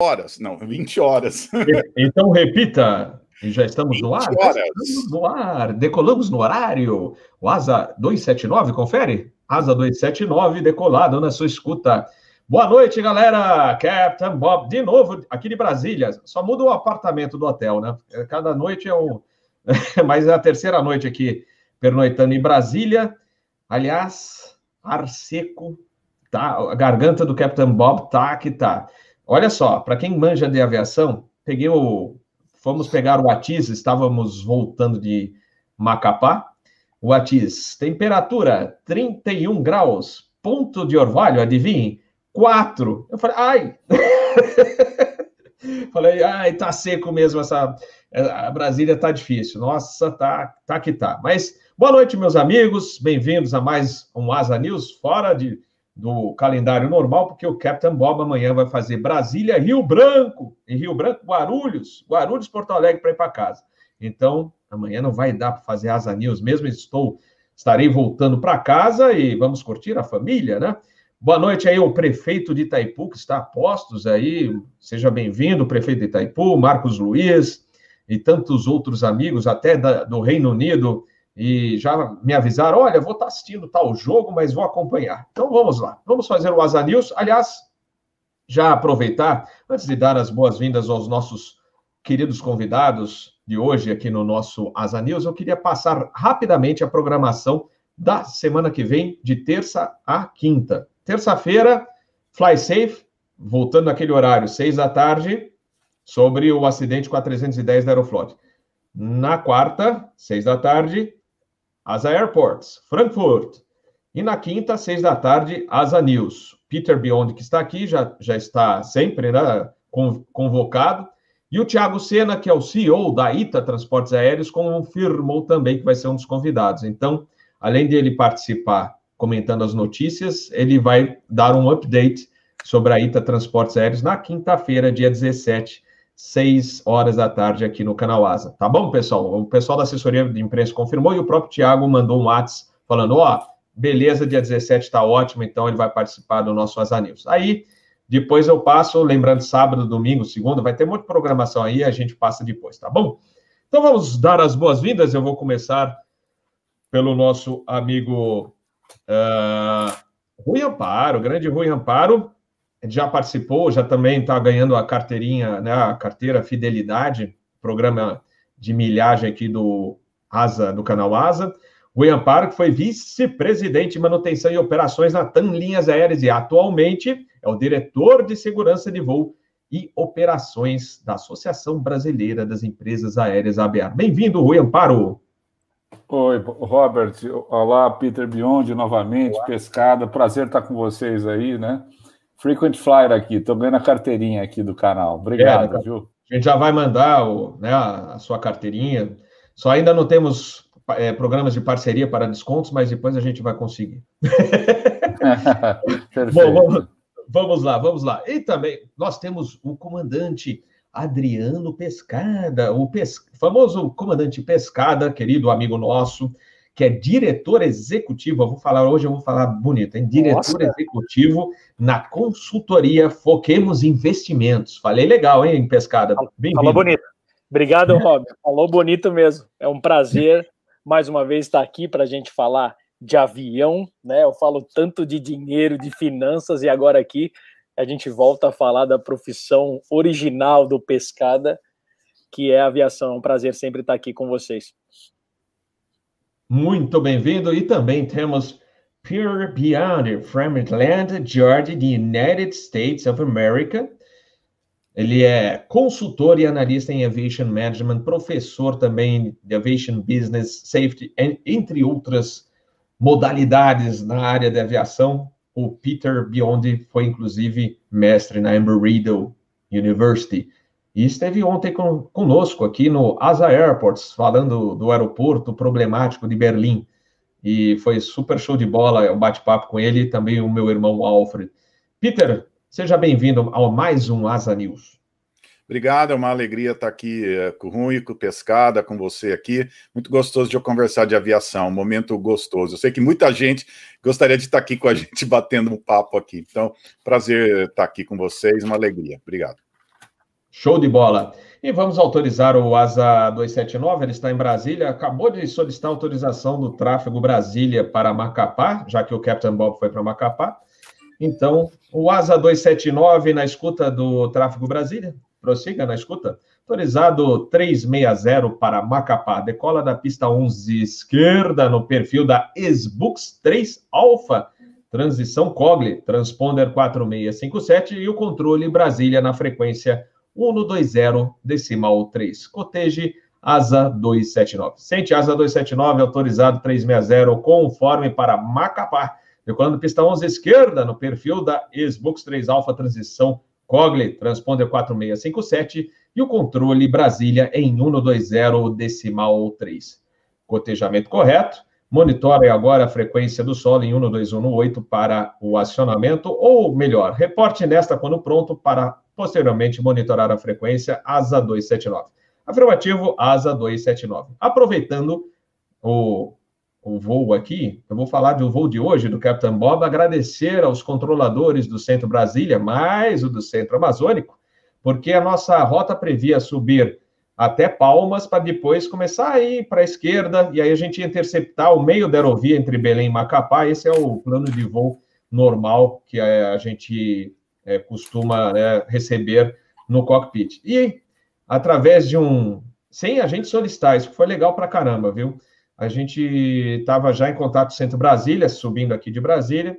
horas, não, 20 horas. Então repita, já estamos no ar? Horas. Estamos no ar, decolamos no horário. O Asa 279, confere? Asa 279, decolado na sua escuta. Boa noite, galera. Captain Bob, de novo, aqui de Brasília. Só muda o apartamento do hotel, né? Cada noite é um. Mas é a terceira noite aqui, pernoitando em Brasília. Aliás, ar seco, tá? A garganta do Captain Bob tá que tá. Olha só, para quem manja de aviação, peguei o. Fomos pegar o Atis, estávamos voltando de Macapá. O Atis, temperatura 31 graus, ponto de orvalho, adivinhe? 4. Eu falei, ai! falei, ai, tá seco mesmo essa. A Brasília tá difícil. Nossa, tá, tá que tá. Mas boa noite, meus amigos. Bem-vindos a mais um Asa News, fora de do calendário normal, porque o Captain Bob amanhã vai fazer Brasília, Rio Branco, em Rio Branco, Guarulhos, Guarulhos, Porto Alegre para ir para casa. Então, amanhã não vai dar para fazer Asa News, mesmo estou estarei voltando para casa e vamos curtir a família, né? Boa noite aí ao prefeito de Itaipu, que está a postos aí. Seja bem-vindo, prefeito de Itaipu, Marcos Luiz e tantos outros amigos, até da, do Reino Unido, e já me avisaram: olha, vou estar assistindo tal jogo, mas vou acompanhar. Então vamos lá, vamos fazer o Asa News. Aliás, já aproveitar, antes de dar as boas-vindas aos nossos queridos convidados de hoje aqui no nosso Asa News, eu queria passar rapidamente a programação da semana que vem, de terça a quinta. Terça-feira, Fly Safe, voltando naquele horário, seis da tarde, sobre o acidente com a 310 da Aeroflot. Na quarta, seis da tarde, Asa Airports, Frankfurt. E na quinta, seis da tarde, Asa News. Peter Beyond, que está aqui, já, já está sempre né, convocado. E o Thiago Sena, que é o CEO da ITA Transportes Aéreos, confirmou também que vai ser um dos convidados. Então, além de ele participar comentando as notícias, ele vai dar um update sobre a ITA Transportes Aéreos na quinta-feira, dia 17, 6 horas da tarde aqui no canal Asa. Tá bom, pessoal? O pessoal da assessoria de imprensa confirmou e o próprio Tiago mandou um WhatsApp falando: ó, oh, beleza, dia 17 tá ótimo, então ele vai participar do nosso Asa News. Aí, depois eu passo, lembrando, sábado, domingo, segunda, vai ter muita programação aí, a gente passa depois, tá bom? Então vamos dar as boas-vindas. Eu vou começar pelo nosso amigo uh, Rui Amparo, grande Rui Amparo já participou, já também está ganhando a carteirinha, né, a carteira Fidelidade, programa de milhagem aqui do Asa, do canal Asa. O Amparo, que foi vice-presidente de manutenção e operações na TAM Linhas Aéreas e atualmente é o diretor de segurança de voo e operações da Associação Brasileira das Empresas Aéreas ABA. Bem-vindo, Rui Amparo. Oi, Robert. Olá, Peter Biondi, novamente, Olá. Pescada. Prazer estar com vocês aí, né? Frequent Flyer aqui, estou ganhando a carteirinha aqui do canal. Obrigado, é, viu? A gente já vai mandar o, né, a sua carteirinha. Só ainda não temos é, programas de parceria para descontos, mas depois a gente vai conseguir. Bom, vamos, vamos lá, vamos lá. E também nós temos o comandante Adriano Pescada, o pes... famoso comandante Pescada, querido amigo nosso, que é diretor executivo, eu vou falar hoje, eu vou falar bonito, hein? Diretor Nossa. executivo na consultoria Foquemos Investimentos. Falei legal, hein, Pescada? Falou bonito. Obrigado, Rob. Falou bonito mesmo. É um prazer, mais uma vez, estar aqui para a gente falar de avião, né? Eu falo tanto de dinheiro, de finanças, e agora aqui a gente volta a falar da profissão original do Pescada, que é a aviação. É um prazer sempre estar aqui com vocês. Muito bem-vindo. E também temos Pierre Beyond, from Atlanta, Georgia, the United States of America. Ele é consultor e analista em Aviation Management, professor também de Aviation Business Safety, entre outras modalidades na área de aviação. O Peter Biondi foi, inclusive, mestre na Embry-Riddle University. E esteve ontem com, conosco aqui no Asa Airports, falando do aeroporto problemático de Berlim. E foi super show de bola o bate-papo com ele e também o meu irmão Alfred. Peter, seja bem-vindo ao mais um Asa News. Obrigado, é uma alegria estar aqui é, com o Rui, com o Pescada, com você aqui. Muito gostoso de eu conversar de aviação, um momento gostoso. Eu sei que muita gente gostaria de estar aqui com a gente batendo um papo aqui. Então, prazer estar aqui com vocês, uma alegria. Obrigado. Show de bola. E vamos autorizar o ASA 279, ele está em Brasília, acabou de solicitar autorização do tráfego Brasília para Macapá, já que o Captain Bob foi para Macapá. Então, o ASA 279 na escuta do tráfego Brasília, prossiga na escuta. Autorizado 360 para Macapá, decola da pista 11 esquerda no perfil da Sbux 3 Alpha, transição Cogle, transponder 4657 e o controle Brasília na frequência 120 decimal 3. Coteje asa 279. Sente asa 279, autorizado 360, conforme para Macapá. Decolando pista 11 esquerda, no perfil da Xbox 3 Alpha Transição Cogle, transponder 4657 e o controle Brasília em 120 decimal 3. Cotejamento correto. Monitore agora a frequência do solo em 12118 para o acionamento, ou melhor, reporte nesta quando pronto para posteriormente monitorar a frequência ASA 279. Afirmativo, ASA 279. Aproveitando o, o voo aqui, eu vou falar do voo de hoje do Capitão Bob, agradecer aos controladores do Centro Brasília, mais o do Centro Amazônico, porque a nossa rota previa subir até Palmas, para depois começar a ir para a esquerda, e aí a gente ia interceptar o meio da aerovia entre Belém e Macapá. Esse é o plano de voo normal que a gente é, costuma né, receber no cockpit. E através de um. Sem a gente solicitar, isso foi legal para caramba, viu? A gente estava já em contato com o Centro Brasília, subindo aqui de Brasília.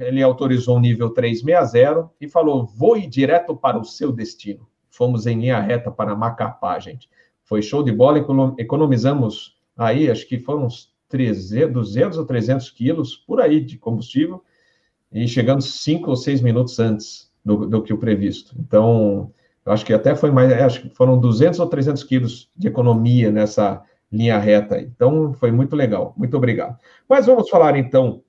Ele autorizou o nível 360 e falou: voe direto para o seu destino fomos em linha reta para Macapá, gente. Foi show de bola, economizamos aí, acho que foram uns 300, 200 ou 300 quilos, por aí, de combustível, e chegando cinco ou seis minutos antes do, do que o previsto. Então, acho que até foi mais, é, acho que foram 200 ou 300 quilos de economia nessa linha reta. Então, foi muito legal. Muito obrigado. Mas vamos falar, então,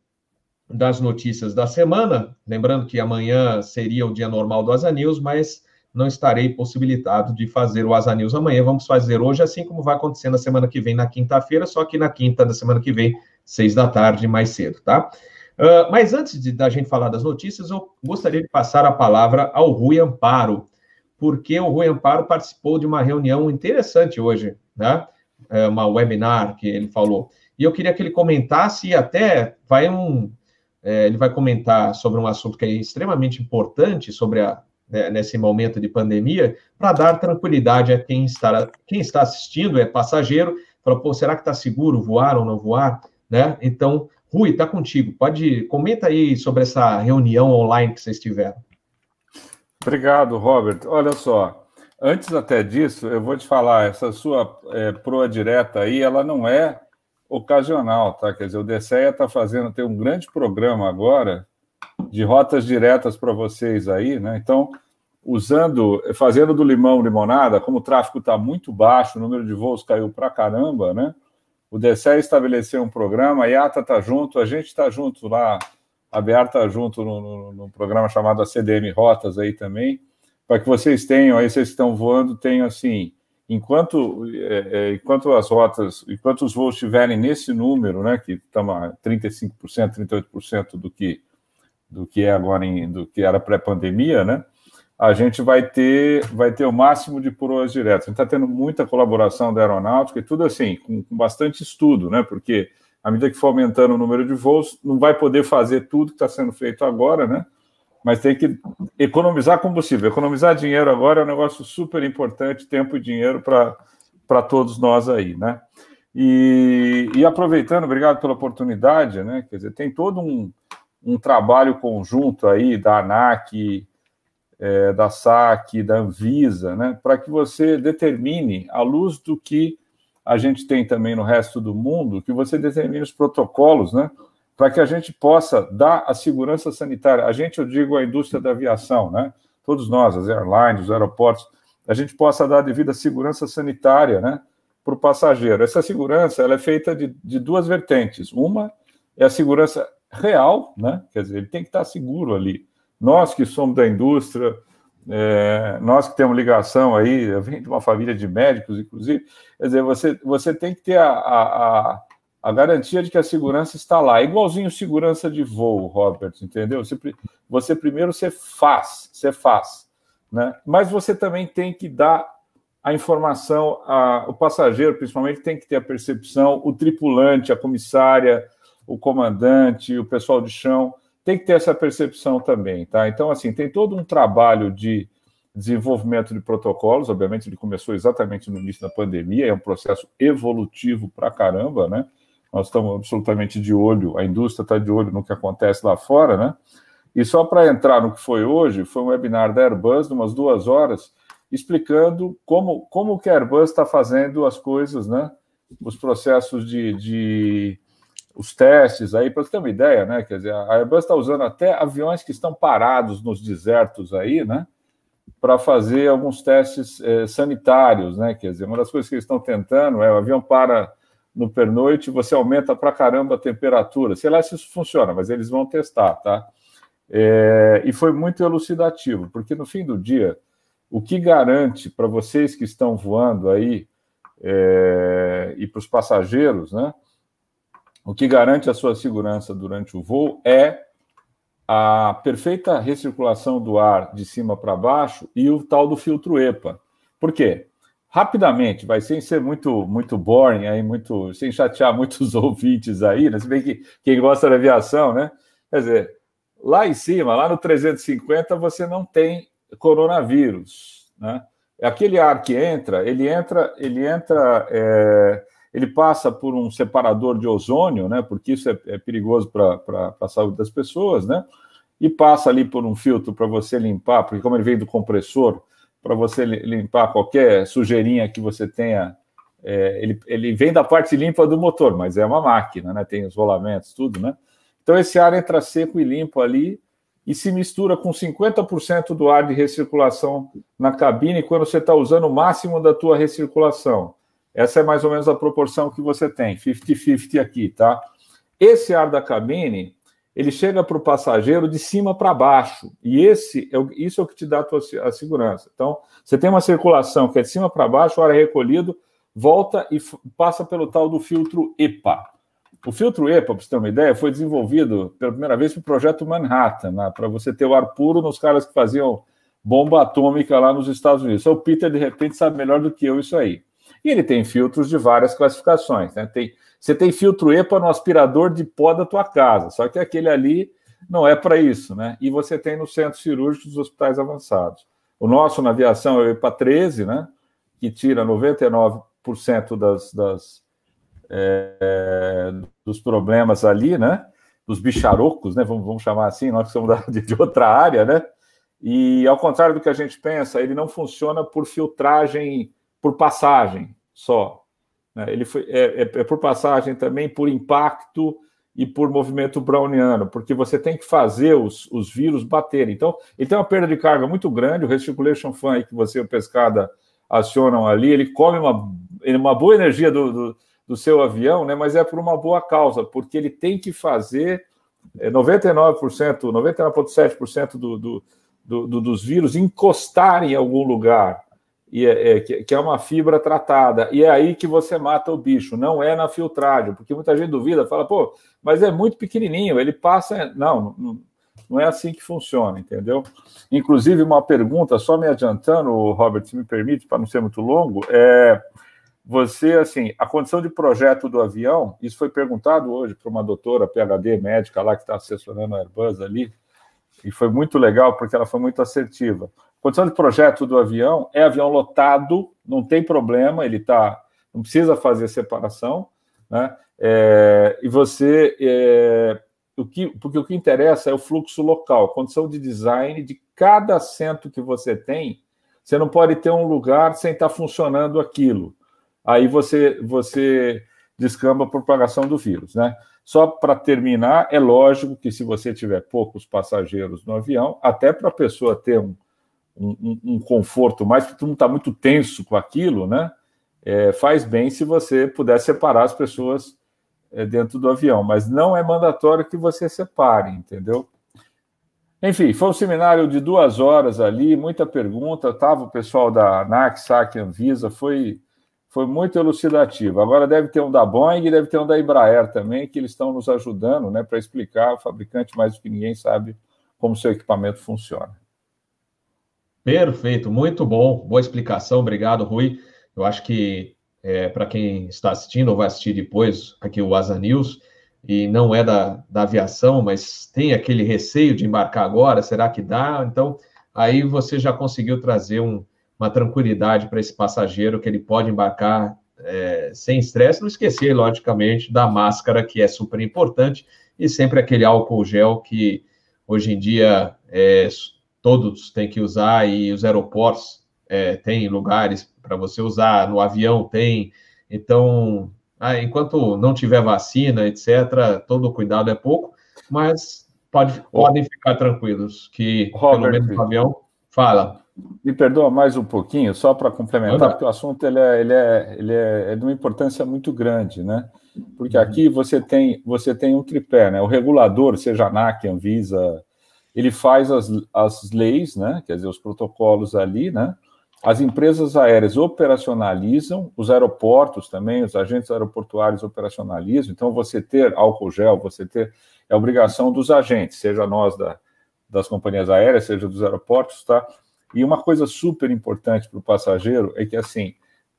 das notícias da semana. Lembrando que amanhã seria o dia normal do Asa News, mas não estarei possibilitado de fazer o Asa News amanhã. Vamos fazer hoje, assim como vai acontecer na semana que vem, na quinta-feira, só que na quinta da semana que vem, seis da tarde, mais cedo, tá? Uh, mas antes de da gente falar das notícias, eu gostaria de passar a palavra ao Rui Amparo, porque o Rui Amparo participou de uma reunião interessante hoje, né? É uma webinar que ele falou. E eu queria que ele comentasse e até vai um. É, ele vai comentar sobre um assunto que é extremamente importante sobre a né, nesse momento de pandemia, para dar tranquilidade a quem está, quem está assistindo, é passageiro, fala, pô, será que está seguro voar ou não voar? Né? Então, Rui, está contigo. Pode, comenta aí sobre essa reunião online que vocês tiveram. Obrigado, Robert. Olha só, antes até disso, eu vou te falar, essa sua é, proa direta aí, ela não é ocasional, tá? Quer dizer, o DCEA está fazendo, tem um grande programa agora de rotas diretas para vocês aí, né? Então, usando, fazendo do limão limonada, como o tráfego está muito baixo, o número de voos caiu para caramba, né? O DCE estabeleceu um programa, a IATA está junto, a gente está junto lá, a BR está junto no, programa chamado CDM Rotas aí também, para que vocês tenham, aí vocês estão voando, tenham assim, enquanto, é, é, enquanto as rotas, enquanto os voos estiverem nesse número, né, que estamos a 35%, 38% do que do que é agora em, do que era pré-pandemia, né? A gente vai ter vai ter o máximo de proas diretas. A gente está tendo muita colaboração da aeronáutica e tudo assim, com, com, bastante estudo, né? Porque à medida que for aumentando o número de voos, não vai poder fazer tudo que está sendo feito agora, né? Mas tem que economizar combustível. Economizar dinheiro agora é um negócio super importante, tempo e dinheiro para todos nós aí, né? E, e aproveitando, obrigado pela oportunidade, né? Quer dizer, tem todo um, um trabalho conjunto aí da ANAC, é, da SAC, da Anvisa, né, para que você determine, à luz do que a gente tem também no resto do mundo, que você determine os protocolos, né, para que a gente possa dar a segurança sanitária. A gente, eu digo, a indústria da aviação, né, todos nós, as airlines, os aeroportos, a gente possa dar a devida segurança sanitária, né, para o passageiro. Essa segurança ela é feita de, de duas vertentes. Uma é a segurança real, né? Quer dizer, ele tem que estar seguro ali. Nós que somos da indústria, é, nós que temos ligação aí, eu venho de uma família de médicos, inclusive, quer dizer, você, você tem que ter a, a, a garantia de que a segurança está lá. É igualzinho segurança de voo, Robert, entendeu? Você, você primeiro você faz, você faz. né? Mas você também tem que dar a informação, a, o passageiro, principalmente, tem que ter a percepção, o tripulante, a comissária, o comandante, o pessoal de chão, tem que ter essa percepção também, tá? Então, assim, tem todo um trabalho de desenvolvimento de protocolos, obviamente ele começou exatamente no início da pandemia, é um processo evolutivo para caramba, né? Nós estamos absolutamente de olho, a indústria está de olho no que acontece lá fora, né? E só para entrar no que foi hoje, foi um webinar da Airbus, de umas duas horas, explicando como, como que a Airbus está fazendo as coisas, né? Os processos de, de os testes aí, para você ter uma ideia, né? Quer dizer, a Airbus está usando até aviões que estão parados nos desertos aí, né? Para fazer alguns testes eh, sanitários, né? Quer dizer, uma das coisas que eles estão tentando é o avião para no pernoite, você aumenta para caramba a temperatura. Sei lá se isso funciona, mas eles vão testar, tá? É, e foi muito elucidativo, porque no fim do dia, o que garante para vocês que estão voando aí é, e para os passageiros, né? O que garante a sua segurança durante o voo é a perfeita recirculação do ar de cima para baixo e o tal do filtro EPA. Por quê? Rapidamente, vai sem ser muito muito boring aí, muito sem chatear muitos ouvintes aí, né? Se bem que quem gosta da aviação, né? Quer dizer, Lá em cima, lá no 350, você não tem coronavírus, né? Aquele ar que entra, ele entra, ele entra, é, ele passa por um separador de ozônio, né? Porque isso é, é perigoso para a saúde das pessoas, né? E passa ali por um filtro para você limpar, porque como ele vem do compressor, para você limpar qualquer sujeirinha que você tenha é, ele, ele, vem da parte limpa do motor, mas é uma máquina, né? Tem os rolamentos, tudo, né? Então, esse ar entra seco e limpo ali e se mistura com 50% do ar de recirculação na cabine quando você está usando o máximo da tua recirculação. Essa é mais ou menos a proporção que você tem, 50-50 aqui, tá? Esse ar da cabine, ele chega para o passageiro de cima para baixo, e esse é o, isso é o que te dá a, tua, a segurança. Então, você tem uma circulação que é de cima para baixo, o ar é recolhido, volta e passa pelo tal do filtro EPA. O filtro EPA, para você ter uma ideia, foi desenvolvido pela primeira vez para o projeto Manhattan, né, para você ter o ar puro nos caras que faziam bomba atômica lá nos Estados Unidos. O Peter, de repente, sabe melhor do que eu isso aí. E ele tem filtros de várias classificações. Né? Tem, você tem filtro EPA no aspirador de pó da tua casa, só que aquele ali não é para isso. Né? E você tem no centro cirúrgico dos hospitais avançados. O nosso na aviação é o EPA 13, né? que tira 99% das, das é, dos problemas ali, né? Dos bicharocos, né? Vamos, vamos chamar assim, nós que somos de, de outra área, né? E ao contrário do que a gente pensa, ele não funciona por filtragem, por passagem só. Né? Ele foi, é, é, é, por passagem também, por impacto e por movimento browniano, porque você tem que fazer os, os vírus baterem. Então, ele tem uma perda de carga muito grande, o recirculation fan que você e o pescada acionam ali, ele come uma, uma boa energia do, do do seu avião, né? mas é por uma boa causa, porque ele tem que fazer 99%, 99,7% do, do, do, dos vírus encostar em algum lugar, e é, é, que é uma fibra tratada. E é aí que você mata o bicho, não é na filtragem, porque muita gente duvida, fala, pô, mas é muito pequenininho, ele passa. Não, não, não é assim que funciona, entendeu? Inclusive, uma pergunta, só me adiantando, Robert, se me permite, para não ser muito longo, é você, assim, a condição de projeto do avião, isso foi perguntado hoje para uma doutora PhD médica lá que está assessorando a Airbus ali, e foi muito legal porque ela foi muito assertiva. Condição de projeto do avião é avião lotado, não tem problema, ele tá, não precisa fazer separação, né? É, e você, é, o que, porque o que interessa é o fluxo local, condição de design de cada assento que você tem. Você não pode ter um lugar sem estar tá funcionando aquilo aí você, você descamba a propagação do vírus, né? Só para terminar, é lógico que se você tiver poucos passageiros no avião, até para a pessoa ter um, um, um, conforto mais, porque todo mundo está muito tenso com aquilo, né? É, faz bem se você puder separar as pessoas é, dentro do avião, mas não é mandatório que você separe, entendeu? Enfim, foi um seminário de duas horas ali, muita pergunta, estava o pessoal da ANAC, SAC, Anvisa, foi foi muito elucidativo. Agora deve ter um da Boeing deve ter um da Embraer também, que eles estão nos ajudando né, para explicar, o fabricante mais do que ninguém sabe como seu equipamento funciona. Perfeito, muito bom, boa explicação, obrigado, Rui. Eu acho que é, para quem está assistindo ou vai assistir depois aqui o Asa News, e não é da, da aviação, mas tem aquele receio de embarcar agora, será que dá? Então, aí você já conseguiu trazer um, uma tranquilidade para esse passageiro que ele pode embarcar é, sem estresse, não esquecer, logicamente, da máscara, que é super importante, e sempre aquele álcool gel que hoje em dia é, todos têm que usar e os aeroportos é, têm lugares para você usar, no avião tem. Então, ah, enquanto não tiver vacina, etc., todo cuidado é pouco, mas pode, podem ficar tranquilos que, Robert, pelo menos no avião, fala. Me perdoa mais um pouquinho, só para complementar, porque o assunto ele é, ele, é, ele é, é de uma importância muito grande, né? Porque uhum. aqui você tem, você tem um tripé, né? O regulador, seja a ANAC, Anvisa, ele faz as, as leis, né? Quer dizer, os protocolos ali, né? As empresas aéreas operacionalizam, os aeroportos também, os agentes aeroportuários operacionalizam. Então, você ter álcool gel, você ter. É obrigação dos agentes, seja nós da, das companhias aéreas, seja dos aeroportos, tá? E uma coisa super importante para o passageiro é que, assim,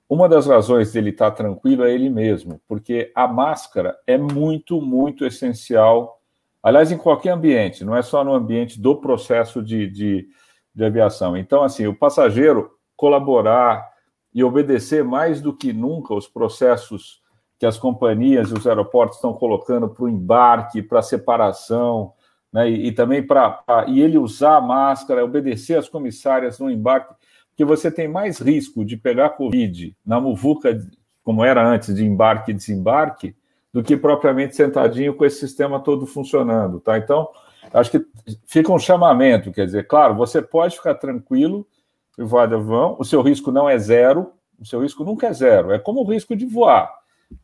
uma das razões dele estar tá tranquilo é ele mesmo, porque a máscara é muito, muito essencial. Aliás, em qualquer ambiente, não é só no ambiente do processo de, de, de aviação. Então, assim, o passageiro colaborar e obedecer mais do que nunca os processos que as companhias e os aeroportos estão colocando para o embarque, para a separação, né? e, e também para e ele usar a máscara, obedecer as comissárias no embarque, porque você tem mais risco de pegar Covid na muvuca, como era antes de embarque e desembarque, do que propriamente sentadinho com esse sistema todo funcionando, tá? Então, acho que fica um chamamento, quer dizer, claro, você pode ficar tranquilo voar de avião, o seu risco não é zero, o seu risco nunca é zero, é como o risco de voar.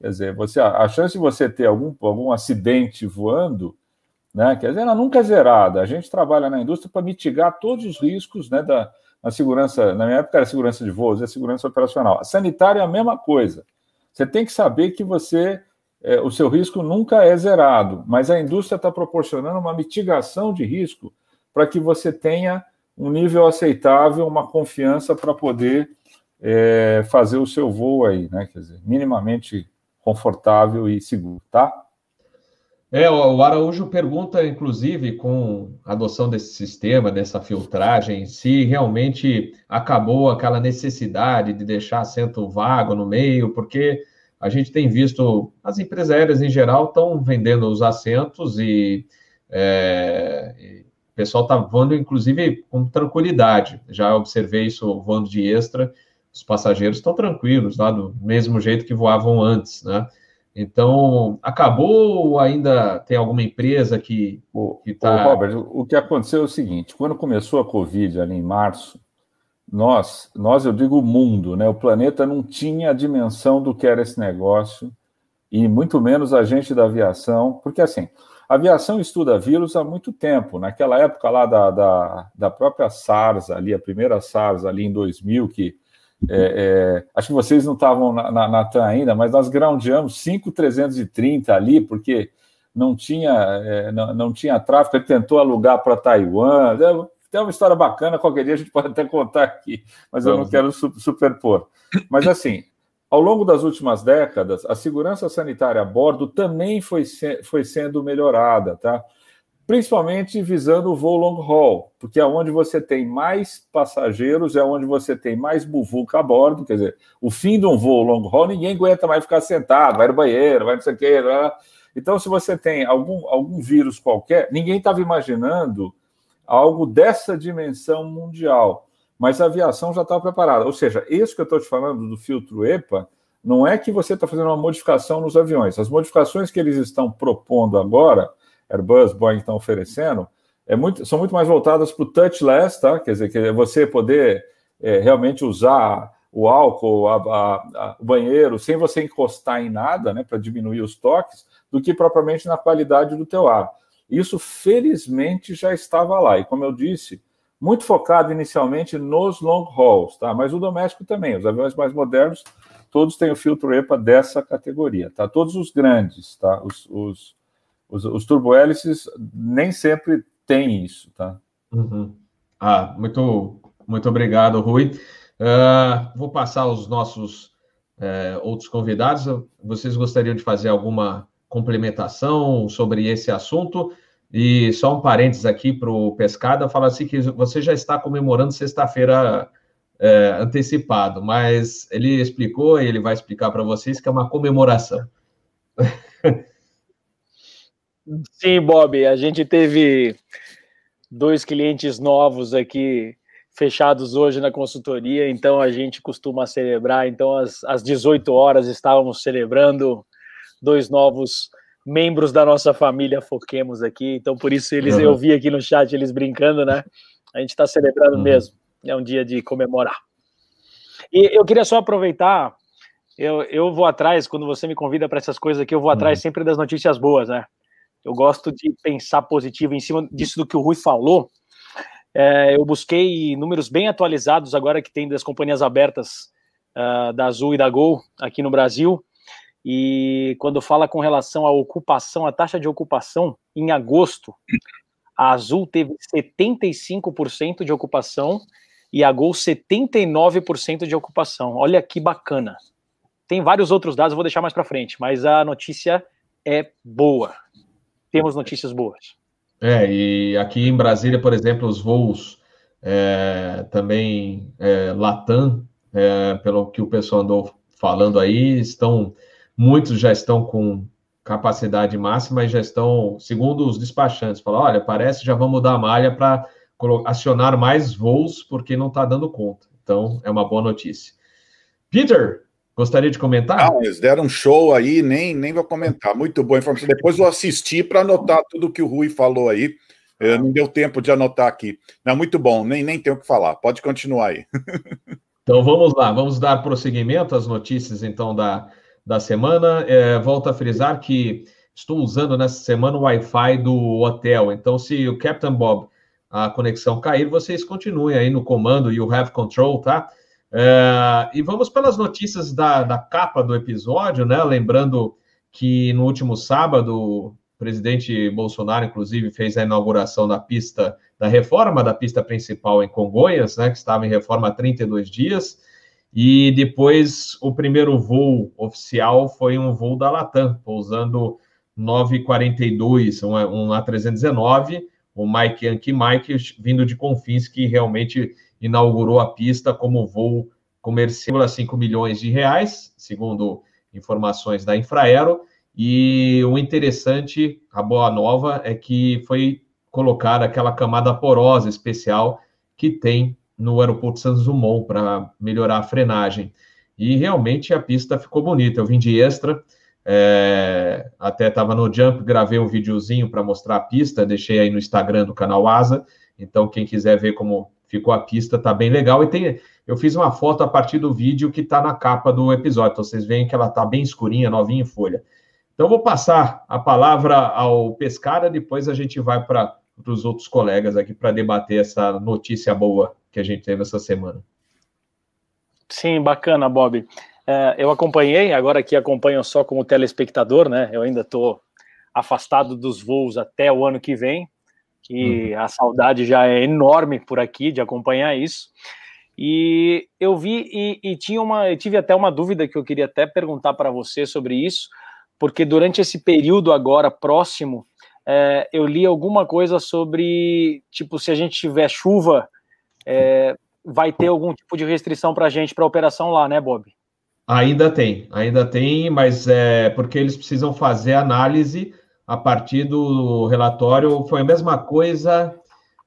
Quer dizer, você, a chance de você ter algum, algum acidente voando, né, quer dizer, ela nunca é zerada. A gente trabalha na indústria para mitigar todos os riscos né, da na segurança. Na minha época era segurança de voos, é segurança operacional. A sanitária é a mesma coisa. Você tem que saber que você é, o seu risco nunca é zerado, mas a indústria está proporcionando uma mitigação de risco para que você tenha um nível aceitável, uma confiança para poder é, fazer o seu voo aí, né? Quer dizer, minimamente confortável e seguro, tá? É, o Araújo pergunta, inclusive, com a adoção desse sistema, dessa filtragem, se realmente acabou aquela necessidade de deixar assento vago no meio, porque a gente tem visto as empresas aéreas em geral estão vendendo os assentos e, é, pessoal está voando, inclusive, com tranquilidade. Já observei isso voando de extra, os passageiros estão tranquilos, lá do mesmo jeito que voavam antes, né? Então, acabou ou ainda tem alguma empresa que está... Robert, o que aconteceu é o seguinte, quando começou a Covid ali em março, nós, nós, eu digo o mundo, né? O planeta não tinha a dimensão do que era esse negócio, e muito menos a gente da aviação, porque assim, a aviação estuda vírus há muito tempo. Naquela época lá da, da, da própria SARS, ali, a primeira SARS ali em 2000, que é, é, acho que vocês não estavam na, na, na TAM ainda, mas nós groundamos 5330 ali, porque não tinha, é, não, não tinha tráfego, ele tentou alugar para Taiwan. Tem uma história bacana, qualquer dia a gente pode até contar aqui, mas eu não quero superpor. Mas assim, ao longo das últimas décadas, a segurança sanitária a bordo também foi, se, foi sendo melhorada, tá? principalmente visando o voo long haul, porque é onde você tem mais passageiros, é onde você tem mais buvuca a bordo, quer dizer, o fim de um voo long haul, ninguém aguenta mais ficar sentado, vai no banheiro, vai não sei o quê. Então, se você tem algum, algum vírus qualquer, ninguém estava imaginando algo dessa dimensão mundial mas a aviação já estava preparada. Ou seja, isso que eu estou te falando do filtro EPA não é que você está fazendo uma modificação nos aviões. As modificações que eles estão propondo agora, Airbus, Boeing estão oferecendo, é muito, são muito mais voltadas para o touchless, tá? Quer dizer, que é você poder é, realmente usar o álcool, a, a, a, o banheiro, sem você encostar em nada, né, para diminuir os toques, do que propriamente na qualidade do teu ar. Isso, felizmente, já estava lá. E como eu disse, muito focado inicialmente nos long hauls, tá? Mas o doméstico também, os aviões mais modernos, todos têm o filtro EPA dessa categoria, tá? Todos os grandes, tá? Os, os, os, os turbohélices nem sempre têm isso, tá? Uhum. Ah, muito, Muito obrigado, Rui. Uh, vou passar os nossos uh, outros convidados. Vocês gostariam de fazer alguma complementação sobre esse assunto? E só um parênteses aqui para o Pescada, fala assim que você já está comemorando sexta-feira é, antecipado, mas ele explicou e ele vai explicar para vocês que é uma comemoração. Sim, Bob, a gente teve dois clientes novos aqui fechados hoje na consultoria, então a gente costuma celebrar. Então, às, às 18 horas, estávamos celebrando dois novos membros da nossa família Foquemos aqui. Então, por isso, eles uhum. eu vi aqui no chat eles brincando, né? A gente está celebrando uhum. mesmo. É um dia de comemorar. E eu queria só aproveitar. Eu, eu vou atrás, quando você me convida para essas coisas aqui, eu vou atrás uhum. sempre das notícias boas, né? Eu gosto de pensar positivo em cima disso do que o Rui falou. É, eu busquei números bem atualizados agora que tem das companhias abertas uh, da Azul e da Gol aqui no Brasil. E quando fala com relação à ocupação, a taxa de ocupação, em agosto, a Azul teve 75% de ocupação e a Gol 79% de ocupação. Olha que bacana. Tem vários outros dados, vou deixar mais para frente, mas a notícia é boa. Temos notícias boas. É, e aqui em Brasília, por exemplo, os voos é, também é, Latam, é, pelo que o pessoal andou falando aí, estão muitos já estão com capacidade máxima e já estão, segundo os despachantes, falam, olha, parece já vamos mudar a malha para acionar mais voos porque não está dando conta. Então, é uma boa notícia. Peter, Gostaria de comentar? Ah, eles deram um show aí, nem, nem vou comentar. Muito boa informação. Depois vou assistir para anotar tudo que o Rui falou aí. Eu, não deu tempo de anotar aqui. Não, muito bom, nem, nem tenho o que falar. Pode continuar aí. Então vamos lá, vamos dar prosseguimento às notícias então da, da semana. É, volto a frisar que estou usando nessa semana o Wi-Fi do hotel. Então, se o Captain Bob a conexão cair, vocês continuem aí no comando e o Have Control, tá? É, e vamos pelas notícias da, da capa do episódio, né? Lembrando que no último sábado, o presidente Bolsonaro, inclusive, fez a inauguração da pista, da reforma da pista principal em Congonhas, né? Que estava em reforma há 32 dias. E depois o primeiro voo oficial foi um voo da Latam, pousando 942, um, um A319, o Mike Yankee Mike, vindo de Confins, que realmente inaugurou a pista como voo comercial a 5 milhões de reais, segundo informações da Infraero. E o interessante, a boa nova, é que foi colocada aquela camada porosa especial que tem no aeroporto Santos Dumont para melhorar a frenagem. E realmente a pista ficou bonita. Eu vim de extra, é, até estava no Jump, gravei um videozinho para mostrar a pista, deixei aí no Instagram do canal Asa. Então, quem quiser ver como ficou a pista, tá bem legal. E tem, eu fiz uma foto a partir do vídeo que tá na capa do episódio. Então vocês veem que ela tá bem escurinha, novinha em folha. Então vou passar a palavra ao Pescara, depois a gente vai para os outros colegas aqui para debater essa notícia boa que a gente teve essa semana. Sim, bacana, Bob. É, eu acompanhei, agora aqui acompanho só como telespectador, né? Eu ainda estou afastado dos voos até o ano que vem, que uhum. a saudade já é enorme por aqui de acompanhar isso. E eu vi e, e tinha uma, eu tive até uma dúvida que eu queria até perguntar para você sobre isso, porque durante esse período agora próximo, é, eu li alguma coisa sobre, tipo, se a gente tiver chuva, é, vai ter algum tipo de restrição para a gente para operação lá, né, Bob? Ainda tem, ainda tem, mas é porque eles precisam fazer análise a partir do relatório, foi a mesma coisa.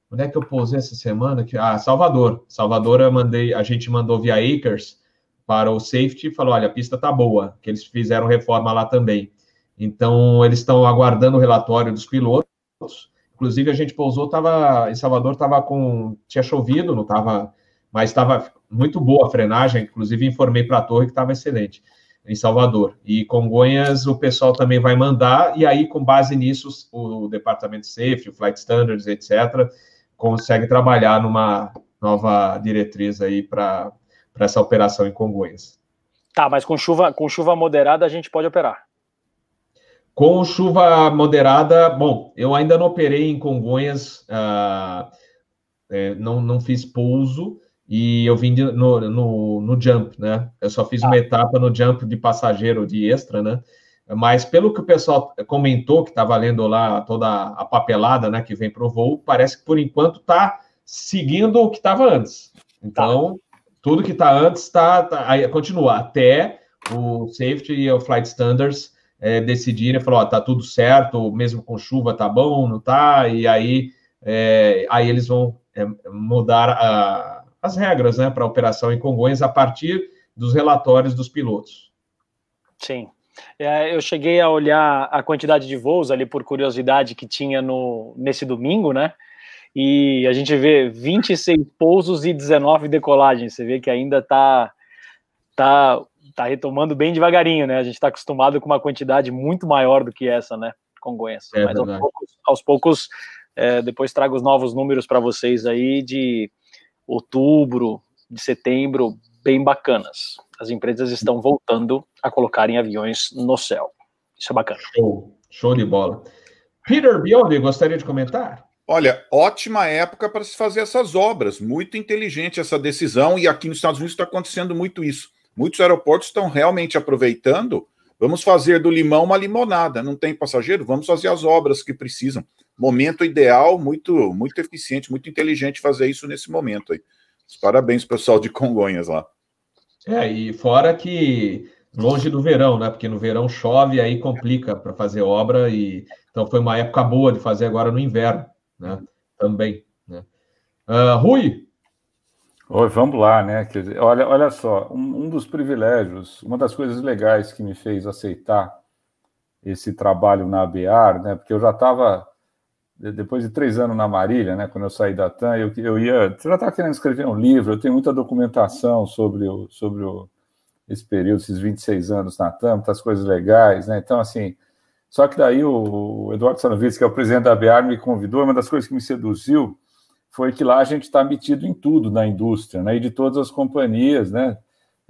Onde é que eu pousei essa semana? Ah, Salvador. Salvador, eu mandei, a gente mandou via Acres para o safety e falou: olha, a pista tá boa, que eles fizeram reforma lá também. Então, eles estão aguardando o relatório dos pilotos. Inclusive, a gente pousou, tava, em Salvador estava com. tinha chovido, não estava, mas estava muito boa a frenagem. Inclusive, informei para a torre que estava excelente em Salvador. E Congonhas o pessoal também vai mandar, e aí, com base nisso, o, Departamento de Safety, o Flight Standards, etc., consegue trabalhar numa nova diretriz aí para essa operação em Congonhas. Tá, mas com chuva, com chuva moderada a gente pode operar. Com chuva moderada, bom, eu ainda não operei em Congonhas, uh, é, não, não fiz pouso, e eu vim de, no, no, no, jump, né? Eu só fiz uma ah. etapa no jump de passageiro de extra, né? Mas pelo que o pessoal comentou, que está valendo lá toda a papelada, né, que vem para o voo, parece que por enquanto está seguindo o que estava antes. Então, tá. tudo que está antes está tá, aí continua até o safety e o flight standards é, decidirem, falou, ó, tá tudo certo, mesmo com chuva tá bom, não tá, e aí, é, aí eles vão é, mudar a, as regras, né, para operação em Congonhas a partir dos relatórios dos pilotos. Sim. É, eu cheguei a olhar a quantidade de voos ali por curiosidade que tinha no, nesse domingo, né? E a gente vê 26 pousos e 19 decolagens. Você vê que ainda tá, tá tá retomando bem devagarinho, né? A gente está acostumado com uma quantidade muito maior do que essa, né? Congonhas. É Mas aos poucos, aos poucos é, depois trago os novos números para vocês aí de outubro, de setembro, bem bacanas. As empresas estão voltando a colocarem aviões no céu. Isso é bacana. Show, show de bola. Peter Biondi, gostaria de comentar? Olha, ótima época para se fazer essas obras. Muito inteligente essa decisão, e aqui nos Estados Unidos está acontecendo muito isso. Muitos aeroportos estão realmente aproveitando. Vamos fazer do limão uma limonada. Não tem passageiro? Vamos fazer as obras que precisam. Momento ideal, muito, muito eficiente, muito inteligente fazer isso nesse momento aí. Parabéns, pessoal de Congonhas lá. É, e fora que longe do verão, né? Porque no verão chove, aí complica para fazer obra e então foi uma época boa de fazer agora no inverno, né? Também. Né? Uh, Rui, Oi, vamos lá, né? Dizer, olha, olha só, um, um, dos privilégios, uma das coisas legais que me fez aceitar esse trabalho na ABAR, né? Porque eu já estava, depois de três anos na Marília, né? Quando eu saí da TAM, eu, eu ia. Eu já estava querendo escrever um livro, eu tenho muita documentação sobre, o, sobre o, esse período, esses 26 anos na TAM, muitas coisas legais, né? Então, assim. Só que daí o, o Eduardo Sanovitz, que é o presidente da ABAR, me convidou, uma das coisas que me seduziu foi que lá a gente está metido em tudo na indústria, né? E de todas as companhias, né?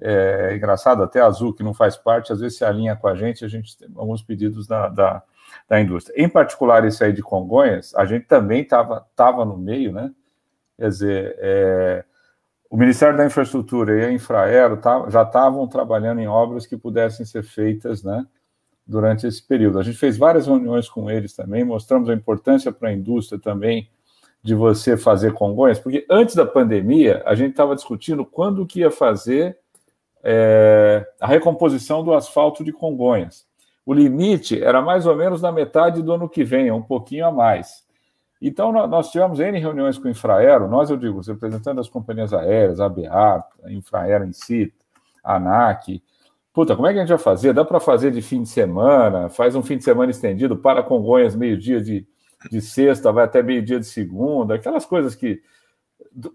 É engraçado, até a Azul, que não faz parte, às vezes se alinha com a gente, a gente tem alguns pedidos da, da, da indústria. Em particular, esse aí de Congonhas, a gente também estava tava no meio, né? Quer dizer, é, o Ministério da Infraestrutura e a Infraero tá, já estavam trabalhando em obras que pudessem ser feitas, né? Durante esse período. A gente fez várias reuniões com eles também, mostramos a importância para a indústria também de você fazer Congonhas, porque antes da pandemia a gente estava discutindo quando que ia fazer é, a recomposição do asfalto de Congonhas. O limite era mais ou menos na metade do ano que vem, um pouquinho a mais. Então, nós tivemos N reuniões com o Infraero, nós, eu digo, os representantes das companhias aéreas, a BA, a Infraero em si, a ANAC. Puta, como é que a gente vai fazer? Dá para fazer de fim de semana, faz um fim de semana estendido para Congonhas, meio-dia de, de sexta vai até meio-dia de segunda, aquelas coisas que,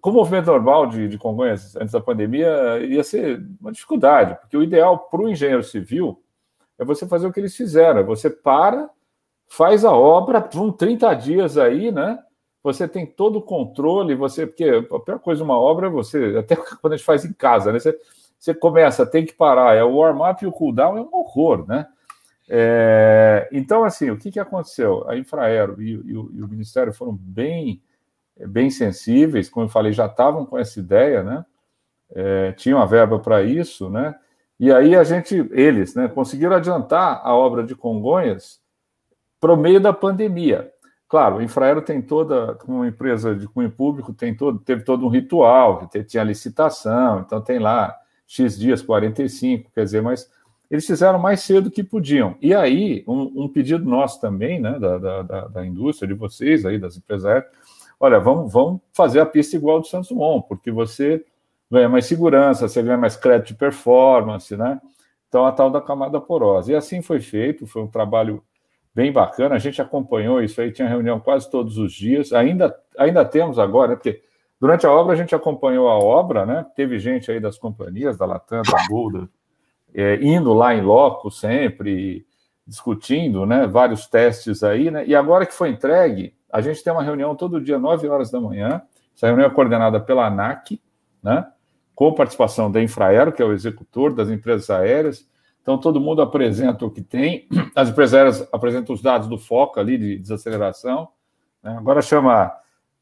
com o movimento normal de, de Congonhas antes da pandemia, ia ser uma dificuldade, porque o ideal para o engenheiro civil é você fazer o que eles fizeram, é você para, faz a obra, vão 30 dias aí, né? Você tem todo o controle, você, porque a pior coisa de uma obra é você, até quando a gente faz em casa, né? Você, você começa, tem que parar, é o warm-up e o cool-down é um horror, né? É, então, assim, o que, que aconteceu? A Infraero e, e, o, e, o, Ministério foram bem, bem sensíveis, como eu falei, já estavam com essa ideia, né? É, tinham a verba para isso, né? E aí a gente, eles, né, conseguiram adiantar a obra de Congonhas para o meio da pandemia. Claro, o Infraero tem toda, como uma empresa de cunho público, tem todo, teve todo um ritual, tinha licitação, então tem lá X dias, 45, quer dizer, mas eles fizeram mais cedo que podiam. E aí, um, um pedido nosso também, né, da, da, da, indústria, de vocês aí, das empresas olha, vamos, vamos fazer a pista igual do Santos Dumont, porque você ganha mais segurança, você ganha mais crédito de performance, né? Então, a tal da camada porosa. E assim foi feito, foi um trabalho bem bacana, a gente acompanhou isso aí, tinha reunião quase todos os dias, ainda, ainda temos agora, né, porque durante a obra a gente acompanhou a obra, né? Teve gente aí das companhias, da Latam, da Golda, é, indo lá em loco sempre, discutindo, né, vários testes aí, né, e agora que foi entregue, a gente tem uma reunião todo dia, 9 horas da manhã, essa reunião é coordenada pela ANAC, né, com participação da Infraero, que é o executor das empresas aéreas, então todo mundo apresenta o que tem, as empresas aéreas apresentam os dados do foco ali de desaceleração, né, agora chama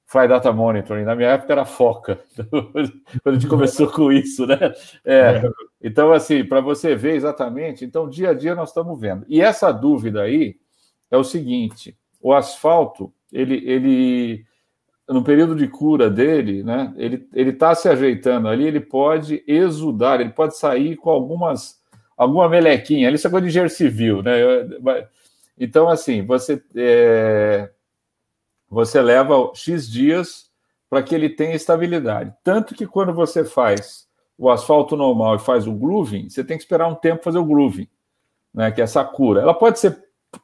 Fly Data Monitoring. Na minha época era foca, quando a gente começou com isso, né? É. Então, assim, para você ver exatamente, então, dia a dia nós estamos vendo. E essa dúvida aí é o seguinte: o asfalto, ele, ele no período de cura dele, né? Ele ele está se ajeitando ali, ele pode exudar, ele pode sair com algumas alguma melequinha. Ali isso é coisa de engenheiro civil, né? Então, assim, você é, você leva X dias para que ele tenha estabilidade. Tanto que quando você faz o asfalto normal e faz o grooving, você tem que esperar um tempo fazer o grooving, né? Que é essa cura. Ela pode ser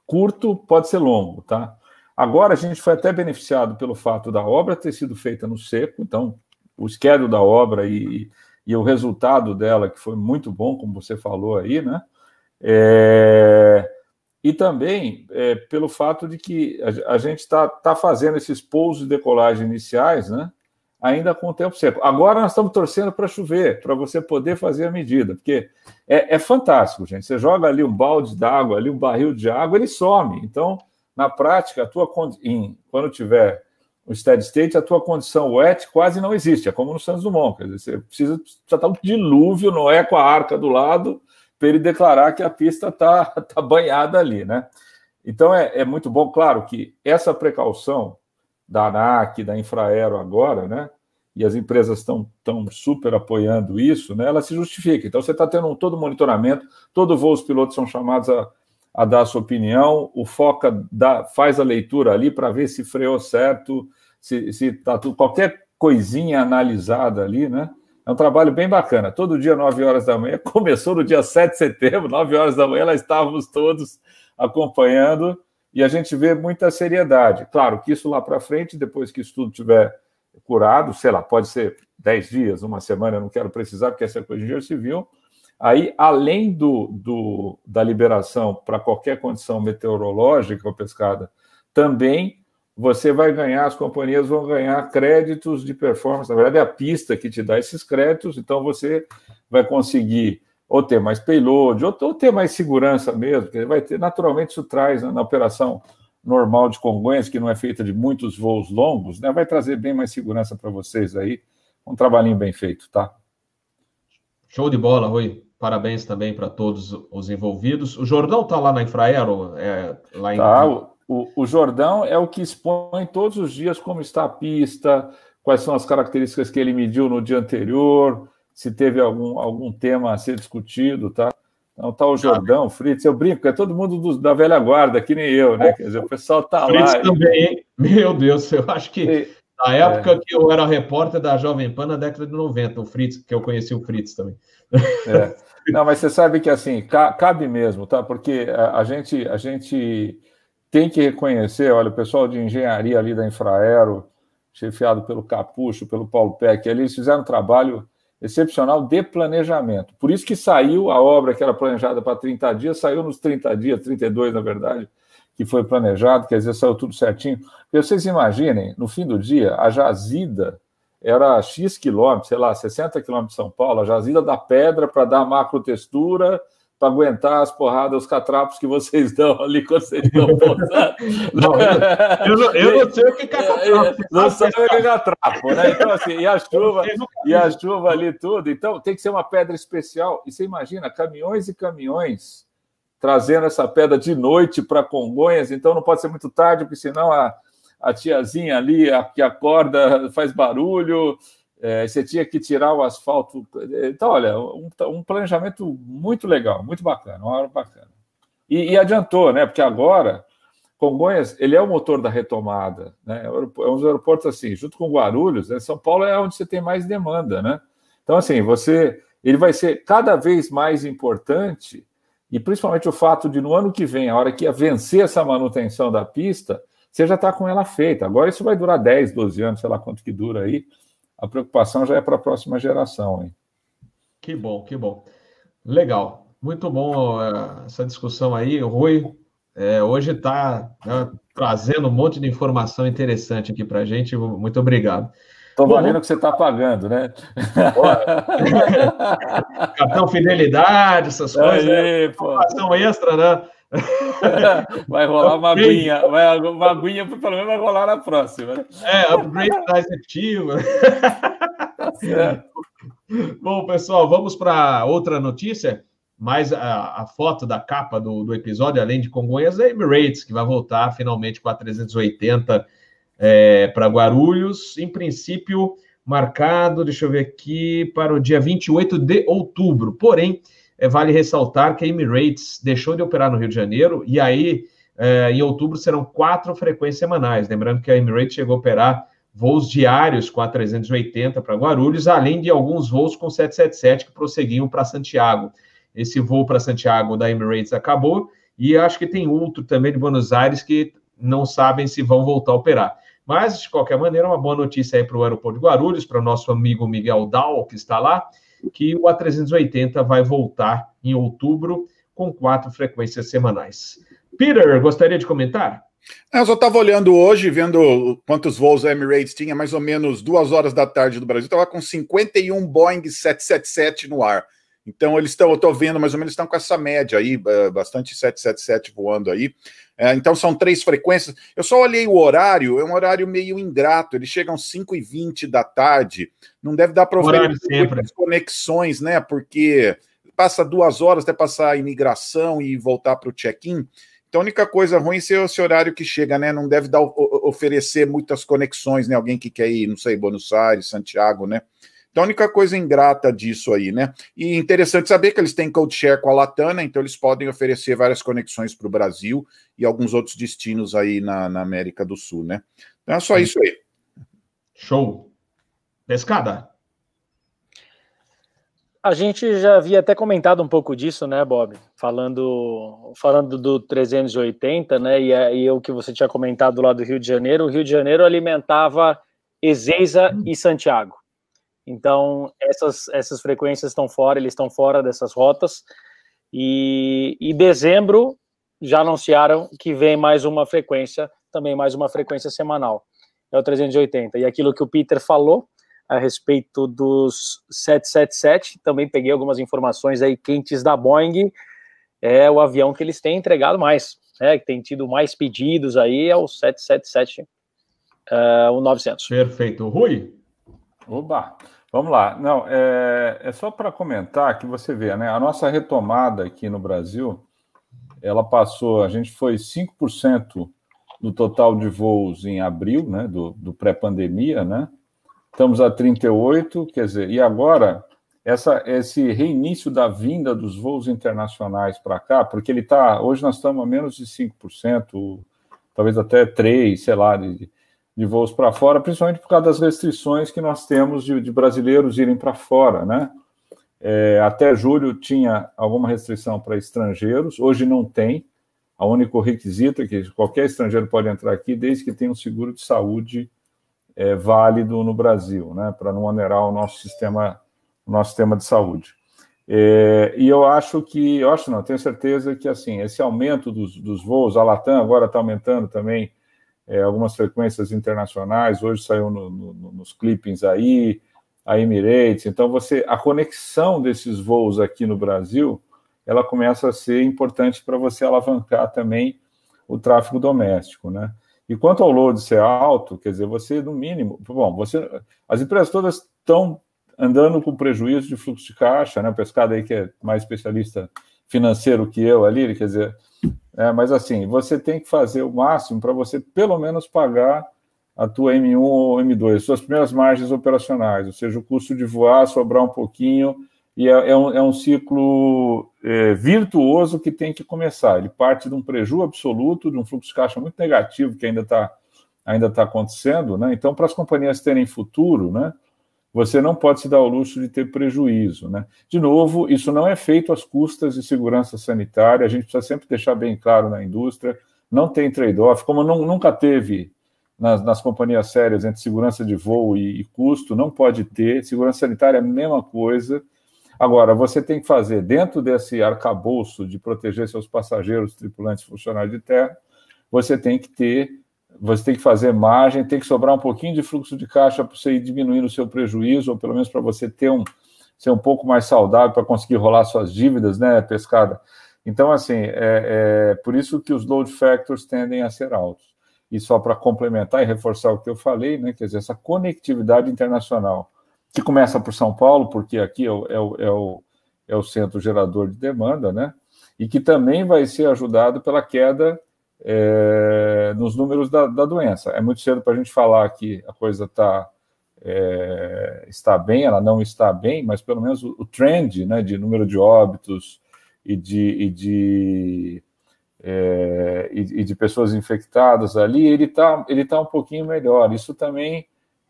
curto, pode ser longo, tá? Agora a gente foi até beneficiado pelo fato da obra ter sido feita no seco, então o schedule da obra e, e o resultado dela, que foi muito bom, como você falou aí, né? É, e também é, pelo fato de que a, a gente está tá fazendo esses pousos de decolagem iniciais, né? Ainda com o tempo seco. Agora nós estamos torcendo para chover, para você poder fazer a medida, porque é, é fantástico, gente. Você joga ali um balde d'água, ali um barril de água, ele some. Então, na prática, a tua em, quando tiver o steady state, a tua condição wet quase não existe. É como no Santos Dumont. Quer dizer, você precisa já tá um dilúvio, não é com a arca do lado, para ele declarar que a pista está tá banhada ali, né? Então é, é muito bom, claro, que essa precaução da ANAC, da Infraero agora, né? E as empresas estão tão super apoiando isso, né? Ela se justifica. Então você está tendo um, todo monitoramento, todo voo os pilotos são chamados a, a dar a sua opinião, o Foca dá, faz a leitura ali para ver se freou certo, se, se tá tudo, qualquer coisinha analisada ali, né? É um trabalho bem bacana. Todo dia, 9 horas da manhã, começou no dia 7 de setembro, 9 horas da manhã, nós estávamos todos acompanhando e a gente vê muita seriedade. Claro que isso lá para frente, depois que isso tudo tiver curado, sei lá, pode ser 10 dias, uma semana, eu não quero precisar, porque essa é coisa de engenheiro civil. Aí, além do, do da liberação para qualquer condição meteorológica ou pescada, também você vai ganhar, as companhias vão ganhar créditos de performance. Na verdade, é a pista que te dá esses créditos, então você vai conseguir ou ter mais payload, ou, ou ter mais segurança mesmo, porque vai ter, naturalmente, isso traz né, na operação normal de Congonhas, que não é feita de muitos voos longos, né, vai trazer bem mais segurança para vocês aí. Um trabalhinho bem feito, tá? Show de bola, Rui. Parabéns também para todos os envolvidos. O Jordão está lá na Infraero? É, lá em... Tá, o, o Jordão é o que expõe todos os dias como está a pista, quais são as características que ele mediu no dia anterior, se teve algum, algum tema a ser discutido, tá? Então tá o Jordão, o Fritz, eu brinco, é todo mundo do, da velha guarda, que nem eu, né? Quer dizer, o pessoal tá Fritz lá. também, hein? Meu Deus, eu acho que e, na época é. que eu era repórter da Jovem Pan, na década de 90, o Fritz, que eu conheci o Fritz também. É. Não, mas você sabe que assim, cabe mesmo, tá? Porque a, a gente, a gente tem que reconhecer, olha, o pessoal de engenharia ali da Infraero, chefiado pelo Capucho, pelo Paulo Peck, eles fizeram um trabalho excepcional de planejamento. Por isso que saiu a obra que era planejada para 30 dias, saiu nos 30 dias, 32 na verdade, que foi planejado, quer dizer, saiu tudo certinho. Vocês imaginem, no fim do dia, a jazida era X quilômetros, sei lá, 60 quilômetros de São Paulo, a jazida da pedra para dar macro textura, para aguentar as porradas, os catrapos que vocês dão ali quando vocês estão pousando. Não, eu, não, eu não sei o que é catrapo. Não sei o que é catrapo, né? Então, assim, e a chuva, e a chuva ali tudo. Então, tem que ser uma pedra especial. E você imagina, caminhões e caminhões trazendo essa pedra de noite para Congonhas, então não pode ser muito tarde, porque senão a, a tiazinha ali a, que acorda faz barulho, é, você tinha que tirar o asfalto. Então, olha, um, um planejamento muito legal, muito bacana, uma hora bacana. E, e, adiantou, né? Porque agora, Congonhas, ele é o motor da retomada, né? É um dos aeroportos assim, junto com Guarulhos, né? São Paulo é onde você tem mais demanda, né? Então, assim, você, ele vai ser cada vez mais importante e principalmente o fato de no ano que vem, a hora que ia vencer essa manutenção da pista, você já está com ela feita. Agora isso vai durar 10, 12 anos, sei lá quanto que dura aí a preocupação já é para a próxima geração. Hein? Que bom, que bom. Legal, muito bom uh, essa discussão aí. Rui, é, hoje está né, trazendo um monte de informação interessante aqui para a gente. Muito obrigado. Estou valendo que você está pagando, né? Cartão fidelidade, essas coisas. Aí, né? Informação extra, né? vai rolar uma aguinha, vai, uma aguinha pelo menos vai rolar na próxima. É, upgrade da executiva. Tá Bom, pessoal, vamos para outra notícia. Mais a, a, foto da capa do, do episódio, além de Congonhas, é Emirates, que vai voltar finalmente com a 380 é, para Guarulhos. Em princípio, marcado, deixa eu ver aqui, para o dia 28 de outubro. Porém, é, vale ressaltar que a Emirates deixou de operar no Rio de Janeiro e aí, é, em outubro, serão quatro frequências semanais. Lembrando que a Emirates chegou a operar voos diários com a 380 para Guarulhos, além de alguns voos com 777 que prosseguiam para Santiago. Esse voo para Santiago da Emirates acabou e acho que tem outro também de Buenos Aires que não sabem se vão voltar a operar. Mas, de qualquer maneira, uma boa notícia aí para o aeroporto de Guarulhos, para o nosso amigo Miguel Dal, que está lá, que o A380 vai voltar em outubro com quatro frequências semanais. Peter, gostaria de comentar? É, eu só estava olhando hoje, vendo quantos voos a Emirates tinha, mais ou menos duas horas da tarde do Brasil, estava com 51 Boeing 777 no ar. Então eles estão, eu estou vendo mais ou menos estão com essa média aí, bastante 777 voando aí. É, então são três frequências. Eu só olhei o horário, é um horário meio ingrato. Eles chegam às 5 e 20 da tarde. Não deve dar para oferecer muitas conexões, né? Porque passa duas horas até passar a imigração e voltar para o check-in. Então a única coisa ruim é esse horário que chega, né? Não deve dar, oferecer muitas conexões, né? Alguém que quer ir, não sei, Buenos Aires, Santiago, né? Então, a única coisa ingrata disso aí, né? E interessante saber que eles têm code share com a Latana, então eles podem oferecer várias conexões para o Brasil e alguns outros destinos aí na, na, América do Sul, né? Então é só isso aí. Show. Pescada. A gente já havia até comentado um pouco disso, né, Bob? Falando, falando do 380, né? E, e o que você tinha comentado lá do Rio de Janeiro. O Rio de Janeiro alimentava Ezeiza e Santiago. Então, essas, essas frequências estão fora, eles estão fora dessas rotas. E em dezembro já anunciaram que vem mais uma frequência, também mais uma frequência semanal. É o 380. E aquilo que o Peter falou a respeito dos 777, também peguei algumas informações aí quentes da Boeing, é o avião que eles têm entregado mais, né, que tem tido mais pedidos aí, é o 777, uh, o 900. Perfeito. Rui? Oba! Vamos lá. Não, é, é só para comentar que você vê, né? A nossa retomada aqui no Brasil, ela passou, a gente foi 5% do total de voos em abril, né? Do, do pré-pandemia, né? Estamos a 38, quer dizer, e agora essa, esse reinício da vinda dos voos internacionais para cá, porque ele está, hoje nós estamos a menos de 5%, talvez até 3%, sei lá, de, de voos para fora, principalmente por causa das restrições que nós temos de, de brasileiros irem para fora, né? É, até julho tinha alguma restrição para estrangeiros, hoje não tem. A único requisito é que qualquer estrangeiro pode entrar aqui desde que tenha um seguro de saúde é, válido no Brasil, né? Para não onerar o nosso sistema, o nosso sistema de saúde. É, e eu acho que, eu acho não, tenho certeza que assim esse aumento dos, dos voos, a Latam agora está aumentando também é, algumas frequências internacionais, hoje saiu no, no, nos clippings aí, a Emirates. Então, você a conexão desses voos aqui no Brasil, ela começa a ser importante para você alavancar também o tráfego doméstico, né? E quanto ao load ser alto, quer dizer, você no mínimo, bom, você, as empresas todas estão andando com prejuízo de fluxo de caixa, né? O pescado aí que é mais especialista financeiro que eu ali, quer dizer, é, mas assim, você tem que fazer o máximo para você pelo menos pagar a tua M1 ou M2, suas primeiras margens operacionais, ou seja, o custo de voar, sobrar um pouquinho, e é, é, um, é um, ciclo é, virtuoso que tem que começar. Ele parte de um prejuízo absoluto, de um fluxo de caixa muito negativo que ainda está ainda tá acontecendo, né? Então, para as companhias terem futuro, né? Você não pode se dar o luxo de ter prejuízo. Né? De novo, isso não é feito às custas de segurança sanitária, a gente precisa sempre deixar bem claro na indústria, não tem trade-off, como não, nunca teve nas, nas, companhias sérias entre segurança de voo e, e, custo, não pode ter, segurança sanitária é a mesma coisa. Agora, você tem que fazer, dentro desse arcabouço de proteger seus passageiros, tripulantes, funcionários de terra, você tem que ter você tem que fazer margem, tem que sobrar um pouquinho de fluxo de caixa para você ir diminuindo o seu prejuízo, ou pelo menos para você ter um ser um pouco mais saudável para conseguir rolar suas dívidas, né, pescada? Então, assim, é, é por isso que os load factors tendem a ser altos. E só para complementar e reforçar o que eu falei, né, quer dizer, essa conectividade internacional, que começa por São Paulo, porque aqui é o, é o, é o, é o centro gerador de demanda, né, e que também vai ser ajudado pela queda é, nos números da, da, doença. É muito cedo para a gente falar que a coisa está é, está bem, ela não está bem, mas pelo menos o, o trend né, de número de óbitos e de, e de é, e, e, de pessoas infectadas ali, ele está ele tá um pouquinho melhor. Isso também,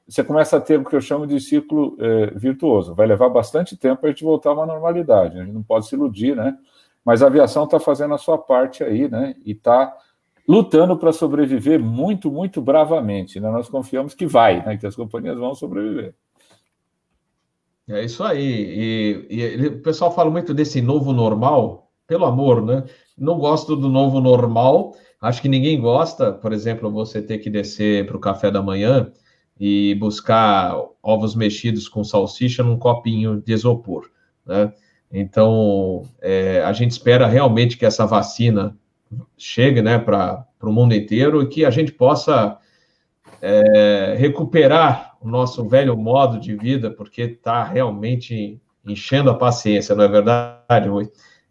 você começa a ter o que eu chamo de ciclo é, virtuoso. Vai levar bastante tempo para a gente voltar a uma normalidade, a gente não pode se iludir, né? Mas a aviação está fazendo a sua parte aí, né? E está lutando para sobreviver muito, muito bravamente. Né? Nós confiamos que vai, né? que as companhias vão sobreviver. É isso aí. E, e, o pessoal fala muito desse novo normal, pelo amor, né? Não gosto do novo normal. Acho que ninguém gosta, por exemplo, você ter que descer para o café da manhã e buscar ovos mexidos com salsicha num copinho de isopor, né? Então, é, a gente espera realmente que essa vacina chegue né, para o mundo inteiro e que a gente possa é, recuperar o nosso velho modo de vida, porque está realmente enchendo a paciência, não é verdade,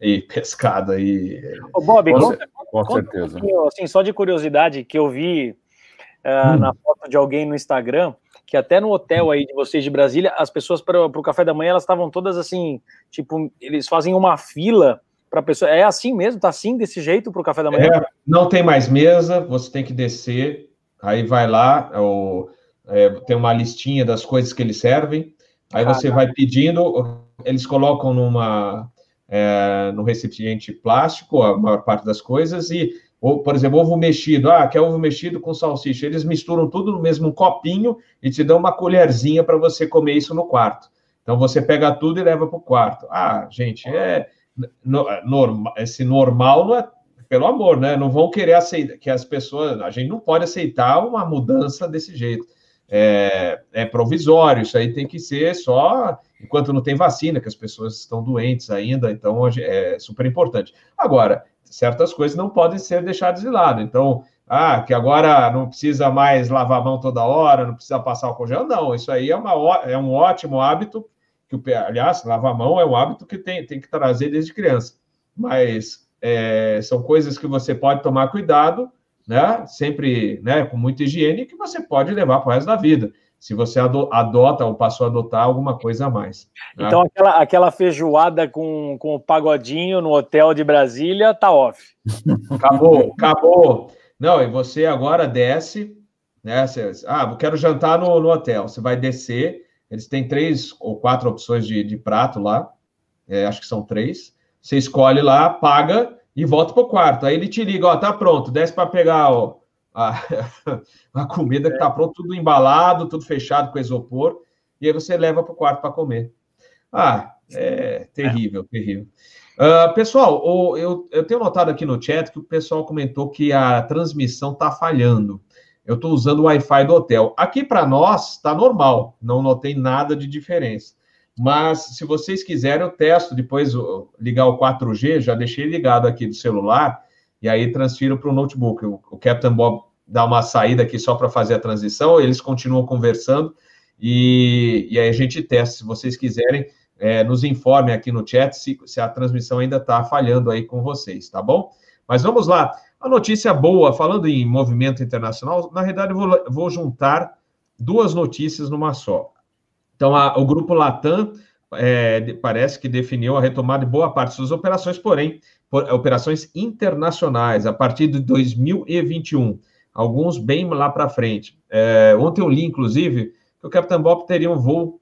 E pescada e. Ô, Bob, com, conta, com certeza. Um assim, só de curiosidade, que eu vi uh, hum. na foto de alguém no Instagram, que até no hotel aí de vocês de Brasília, as pessoas para o café da manhã elas estavam todas assim, tipo, eles fazem uma fila para pessoa. É assim mesmo? Tá assim desse jeito para o café da manhã? É, não tem mais mesa, você tem que descer, aí vai lá, ou, é, tem uma listinha das coisas que eles servem, aí você vai pedindo, eles colocam numa é, no recipiente plástico a maior parte das coisas e ou, por exemplo, ovo mexido, ah, quer ovo mexido com salsicha. Eles misturam tudo no mesmo copinho e te dão uma colherzinha para você comer isso no quarto. Então você pega tudo e leva para o quarto. Ah, gente, é, no, norma, esse normal não é, pelo amor, né? Não vão querer aceitar que as pessoas, a gente não pode aceitar uma mudança desse jeito. É, é provisório, isso aí tem que ser só enquanto não tem vacina, que as pessoas estão doentes ainda, então é super importante. Agora, certas coisas não podem ser deixadas de lado. Então, ah, que agora não precisa mais lavar a mão toda hora, não precisa passar o gel, não. Isso aí é, uma, é um ótimo hábito que, aliás, lavar a mão é um hábito que tem, tem que trazer desde criança, mas é, são coisas que você pode tomar cuidado, né? Sempre, né? Com muita higiene que você pode levar para o resto da vida. Se você adota ou passou a adotar alguma coisa a mais. Né? Então, aquela, aquela feijoada com, com o pagodinho no hotel de Brasília tá off. Acabou, acabou. Não, e você agora desce, né? Você, ah, quero jantar no, no hotel. Você vai descer, eles têm três ou quatro opções de, de prato lá, é, acho que são três. Você escolhe lá, paga e volta para o quarto. Aí ele te liga, ó, tá pronto, desce para pegar ó, a, a comida que tá pronto, tudo embalado, tudo fechado com isopor, e aí você leva para o quarto para comer. Ah, é terrível, terrível. Uh, pessoal, o, eu, eu tenho notado aqui no chat que o pessoal comentou que a transmissão está falhando eu estou usando o Wi-Fi do hotel. Aqui para nós está normal, não notei nada de diferença. Mas se vocês quiserem, eu testo depois ligar o 4G, já deixei ligado aqui do celular, e aí transfiro para o notebook. O, o Captain Bob dá uma saída aqui só para fazer a transição, eles continuam conversando, e, e aí a gente testa. Se vocês quiserem, é, nos informem aqui no chat se, se a transmissão ainda está falhando aí com vocês, tá bom? Mas vamos lá. A notícia boa, falando em movimento internacional, na realidade eu vou, vou juntar duas notícias numa só. Então, a, o grupo Latam é, parece que definiu a retomada de boa parte de suas operações, porém, por, operações internacionais, a partir de 2021, alguns bem lá para frente. É, ontem eu li, inclusive, que o Capitão Bob teria um voo,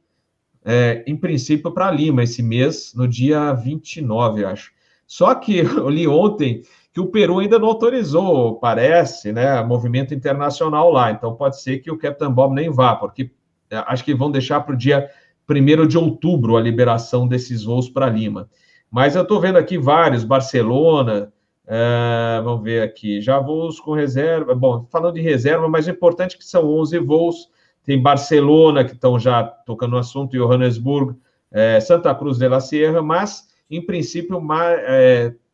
é, em princípio, para Lima esse mês, no dia 29, acho. Só que eu li ontem que o Peru ainda não autorizou, parece, né, movimento internacional lá. Então pode ser que o Captain Bob nem vá, porque é, acho que vão deixar para o dia 1 de outubro a liberação desses voos para Lima. Mas eu estou vendo aqui vários, Barcelona, é, vamos ver aqui, já voos com reserva. Bom, falando de reserva, mas o importante é que são 11 voos. Tem Barcelona, que estão já tocando no assunto, Johannesburgo, é, Santa Cruz de la Sierra, mas, em princípio,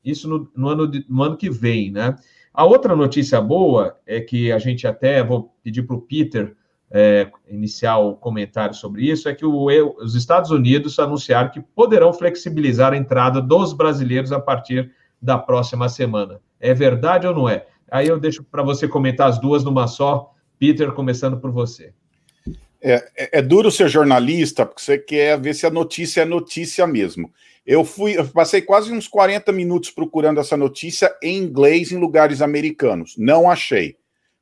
isso no, no ano, de, no ano que vem, né? A outra notícia boa é que a gente até vou pedir para o Peter é, iniciar o comentário sobre isso, é que o, os Estados Unidos anunciaram que poderão flexibilizar a entrada dos brasileiros a partir da próxima semana. É verdade ou não é? Aí eu deixo para você comentar as duas numa só. Peter, começando por você. É, é, é, duro ser jornalista, porque você quer ver se a notícia é notícia mesmo. Eu fui, eu passei quase uns 40 minutos procurando essa notícia em inglês em lugares americanos. Não achei.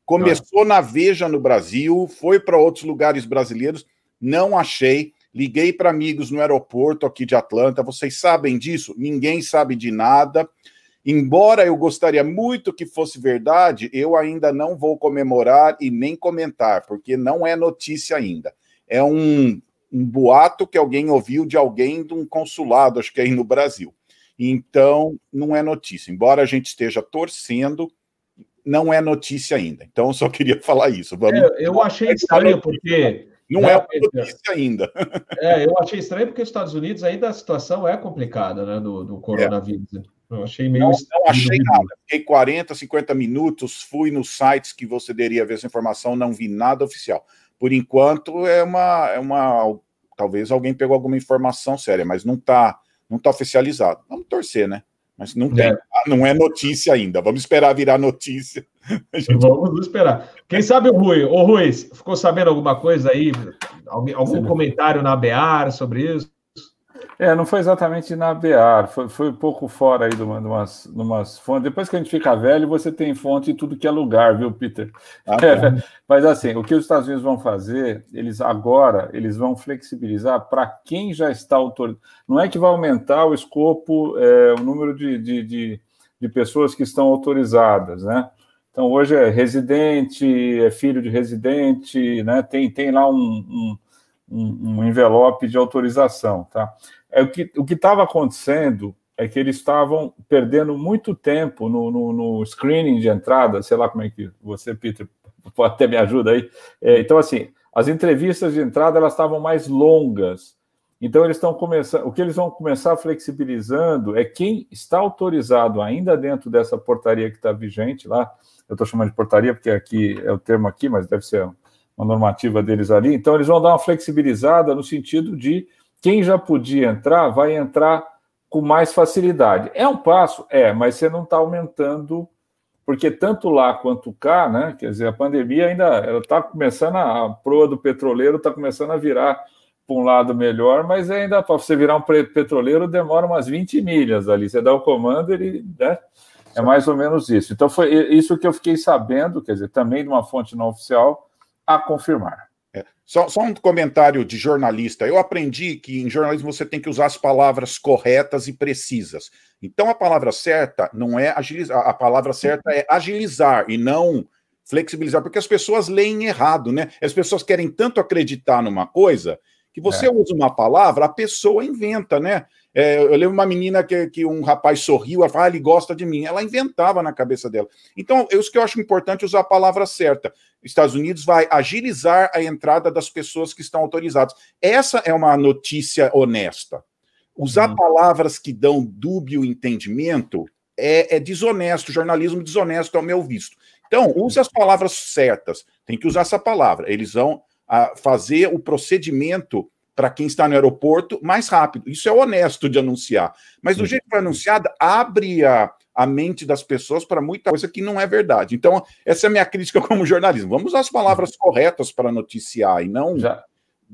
Começou na Veja no Brasil, foi para outros lugares brasileiros, não achei. Liguei para amigos no aeroporto aqui de Atlanta. Vocês sabem disso? Ninguém sabe de nada. Embora eu gostaria muito que fosse verdade, eu ainda não vou comemorar e nem comentar, porque não é notícia ainda. É um, um boato que alguém ouviu de alguém de um consulado, acho que é aí no Brasil. Então, não é notícia. Embora a gente esteja torcendo, não é notícia ainda. Então, eu só queria falar isso. Vamos... É, eu achei estranho, porque. Não é, é notícia ainda. É, eu achei estranho porque os Estados Unidos ainda a situação é complicada, né, do, do coronavírus. É. Eu achei meio. Não, não achei nada. Fiquei 40, 50 minutos, fui nos sites que você deveria ver essa informação, não vi nada oficial. Por enquanto, é uma. É uma talvez alguém pegou alguma informação séria, mas não está não tá oficializado. Vamos torcer, né? Mas não tem, é. não é notícia ainda. Vamos esperar virar notícia. Gente... Vamos esperar. Quem sabe o Rui? Ô, Rui, ficou sabendo alguma coisa aí? Algum, algum comentário na BEAR sobre isso? É, não foi exatamente na BEAR, foi, foi um pouco fora aí de, uma, de, umas, de umas fontes. Depois que a gente fica velho, você tem fonte em tudo que é lugar, viu, Peter? Ah, tá. é, mas assim, o que os Estados Unidos vão fazer, eles agora, eles vão flexibilizar para quem já está autorizado. Não é que vai aumentar o escopo, é, o número de, de, de, de pessoas que estão autorizadas, né? Então, hoje é residente, é filho de residente, né? Tem, tem lá um, um, um envelope de autorização, tá? É, o que o estava acontecendo é que eles estavam perdendo muito tempo no, no, no, screening de entrada, sei lá como é que você, Peter, pode até me ajuda aí. É, então, assim, as entrevistas de entrada elas estavam mais longas. Então, eles estão começando. O que eles vão começar flexibilizando é quem está autorizado ainda dentro dessa portaria que está vigente lá. Eu estou chamando de portaria porque aqui é o termo aqui, mas deve ser uma normativa deles ali. Então, eles vão dar uma flexibilizada no sentido de quem já podia entrar vai entrar com mais facilidade. É um passo? É, mas você não está aumentando, porque tanto lá quanto cá, né? Quer dizer, a pandemia ainda está começando, a, a proa do petroleiro está começando a virar para um lado melhor, mas ainda para você virar um petroleiro demora umas 20 milhas ali. Você dá o comando, ele. Né? É mais ou menos isso. Então, foi isso que eu fiquei sabendo, quer dizer, também de uma fonte não oficial, a confirmar. É. Só, só, um comentário de jornalista. Eu aprendi que em jornalismo você tem que usar as palavras corretas e precisas. Então a palavra certa não é agilizar, a palavra certa é agilizar e não flexibilizar, porque as pessoas leem errado, né? As pessoas querem tanto acreditar numa coisa que você é. usa uma palavra, a pessoa inventa, né? É, eu lembro uma menina que, que um rapaz sorriu, ela fala, ah, ele gosta de mim. Ela inventava na cabeça dela. Então, isso que eu acho importante usar a palavra certa. Estados Unidos vai agilizar a entrada das pessoas que estão autorizadas. Essa é uma notícia honesta. Usar uhum. palavras que dão dúbio entendimento é, é desonesto, jornalismo desonesto, ao meu visto. Então, use as palavras certas. Tem que usar essa palavra. Eles vão a, ah, fazer o procedimento para quem está no aeroporto mais rápido. Isso é honesto de anunciar. Mas do jeito que foi anunciado, abre a, a mente das pessoas para muita coisa que não é verdade. Então, essa é a minha crítica como jornalismo. Vamos usar as palavras corretas para noticiar e não. Já,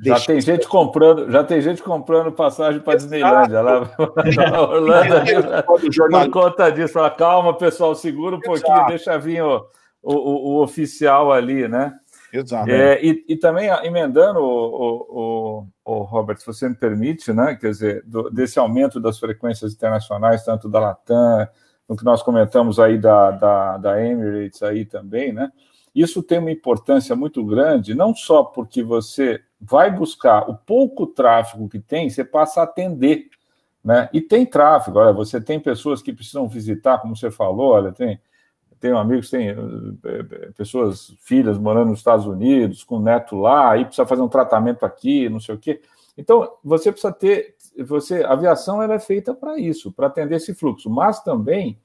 já tem gente comprando, já tem gente comprando passagem para Disneylândia lá, lá Orlando. Por conta disso, fala, calma, pessoal, segura um pouquinho, Exato. deixa vir o, o, o oficial ali, né? Exato. É, e, e, também emendando, o, o, o, Robert, se você me permite, né, quer dizer, do, desse aumento das frequências internacionais, tanto da Latam, no que nós comentamos aí da, da, da Emirates aí também, né, isso tem uma importância muito grande, não só porque você vai buscar o pouco tráfego que tem, você passa a atender, né, e tem tráfego, olha, você tem pessoas que precisam visitar, como você falou, olha, tem tenho amigos, tem eh, eh, pessoas, filhas morando nos Estados Unidos, com neto lá, aí precisa fazer um tratamento aqui, não sei o quê. Então, você precisa ter, você, a aviação ela é feita para isso, para atender esse fluxo, mas também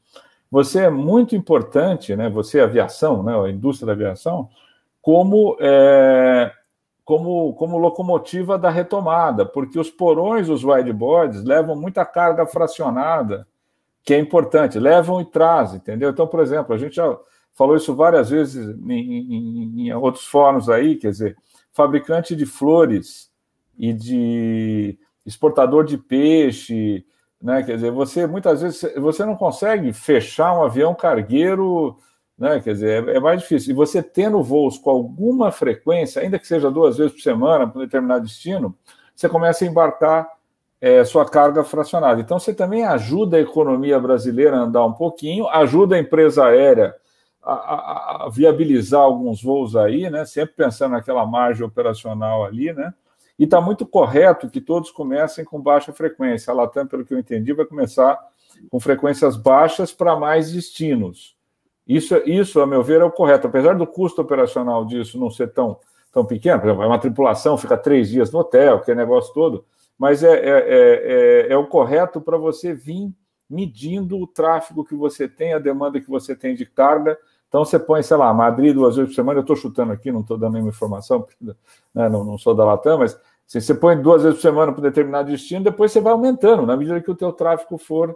você é muito importante, né? Você, a aviação, né? A indústria da aviação, como é, como, como locomotiva da retomada, porque os porões, os wideboards, levam muita carga fracionada, que é importante, levam e trazem, entendeu? Então, por exemplo, a gente já falou isso várias vezes em, em, em outros fóruns aí, quer dizer, fabricante de flores e de exportador de peixe, né? Quer dizer, você muitas vezes você não consegue fechar um avião cargueiro né? Quer dizer, é, é mais difícil. E você tendo voos com alguma frequência, ainda que seja duas vezes por semana, para um determinado destino, você começa a embarcar é, sua carga fracionada. Então, você também ajuda a economia brasileira a andar um pouquinho, ajuda a empresa aérea a, a, a viabilizar alguns voos aí, né? Sempre pensando naquela margem operacional ali, né? E está muito correto que todos comecem com baixa frequência. A Latam, pelo que eu entendi, vai começar com frequências baixas para mais destinos. Isso, isso, a meu ver, é o correto. Apesar do custo operacional disso não ser tão, tão pequeno, por exemplo, é uma tripulação, fica três dias no hotel, que é negócio todo, mas é, é, é, é o correto para você vir medindo o tráfego que você tem, a demanda que você tem de carga. Então, você põe, sei lá, Madrid duas vezes por semana, eu estou chutando aqui, não estou dando nenhuma informação, né, não, não, sou da Latam, mas se você põe duas vezes por semana para determinado destino, depois você vai aumentando, na medida que o teu tráfego for,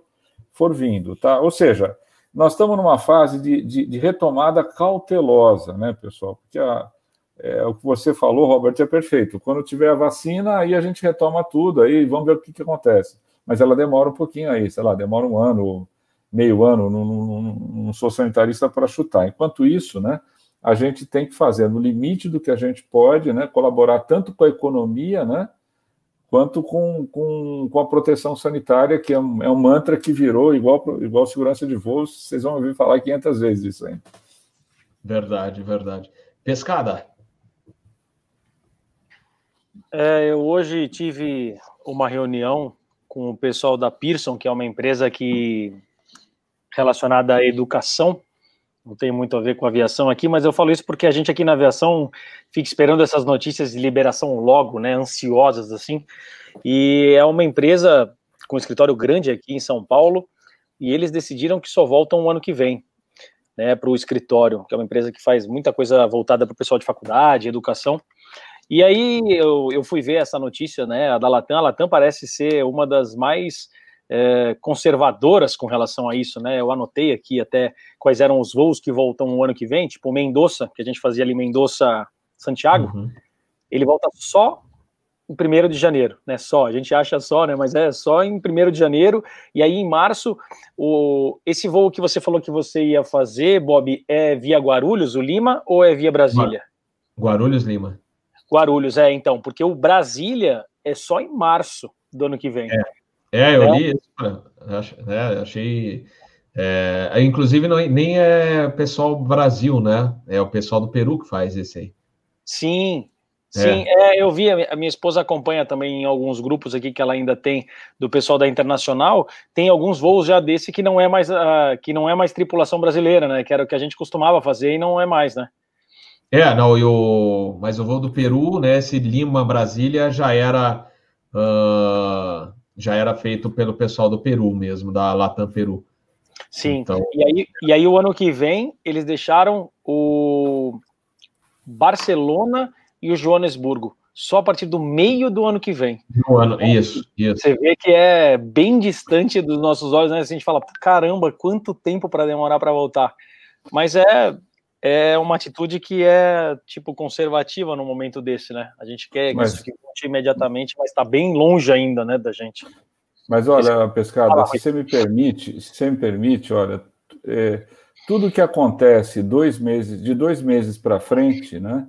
for vindo, tá? Ou seja, nós estamos numa fase de, de, de retomada cautelosa, né, pessoal? Porque a, é, o que você falou, Robert, é perfeito. Quando tiver a vacina, aí a gente retoma tudo, aí vamos ver o que, que acontece. Mas ela demora um pouquinho aí, sei lá, demora um ano, meio ano, não, não, não sou sanitarista para chutar. Enquanto isso, né, a gente tem que fazer no limite do que a gente pode, né, colaborar tanto com a economia, né, quanto com, com, com a proteção sanitária, que é um, é um mantra que virou igual, igual segurança de voos, vocês vão ouvir falar 500 vezes isso aí. Verdade, verdade. Pescada. É, eu hoje tive uma reunião com o pessoal da Pearson, que é uma empresa que relacionada à educação, não tem muito a ver com aviação aqui, mas eu falo isso porque a gente aqui na aviação fica esperando essas notícias de liberação logo, né, ansiosas assim. E é uma empresa com um escritório grande aqui em São Paulo, e eles decidiram que só voltam o ano que vem, né, para o escritório, que é uma empresa que faz muita coisa voltada para o pessoal de faculdade, educação. E aí eu, eu fui ver essa notícia, né, a da Latam. A Latam parece ser uma das mais é, conservadoras com relação a isso, né? Eu anotei aqui até quais eram os voos que voltam no ano que vem, tipo Mendoza, que a gente fazia ali Mendoza Santiago, uhum. ele volta só em 1 de janeiro, né? Só, a gente acha só, né? Mas é só em 1 de janeiro, e aí em março, o, esse voo que você falou que você ia fazer, Bob, é via Guarulhos, o Lima, ou é via Brasília? Guarulhos, Lima. Guarulhos, é, então, porque o Brasília é só em março do ano que vem. É. É, eu li isso, né, achei. É, inclusive, não, nem é pessoal Brasil, né? É o pessoal do Peru que faz esse aí. Sim, Sim, é. é. eu vi, a minha esposa acompanha também em alguns grupos aqui que ela ainda tem do pessoal da Internacional, tem alguns voos já desse que não é mais uh, que não é mais tripulação brasileira, né? Que era o que a gente costumava fazer e não é mais, né? É, não, eu, mas o voo do Peru, né? Esse Lima Brasília já era uh, já era feito pelo pessoal do Peru mesmo, da Latam Peru. Sim, então... e, aí, e aí o ano que vem eles deixaram o Barcelona e o Joanesburgo só a partir do meio do ano que vem. No ano, isso, isso. Você vê que é bem distante dos nossos olhos, né? A gente fala, caramba, quanto tempo para demorar para voltar. Mas é é uma atitude que é tipo conservativa no momento desse, né? A gente quer mas, que isso imediatamente, mas está bem longe ainda, né, da gente. Mas olha, pescada, se você me permite, se você me permite, olha, é, tudo que acontece dois meses, de dois meses para frente, né,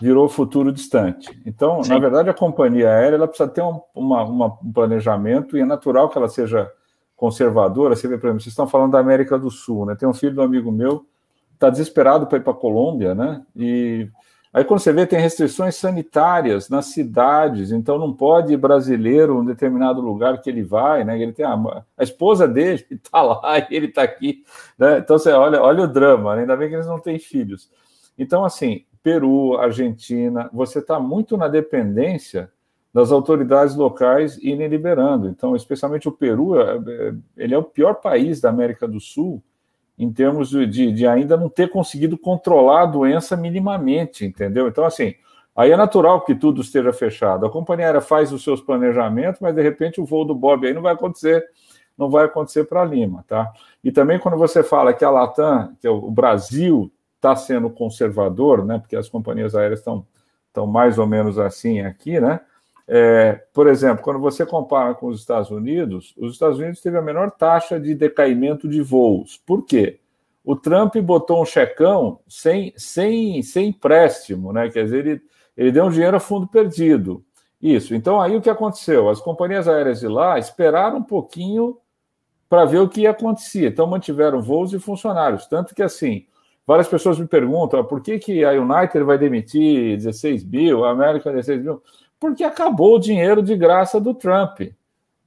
virou futuro distante. Então, Sim. na verdade, a companhia aérea ela precisa ter um, uma, uma, um planejamento e é natural que ela seja conservadora. Você vê, por exemplo, vocês estão falando da América do Sul, né? Tem um filho do amigo meu está desesperado para ir para a Colômbia, né? E aí quando você vê tem restrições sanitárias nas cidades, então não pode ir brasileiro um determinado lugar que ele vai, né? Ele tem a, a esposa dele está lá e ele está aqui, né? Então você olha, olha o drama, né? ainda bem que eles não têm filhos. Então assim, Peru, Argentina, você está muito na dependência das autoridades locais irem liberando. Então, especialmente o Peru, é, é, ele é o pior país da América do Sul em termos de, de, ainda não ter conseguido controlar a doença minimamente, entendeu? Então, assim, aí é natural que tudo esteja fechado. A companhia aérea faz os seus planejamentos, mas de repente o voo do Bob aí não vai acontecer, não vai acontecer para Lima, tá? E também quando você fala que a Latam, que é o Brasil está sendo conservador, né? Porque as companhias aéreas estão estão mais ou menos assim aqui, né? É, por exemplo, quando você compara com os Estados Unidos, os Estados Unidos teve a menor taxa de decaimento de voos. Por quê? O Trump botou um checão sem, sem, sem empréstimo, né? Quer dizer, ele, ele deu um dinheiro a fundo perdido. Isso. Então, aí o que aconteceu? As companhias aéreas de lá esperaram um pouquinho para ver o que ia acontecer. Então, mantiveram voos e funcionários. Tanto que, assim, várias pessoas me perguntam ah, por que, que a United vai demitir 16 mil, a América 16 mil porque acabou o dinheiro de graça do Trump.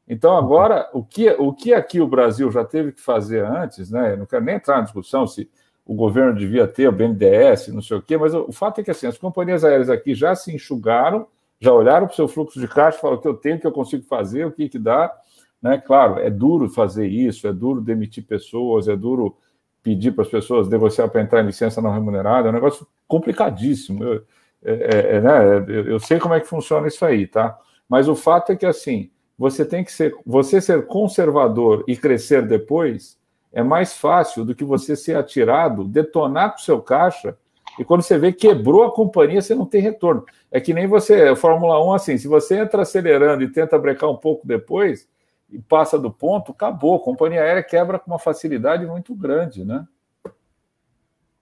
Então, agora, o que, o que aqui o Brasil já teve que fazer antes, né? Eu não quero nem entrar na discussão se o governo devia ter o BNDES, não sei o quê, mas o, o fato é que assim, as companhias aéreas aqui já se enxugaram, já olharam para o seu fluxo de caixa e falaram o que eu tenho, o que eu consigo fazer, o que, que dá. Né? Claro, é duro fazer isso, é duro demitir pessoas, é duro pedir para as pessoas negociar para entrar em licença não remunerada, é um negócio complicadíssimo. Eu, é, é, é, né, eu sei como é que funciona isso aí, tá? Mas o fato é que assim, você tem que ser, você ser conservador e crescer depois é mais fácil do que você ser atirado, detonar com o seu caixa e quando você vê quebrou a companhia, você não tem retorno. É que nem você, Fórmula 1, assim, se você entra acelerando e tenta brecar um pouco depois e passa do ponto, acabou. A companhia aérea quebra com uma facilidade muito grande, né?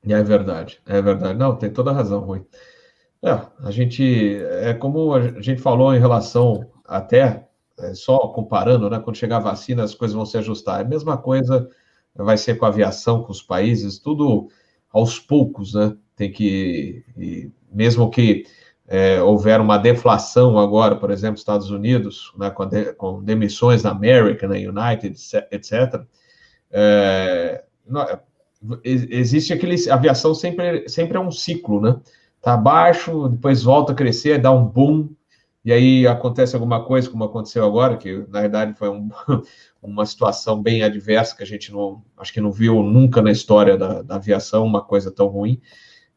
É verdade, é verdade. Não, tem toda a razão, Rui. É, a gente, é como a gente falou em relação até, é, só comparando, né, quando chegar a vacina, as coisas vão se ajustar. É a mesma coisa vai ser com a aviação, com os países, tudo aos poucos, né? Tem que, e mesmo que é, houver uma deflação agora, por exemplo, Estados Unidos, né, com, de, com demissões na American, na United, etc., é, não, existe aquele. A aviação sempre, sempre é um ciclo, né? Tá baixo, depois volta a crescer, dá um boom, e aí acontece alguma coisa, como aconteceu agora, que na verdade foi um, uma situação bem adversa, que a gente não, acho que não viu nunca na história da, da aviação uma coisa tão ruim,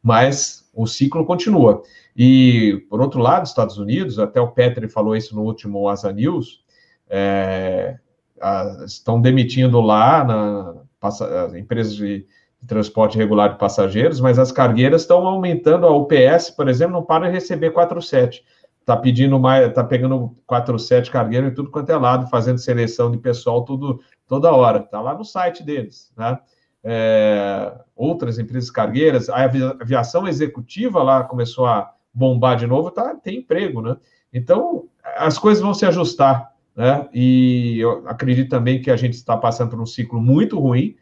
mas o ciclo continua. E, por outro lado, Estados Unidos, até o Petri falou isso no último Asa News, é, a, estão demitindo lá na, as empresas de transporte regular de passageiros, mas as cargueiras estão aumentando. A UPS, por exemplo, não para de receber 47. Está pedindo mais, está pegando 47 cargueiros em tudo quanto é lado, fazendo seleção de pessoal tudo, toda hora. Está lá no site deles, né? É, outras empresas cargueiras, a aviação executiva lá começou a bombar de novo, tá, tem emprego, né? Então, as coisas vão se ajustar, né? E eu acredito também que a gente está passando por um ciclo muito ruim,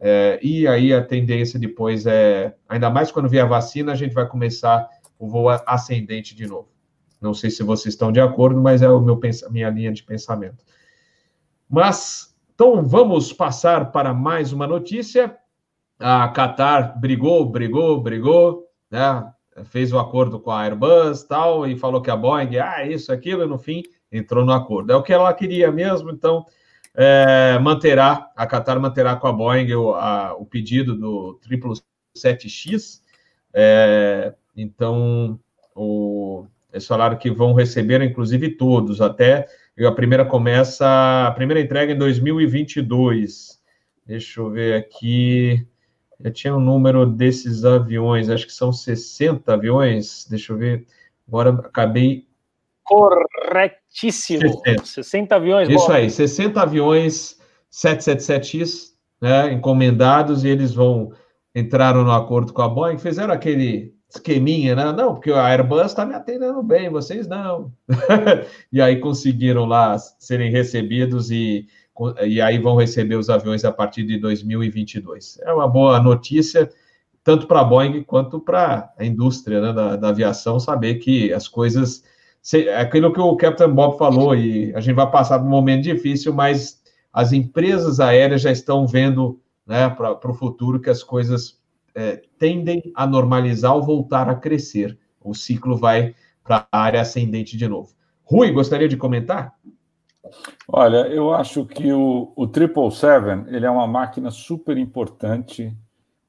é, e aí a tendência depois é, ainda mais quando vier a vacina, a gente vai começar o voo ascendente de novo. Não sei se vocês estão de acordo, mas é o meu minha linha de pensamento. Mas então vamos passar para mais uma notícia. A Qatar brigou, brigou, brigou, né? Fez o acordo com a Airbus tal e falou que a Boeing, ah, isso, aquilo, e no fim entrou no acordo. É o que ela queria mesmo, então é, manterá, a Qatar manterá com a Boeing o, a, o pedido do 777X. É, então, o, eles falaram que vão receber, inclusive, todos, até a primeira começa, a primeira entrega em 2022. Deixa eu ver aqui. Eu tinha o um número desses aviões, acho que são 60 aviões. Deixa eu ver. Agora acabei. Correto certíssimo. 60, 60 aviões. Isso aí, 60 aviões 777X, né, encomendados, e eles vão entraram no acordo com a Boeing, fizeram aquele esqueminha, né? Não, porque a Airbus está me atendendo bem, vocês não. e aí conseguiram lá serem recebidos e, e aí vão receber os aviões a partir de 2022. É uma boa notícia, tanto para a Boeing quanto para a indústria né, da, da aviação, saber que as coisas é aquilo que o Captain Bob falou, e a gente vai passar por um momento difícil, mas as empresas aéreas já estão vendo né, para o futuro que as coisas é, tendem a normalizar ou voltar a crescer. O ciclo vai para a área ascendente de novo. Rui, gostaria de comentar? Olha, eu acho que o, o 777 ele é uma máquina super importante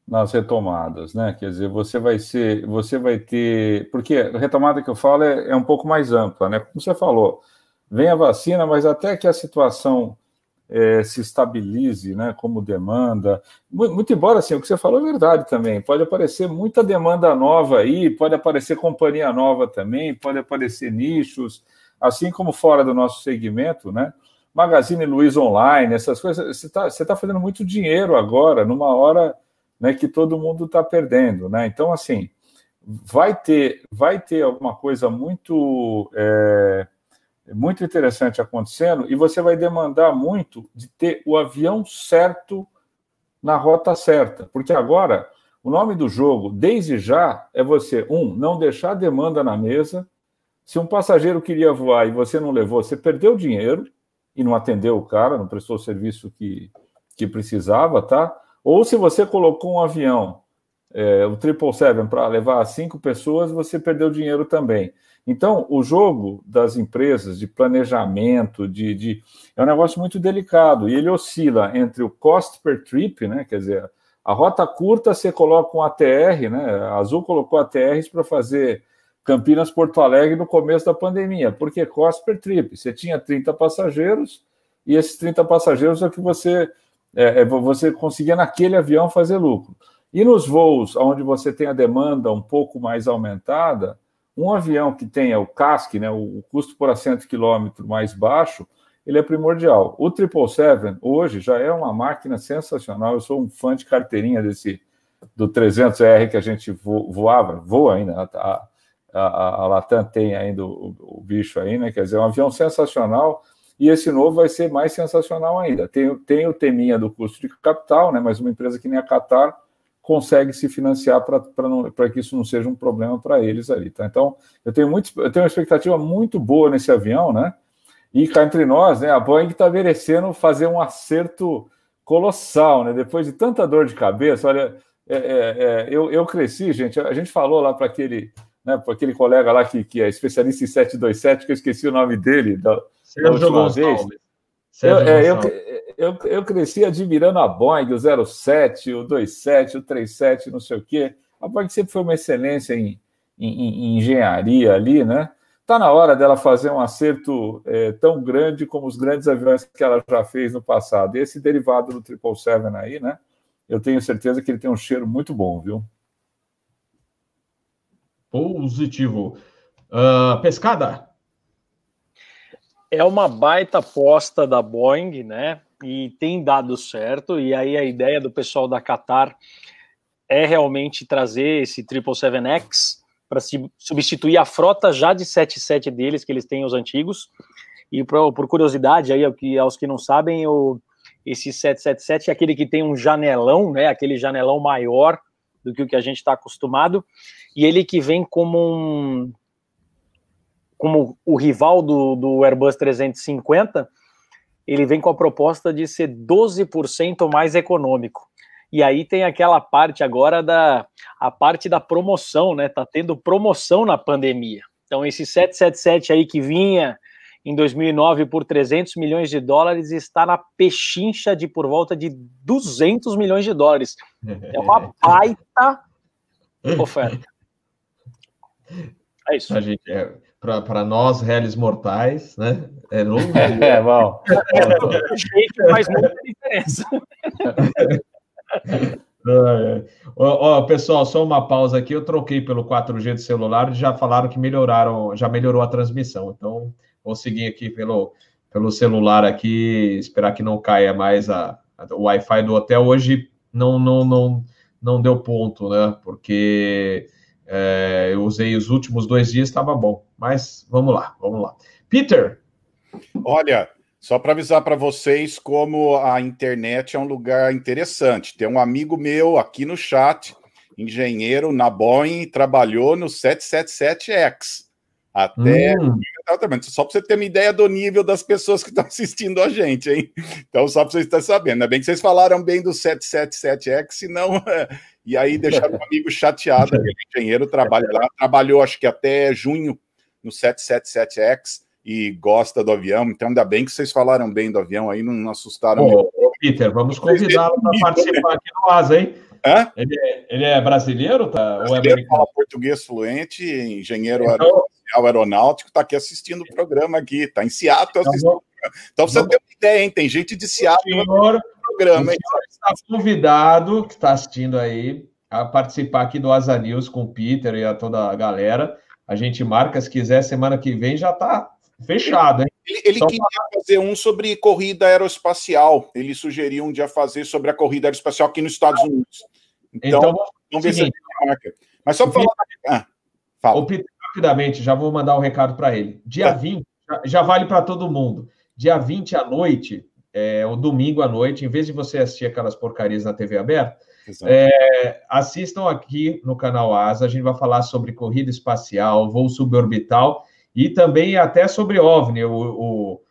nas retomadas, né? Quer dizer, você vai ser, você vai ter, porque a retomada que eu falo é, é um pouco mais ampla, né? Como você falou, vem a vacina, mas até que a situação é, se estabilize, né? Como demanda, muito, embora assim, o que você falou é verdade também. Pode aparecer muita demanda nova aí, pode aparecer companhia nova também, pode aparecer nichos, assim como fora do nosso segmento, né? Magazine Luiza Online, essas coisas, você está tá fazendo muito dinheiro agora, numa hora né, que todo mundo está perdendo, né? Então, assim, vai ter, vai ter alguma coisa muito, é, muito interessante acontecendo e você vai demandar muito de ter o avião certo na rota certa, porque agora o nome do jogo, desde já, é você, um, não deixar demanda na mesa. Se um passageiro queria voar e você não levou, você perdeu dinheiro e não atendeu o cara, não prestou o serviço que, que precisava, tá? Ou se você colocou um avião, é, o 777, para levar cinco pessoas, você perdeu dinheiro também. Então, o jogo das empresas de planejamento, de, de, é um negócio muito delicado, e ele oscila entre o cost per trip, né? Quer dizer, a rota curta você coloca um ATR, né? A Azul colocou ATRs para fazer Campinas Porto Alegre no começo da pandemia, porque cost per trip. Você tinha 30 passageiros, e esses 30 passageiros é que você é, é, você conseguia naquele avião fazer lucro. E nos voos onde você tem a demanda um pouco mais aumentada, um avião que tenha o CASC, né, o custo por assento quilômetro mais baixo, ele é primordial. O 777 hoje já é uma máquina sensacional. Eu sou um fã de carteirinha desse do 300R que a gente voava, voa ainda. A, a, a Latam tem ainda o, o, bicho aí, né? Quer dizer, é um avião sensacional e esse novo vai ser mais sensacional ainda. Tem, tem o teminha do custo de capital, né, mas uma empresa que nem a Qatar consegue se financiar para que isso não seja um problema para eles ali. Tá? Então, eu tenho, muito, eu tenho uma expectativa muito boa nesse avião, né? E cá entre nós, né, a Boeing está merecendo fazer um acerto colossal, né? Depois de tanta dor de cabeça, olha, é, é, é, eu, eu cresci, gente. A gente falou lá para aquele, né, para aquele colega lá que, que é especialista em 727, que eu esqueci o nome dele, da, Sérgio Gonçalves. Eu, é, eu, eu, eu, cresci admirando a Boeing, o 07, o 27, o 37, não sei o quê. A Boeing sempre foi uma excelência em, em, em engenharia ali, né? Está na hora dela fazer um acerto é, tão grande como os grandes aviões que ela já fez no passado. E esse derivado do 777 aí, né? Eu tenho certeza que ele tem um cheiro muito bom, viu? Positivo. Uh, pescada? É uma baita aposta da Boeing, né? E tem dado certo. E aí a ideia do pessoal da Qatar é realmente trazer esse 777X para substituir a frota já de 77 deles, que eles têm os antigos. E por, por curiosidade, aí, aos que não sabem, o, esse 777 é aquele que tem um janelão, né? Aquele janelão maior do que o que a gente está acostumado. E ele que vem como um como o rival do, do Airbus 350, ele vem com a proposta de ser 12% mais econômico. E aí tem aquela parte agora da a parte da promoção, né? Tá tendo promoção na pandemia. Então esse 777 aí que vinha em 2009 por 300 milhões de dólares está na pechincha de por volta de 200 milhões de dólares. É uma baita oferta. É isso. A gente, é, para nós, réis mortais, né? É longe. É, bom. É, faz muita diferença. Ó, pessoal, só uma pausa aqui. Eu troquei pelo 4G do celular e já falaram que melhoraram, já melhorou a transmissão. Então, vou seguir aqui pelo, pelo celular aqui, esperar que não caia mais a, a o Wi-Fi do hotel. Hoje não, não, não, não deu ponto, né? Porque é, eu usei os últimos dois dias, estava bom. Mas vamos lá, vamos lá. Peter. Olha, só para avisar para vocês como a internet é um lugar interessante. Tem um amigo meu aqui no chat, engenheiro na Boeing, trabalhou no 777X. Até. Hum. Só para você ter uma ideia do nível das pessoas que estão assistindo a gente, hein? Então, só para vocês estarem sabendo. Ainda bem que vocês falaram bem do 777X, senão. e aí deixaram o amigo chateado. Ele é engenheiro, trabalha lá. Trabalhou, acho que até junho, no 777X. e gosta do avião. Então, ainda bem que vocês falaram bem do avião aí, não assustaram. Ô, Peter, vamos convidá-lo para participar aqui no ASA, hein? Hã? Ele, é, ele é brasileiro, tá? Ou é americano? fala português fluente, engenheiro então, aeronáutico, está aqui assistindo o programa aqui, está em Seattle então, assistindo. Então, você tem uma ideia, hein? Tem gente de Seattle no programa. O senhor está convidado, que está assistindo aí, a participar aqui do Asa News com o Peter e a toda a galera. A gente marca, se quiser, semana que vem já está fechado, hein? Ele, ele queria fazer um sobre corrida aeroespacial. Ele sugeriu um dia fazer sobre a corrida aeroespacial aqui nos Estados Unidos. Então, então vamos ver se ele marca. Mas só para falar. Ah, fala. O Peter, rapidamente, já vou mandar um recado para ele. Dia 20, tá. já, vale para todo mundo. Dia 20 à noite, é, o domingo à noite, em vez de você assistir aquelas porcarias na TV aberta, é, assistam aqui no canal Asa. A gente vai falar sobre corrida espacial, voo suborbital e também até sobre OVNI. O, o,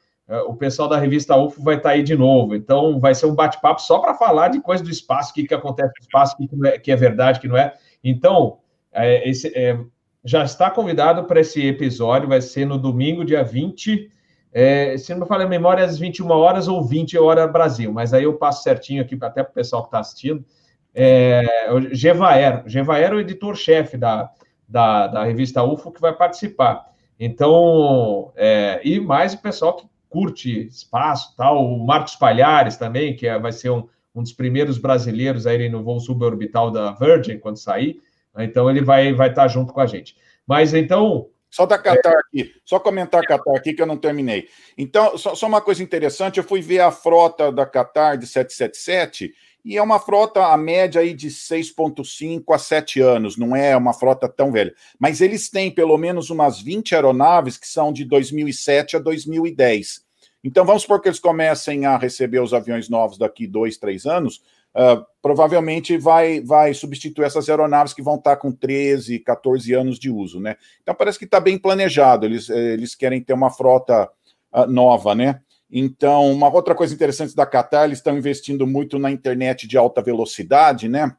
o pessoal da revista UFO vai estar aí de novo. Então, vai ser um bate-papo só para falar de coisa do espaço, o que, que acontece no espaço, o que, é, que é verdade, o que não é. Então, é, esse, é, já está convidado para esse episódio, vai ser no domingo, dia 20 é, se não me falha a memória, às 21 horas ou 20 horas Brasil, mas aí eu passo certinho aqui até para o pessoal que está assistindo. É, o Gevaer, Gevaer é o editor-chefe da, da, da, revista UFO que vai participar. Então, é, e mais o pessoal que curte espaço, tal, o Marcos Palhares também, que é, vai ser um, um dos primeiros brasileiros a irem no voo suborbital da Virgin quando sair. Então, ele vai, vai estar junto com a gente. Mas então, só da Qatar é. aqui, só comentar Qatar aqui que eu não terminei. Então, só, só, uma coisa interessante, eu fui ver a frota da Qatar de 777 e é uma frota a média aí de 6.5 a 7 anos, não é uma frota tão velha. Mas eles têm pelo menos umas 20 aeronaves que são de 2007 a 2010. Então vamos supor que eles comecem a receber os aviões novos daqui dois, três anos, uh, provavelmente vai, vai substituir essas aeronaves que vão estar com 13, 14 anos de uso, né? Então parece que está bem planejado, eles, eles querem ter uma frota uh, nova, né? Então, uma outra coisa interessante da Qatar, eles estão investindo muito na internet de alta velocidade, né?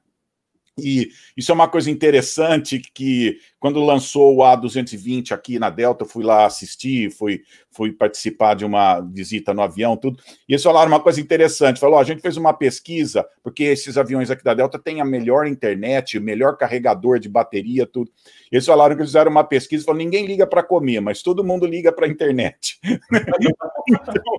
E isso é uma coisa interessante que quando lançou o A220 aqui na Delta, eu fui lá assistir, fui, fui participar de uma visita no avião, tudo. E eles falaram uma coisa interessante, falou, a gente fez uma pesquisa, porque esses aviões aqui da Delta têm a melhor internet, o melhor carregador de bateria, tudo. E eles falaram que eles fizeram uma pesquisa, falaram, ninguém liga para comer, mas todo mundo liga para a internet.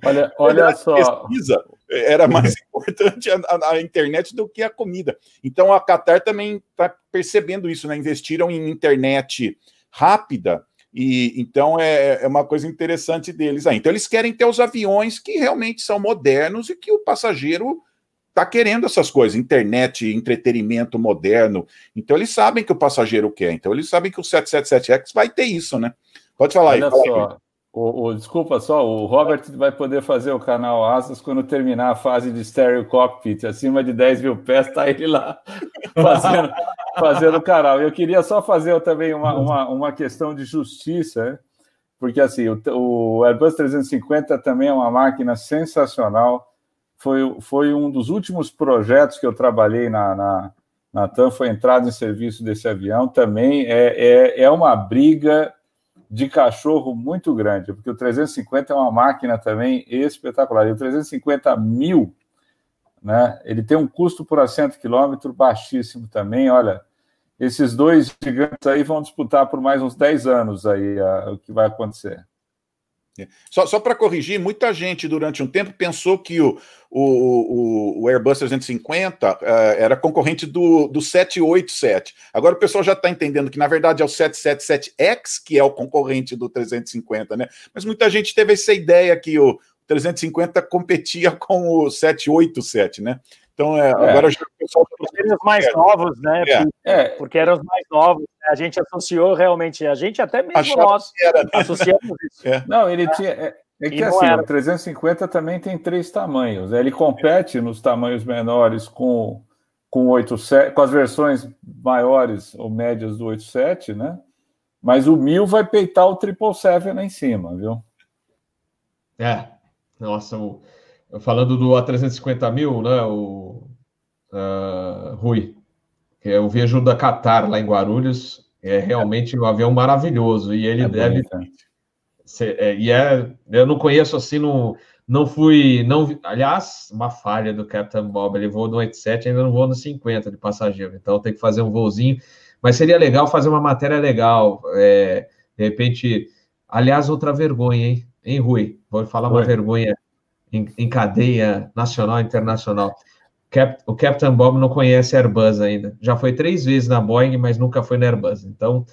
olha, olha só. Pesquisa, era mais importante a, a, a, internet do que a comida. Então a Qatar também está percebendo isso, né? Investiram em internet rápida e então é, é, uma coisa interessante deles aí. Então eles querem ter os aviões que realmente são modernos e que o passageiro está querendo essas coisas, internet, entretenimento moderno. Então eles sabem que o passageiro quer. Então eles sabem que o 777X vai ter isso, né? Pode falar Olha aí. Só. Aí. O, o, desculpa só, o Robert vai poder fazer o canal Asas quando terminar a fase de Stereo Cockpit. Acima de 10 mil pés, está ele lá fazendo, fazendo o canal. Eu queria só fazer também uma, uma, uma questão de justiça, né? porque assim, o, o, Airbus 350 também é uma máquina sensacional. Foi, foi um dos últimos projetos que eu trabalhei na, na, na TAM, foi entrada em serviço desse avião. Também é, é, é uma briga de cachorro muito grande, porque o 350 é uma máquina também espetacular. E o 350 mil, né? Ele tem um custo por assento quilômetro baixíssimo também. Olha, esses dois gigantes aí vão disputar por mais uns 10 anos aí a, o que vai acontecer. Só, só para corrigir, muita gente durante um tempo pensou que o, o, o, Airbus 350 uh, eh, era concorrente do, do 787. Agora o pessoal já está entendendo que, na verdade, é o 777X que é o concorrente do 350, né? Mas muita gente teve essa ideia que o 350 competia com o 787, né? Então, é, é. agora já o pessoal. Eram os mais novos, né? É. é. Porque eram os mais novos. Né? A gente associou realmente, a gente até mesmo Achava nós era, né? associamos isso. É. Não, ele tinha. É, é que assim, era. o 350 também tem três tamanhos. Né? Ele compete nos tamanhos menores com, com, 87, com as versões maiores ou médias do 87, né? Mas o 1000 vai peitar o 777 lá em cima, viu? É. Nossa, o falando do A350 mil, né, o uh, Rui, eu vejo da Qatar lá em Guarulhos, é realmente um avião maravilhoso e ele é deve é, e é, eu não conheço assim, não, não fui, não, aliás, uma falha do Captain Bob, ele voou no 87, ainda não voou no 50 de passageiro, então tem que fazer um voozinho, mas seria legal fazer uma matéria legal, é, de repente, aliás, outra vergonha, hein, hein, Rui? Vou falar uma vergonha em, em, cadeia nacional e internacional. Cap, o Captain Bob não conhece Airbus ainda, já foi três vezes na Boeing, mas nunca foi na Airbus, então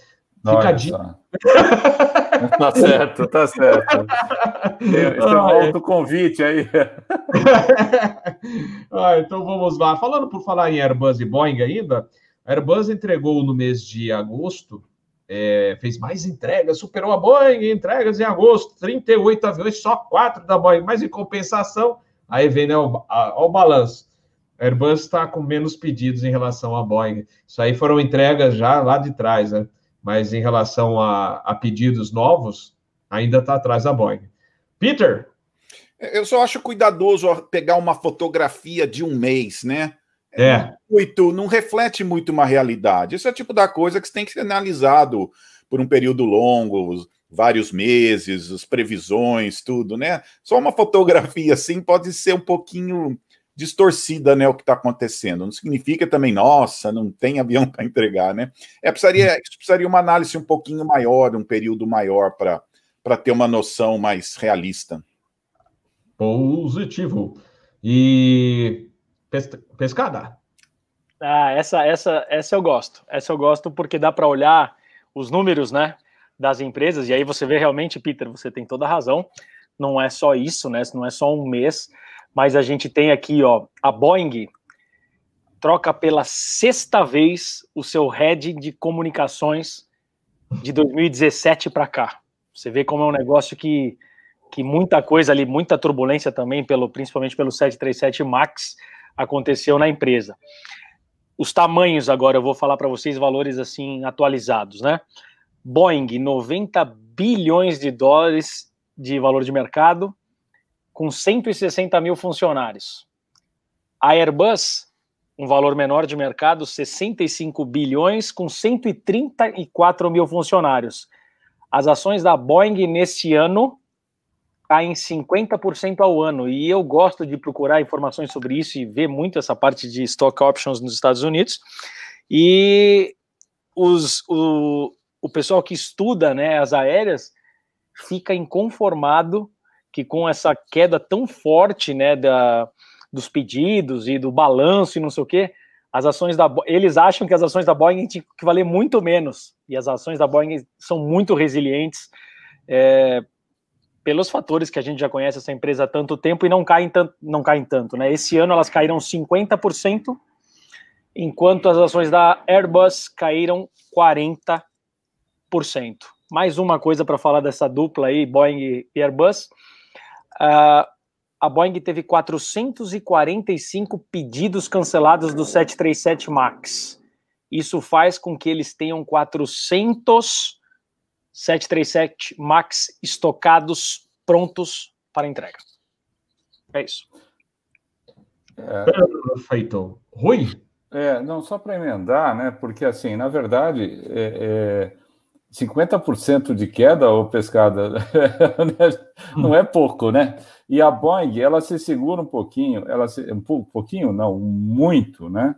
fica a dica. Tá certo, tá certo. Tem, tem um autoconvite aí. ah, então vamos lá. Falando por falar em Airbus e Boeing ainda, a Airbus entregou no mês de agosto, é, fez mais entregas, superou a Boeing entregas em agosto, 38 aviões, só quatro da Boeing, mas em compensação, aí vem né, o, a, o balanço. A Airbus está com menos pedidos em relação à Boeing. Isso aí foram entregas já lá de trás, né? mas em relação a, a pedidos novos, ainda está atrás da Boeing. Peter? Eu só acho cuidadoso pegar uma fotografia de um mês, né? É. Muito, não reflete muito uma realidade. Esse é o tipo da coisa que tem que ser analisado por um período longo, vários meses, as previsões, tudo, né? Só uma fotografia assim pode ser um pouquinho distorcida, né, o que está acontecendo. Não significa também, nossa, não tem avião para entregar, né? É, precisaria, precisaria uma análise um pouquinho maior, um período maior para ter uma noção mais realista. Positivo. E pescada? Ah, essa, essa, essa eu gosto. Essa eu gosto porque dá para olhar os números, né, das empresas, e aí você vê realmente, Peter, você tem toda a razão. Não é só isso, né? Não é só um mês mas a gente tem aqui, ó, a Boeing troca pela sexta vez o seu head de comunicações de 2017 para cá. Você vê como é um negócio que, que muita coisa ali, muita turbulência também, pelo, principalmente pelo 737 MAX, aconteceu na empresa. Os tamanhos agora, eu vou falar para vocês valores assim atualizados, né? Boeing, 90 bilhões de dólares de valor de mercado, com 160 mil funcionários. A Airbus, um valor menor de mercado, 65 bilhões, com 134 mil funcionários. As ações da Boeing nesse ano caem 50% ao ano. E eu gosto de procurar informações sobre isso e ver muito essa parte de stock options nos Estados Unidos. E os, o, o pessoal que estuda né, as aéreas fica inconformado que com essa queda tão forte, né, da, dos pedidos e do balanço e não sei o quê, as ações da eles acham que as ações da Boeing tinham que valer muito menos e as ações da Boeing são muito resilientes é, pelos fatores que a gente já conhece essa empresa há tanto tempo e não caem tanto, não caem tanto, né? Esse ano elas caíram 50%, enquanto as ações da Airbus caíram 40%. Mais uma coisa para falar dessa dupla aí, Boeing e Airbus. Uh, a Boeing teve 445 pedidos cancelados do 737 MAX. Isso faz com que eles tenham 400 737 MAX estocados, prontos para entrega. É isso. É, Feito. Rui? É, não, só para emendar, né? Porque, assim, na verdade, é, é 50% de queda ou pescada não é pouco, né? E a Boeing, ela se segura um pouquinho, ela se, um pouquinho, não, muito, né?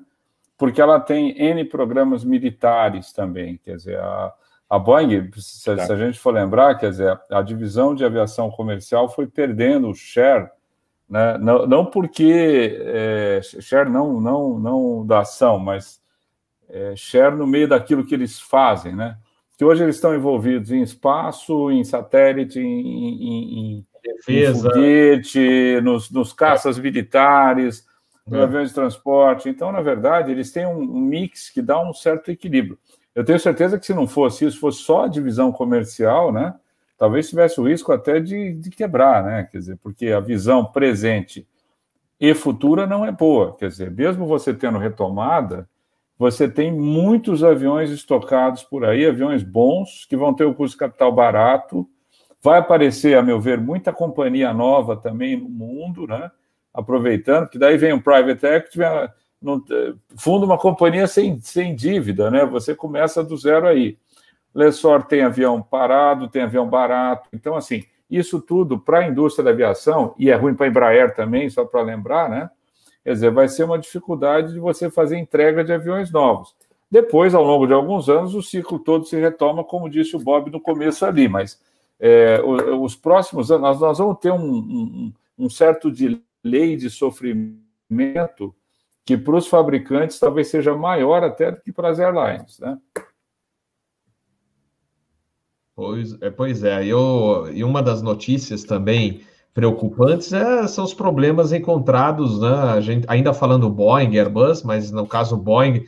Porque ela tem N programas militares também, quer dizer, a, a Boeing, se, se, a gente for lembrar, quer dizer, a divisão de aviação comercial foi perdendo o share, né? Não, não porque é, share não, não, não da ação, mas é, share no meio daquilo que eles fazem, né? que hoje eles estão envolvidos em espaço, em satélite, em, em, em defesa, em foguete, nos, nos caças militares, nos é. aviões de transporte. Então, na verdade, eles têm um mix que dá um certo equilíbrio. Eu tenho certeza que se não fosse isso, fosse só a divisão comercial, né? Talvez tivesse o risco até de, de quebrar, né? Quer dizer, porque a visão presente e futura não é boa. Quer dizer, mesmo você tendo retomada, você tem muitos aviões estocados por aí, aviões bons, que vão ter o custo capital barato. Vai aparecer, a meu ver, muita companhia nova também no mundo, né? Aproveitando, que daí vem um private equity, funda uma companhia sem, sem dívida, né? Você começa do zero aí. Lessor tem avião parado, tem avião barato. Então, assim, isso tudo para a indústria da aviação, e é ruim para a Embraer também, só para lembrar, né? Quer dizer, vai ser uma dificuldade de você fazer entrega de aviões novos. Depois, ao longo de alguns anos, o ciclo todo se retoma, como disse o Bob no começo ali, mas é, os próximos anos nós, vamos ter um, um, um certo delay de sofrimento que para os fabricantes talvez seja maior até do que para as airlines, né? Pois é, pois é. Eu, e uma das notícias também preocupantes é, são os problemas encontrados, né? A gente, ainda falando Boeing, Airbus, mas no caso Boeing,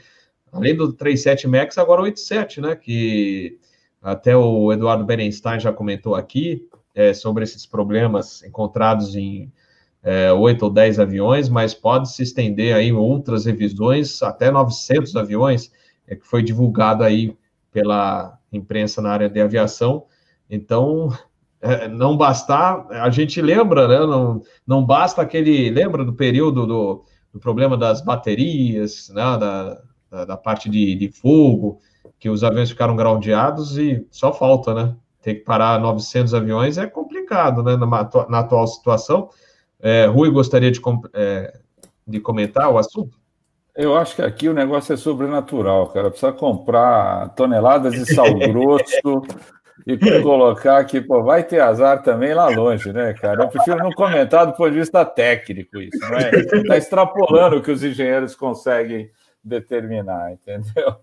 além do 37 MAX, agora o 87, né? Que até o Eduardo Berenstein já comentou aqui é, sobre esses problemas encontrados em é, 8 ou 10 aviões, mas pode se estender aí outras revisões, até 900 aviões, é, que foi divulgado aí pela imprensa na área de aviação. Então, é, não bastar, a gente lembra, né? Não, não basta aquele. Lembra do período do, do problema das baterias, né? Da, da, da, parte de, de fogo, que os aviões ficaram groundeados e só falta, né? Ter que parar 900 aviões é complicado, né? Na, na atual situação. É, Rui gostaria de, é, de comentar o assunto? Eu acho que aqui o negócio é sobrenatural, cara. Precisa comprar toneladas de sal grosso e colocar aqui, pô, vai ter azar também lá longe, né, cara? Eu prefiro não comentar do ponto de vista técnico isso, não é? Está extrapolando o que os engenheiros conseguem determinar, entendeu?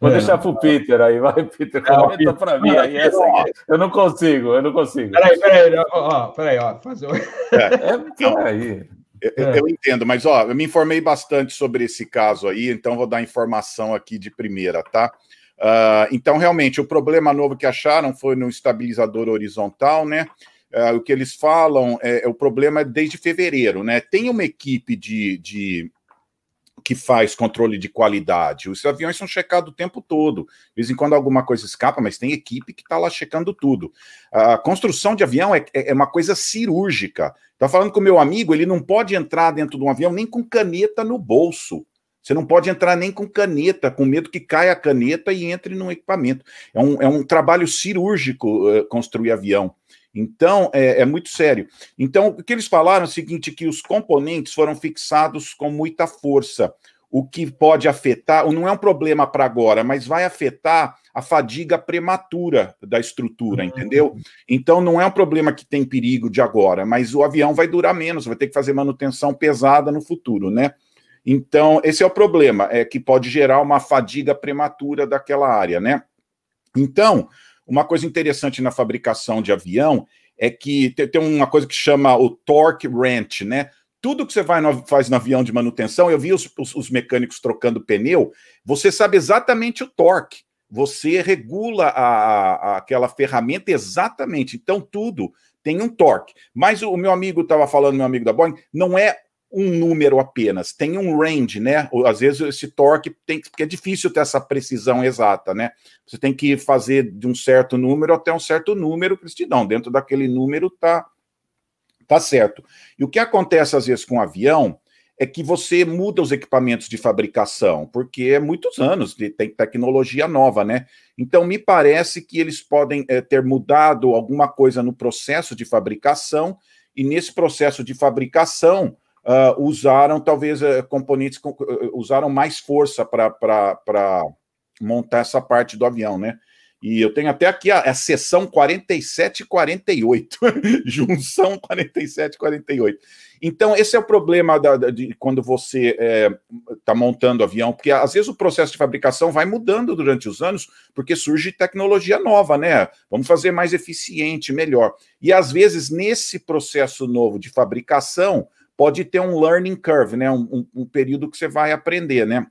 Vou é, deixar para o Peter aí, vai, Peter, comenta para mim aí. Essa Eu não consigo, eu não consigo. Peraí, peraí, ó, peraí, ó, fazer. É, é por aí. Eu, é. eu, entendo, mas ó, eu me informei bastante sobre esse caso aí, então vou dar informação aqui de primeira, tá? Uh, então, realmente, o problema novo que acharam foi no estabilizador horizontal, né? Uh, o que eles falam é, é, o problema é desde fevereiro, né? Tem uma equipe de, de que faz controle de qualidade. Os aviões são checados o tempo todo. De vez em quando alguma coisa escapa, mas tem equipe que está lá checando tudo. A construção de avião é, é uma coisa cirúrgica. Está falando com o meu amigo, ele não pode entrar dentro de um avião nem com caneta no bolso. Você não pode entrar nem com caneta, com medo que caia a caneta e entre no equipamento. É um, é um trabalho cirúrgico uh, construir avião. Então, é, é, muito sério. Então, o que eles falaram é o seguinte: que os componentes foram fixados com muita força, o que pode afetar, não é um problema para agora, mas vai afetar a fadiga prematura da estrutura, uhum. entendeu? Então, não é um problema que tem perigo de agora, mas o avião vai durar menos, vai ter que fazer manutenção pesada no futuro, né? Então, esse é o problema, é que pode gerar uma fadiga prematura daquela área, né? Então, uma coisa interessante na fabricação de avião é que tem uma coisa que chama o torque wrench, né? Tudo que você vai no, faz no avião de manutenção, eu vi os, os, os, mecânicos trocando pneu, você sabe exatamente o torque. Você regula a, a, aquela ferramenta exatamente. Então, tudo tem um torque. Mas o meu amigo estava falando, meu amigo da Boeing, não é um número apenas, tem um range, né? Às vezes esse torque tem porque é difícil ter essa precisão exata, né? Você tem que fazer de um certo número até um certo número que eles te dão. Dentro daquele número tá tá certo. E o que acontece às vezes com o avião é que você muda os equipamentos de fabricação, porque é muitos anos tem tecnologia nova, né? Então me parece que eles podem é, ter mudado alguma coisa no processo de fabricação e nesse processo de fabricação uh, usaram talvez uh, componentes, uh, usaram mais força para montar essa parte do avião, né? E eu tenho até aqui a, a seção 47 e 48, junção 47 e 48. Então, esse é o problema da, da, de quando você está é, tá montando avião, porque às vezes o processo de fabricação vai mudando durante os anos, porque surge tecnologia nova, né? Vamos fazer mais eficiente, melhor. E às vezes, nesse processo novo de fabricação, pode ter um learning curve, né? Um, um, um período que você vai aprender, né?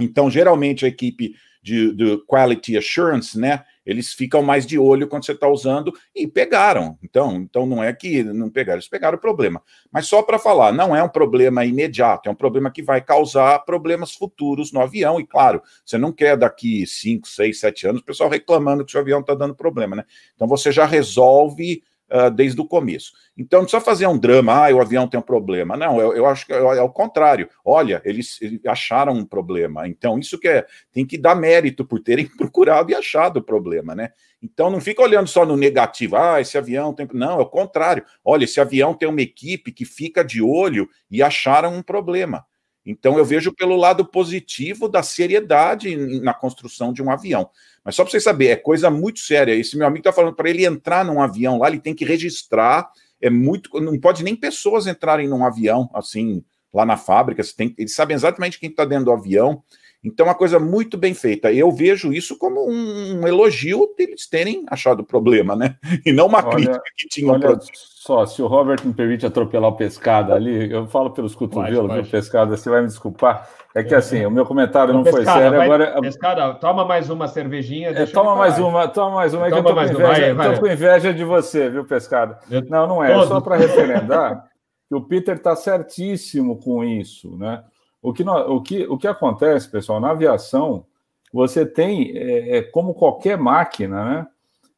Então, geralmente, a equipe de, de, quality assurance, né? Eles ficam mais de olho quando você está usando e pegaram. Então, então não é que não pegaram, eles pegaram o problema. Mas só para falar, não é um problema imediato, é um problema que vai causar problemas futuros no avião. E claro, você não quer daqui 5, 6, 7 anos o pessoal reclamando que o seu avião está dando problema, né? Então você já resolve uh, desde o começo. Então, não precisa fazer um drama, ah, o avião tem um problema. Não, eu, eu acho que é, é o contrário. Olha, eles, eles, acharam um problema. Então, isso que é, tem que dar mérito por terem procurado e achado o problema, né? Então, não fica olhando só no negativo, ah, esse avião tem. Não, é o contrário. Olha, esse avião tem uma equipe que fica de olho e acharam um problema. Então, eu vejo pelo lado positivo da seriedade na construção de um avião. Mas só para vocês saberem, é coisa muito séria. Esse meu amigo está falando para ele entrar num avião lá, ele tem que registrar. É muito. Não pode nem pessoas entrarem num avião, assim, lá na fábrica. Tem, eles sabem exatamente quem está dentro do avião. Então, é uma coisa muito bem feita. Eu vejo isso como um, elogio deles terem achado o problema, né? E não uma olha, crítica que tinham. Olha só, se o Robert me permite atropelar o pescada ali, eu falo pelos cotovelos, viu, pescada, você vai me desculpar. É que assim, o meu comentário não, não foi sério. Vai, agora, pescada, toma mais uma cervejinha. É, toma mais uma, toma mais uma, é que eu tô, com inveja, vai, tô com inveja de você, viu, pescada? Eu, não, não é. é só para referendar que o Peter está certíssimo com isso, né? O que, o, que, o que acontece, pessoal, na aviação, você tem, é, é, como qualquer máquina, né?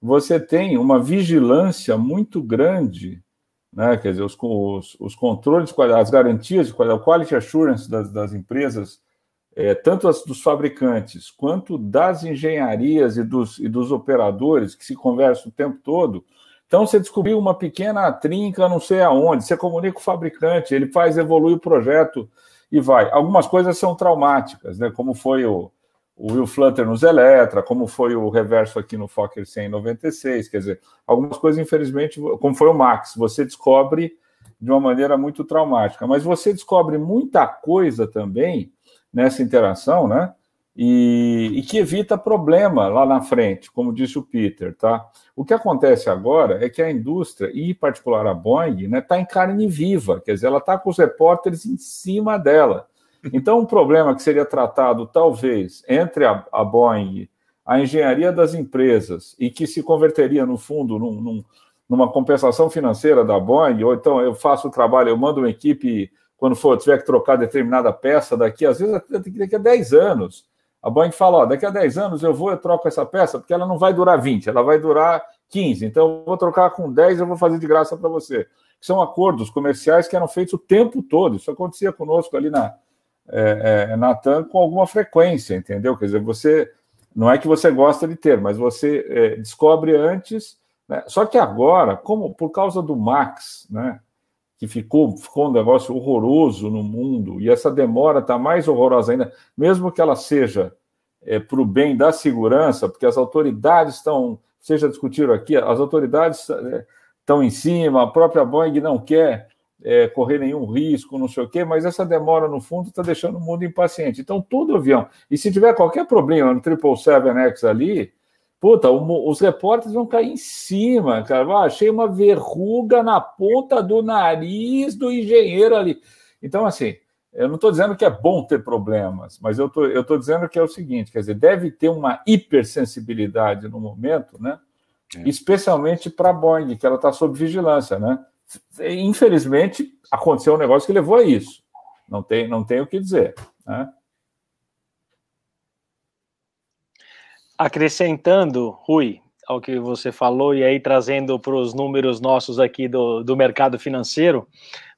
Você tem uma vigilância muito grande, né? Quer dizer, os, os, os controles, as garantias o quality assurance das, das empresas, é, tanto as dos fabricantes quanto das engenharias e dos, e dos operadores, que se conversam o tempo todo. Então, você descobriu uma pequena trinca, não sei aonde, você comunica com o fabricante, ele faz evoluir o projeto e vai. Algumas coisas são traumáticas, né? Como foi o, o Will Flutter nos Electra, como foi o reverso aqui no Fokker 196, quer dizer, algumas coisas, infelizmente, como foi o Max, você descobre de uma maneira muito traumática, mas você descobre muita coisa também nessa interação, né? E, e, que evita problema lá na frente, como disse o Peter, tá? O que acontece agora é que a indústria, e em particular a Boeing, está né, tá em carne viva, quer dizer, ela está com os repórteres em cima dela. Então, um problema que seria tratado, talvez, entre a, a Boeing, a engenharia das empresas, e que se converteria, no fundo, num, num, numa compensação financeira da Boeing, ou então eu faço o trabalho, eu mando uma equipe, quando for tiver que trocar determinada peça daqui, às vezes daqui a 10 anos a Boeing fala: ó, daqui a 10 anos eu vou, eu troco essa peça, porque ela não vai durar 20, ela vai durar 15. Então eu vou trocar com 10, eu vou fazer de graça para você. São acordos comerciais que eram feitos o tempo todo. Isso acontecia conosco ali na, é, é, na TAM com alguma frequência, entendeu? Quer dizer, você. Não é que você gosta de ter, mas você é, descobre antes. Né? Só que agora, como por causa do Max, né? Que ficou, ficou um negócio horroroso no mundo, e essa demora está mais horrorosa ainda, mesmo que ela seja é, para o bem da segurança, porque as autoridades estão, seja discutiram aqui, as autoridades é, estão em cima, a própria Boeing não quer é, correr nenhum risco, não sei o quê, mas essa demora, no fundo, está deixando o mundo impaciente. Então, todo avião, e se tiver qualquer problema no 777X ali, Puta, os repórteres vão cair em cima, cara. Ah, achei uma verruga na ponta do nariz do engenheiro ali. Então, assim, eu não estou dizendo que é bom ter problemas, mas eu tô, estou dizendo que é o seguinte: quer dizer, deve ter uma hipersensibilidade no momento, né? É. Especialmente para a Boeing, que ela está sob vigilância, né? Infelizmente, aconteceu um negócio que levou a isso. Não tem, não tem o que dizer. Né? Acrescentando, Rui, ao que você falou, e aí trazendo para os números nossos aqui do, do mercado financeiro,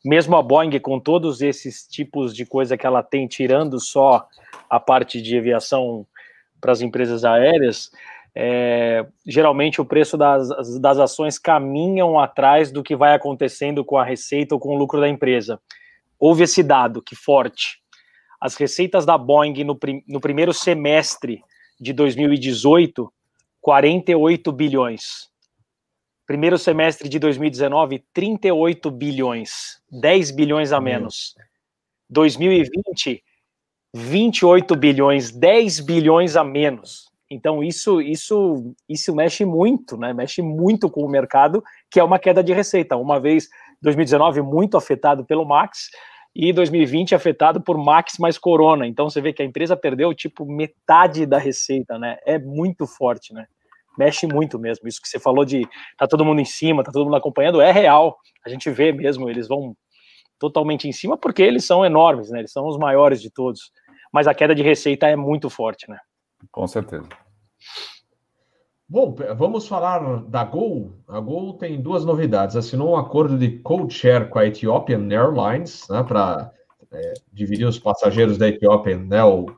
mesmo a Boeing, com todos esses tipos de coisa que ela tem, tirando só a parte de aviação para as empresas aéreas, é, geralmente o preço das, das ações caminham atrás do que vai acontecendo com a receita ou com o lucro da empresa. Houve esse dado que forte. As receitas da Boeing no, prim, no primeiro semestre de 2018, 48 bilhões. Primeiro semestre de 2019, 38 bilhões, 10 bilhões a menos. 2020, 28 bilhões, 10 bilhões a menos. Então isso isso isso mexe muito, né? Mexe muito com o mercado, que é uma queda de receita. Uma vez 2019 muito afetado pelo Max, e 2020 afetado por Max mais Corona. Então você vê que a empresa perdeu tipo metade da receita, né? É muito forte, né? Mexe muito mesmo. Isso que você falou de tá todo mundo em cima, tá todo mundo acompanhando, é real. A gente vê mesmo, eles vão totalmente em cima porque eles são enormes, né? Eles são os maiores de todos. Mas a queda de receita é muito forte, né? Com certeza. Bom, vamos falar da Gol. A Gol tem duas novidades. Assinou um acordo de code-share com a Ethiopian Airlines, né, para é, dividir os passageiros da Ethiopian, né, ou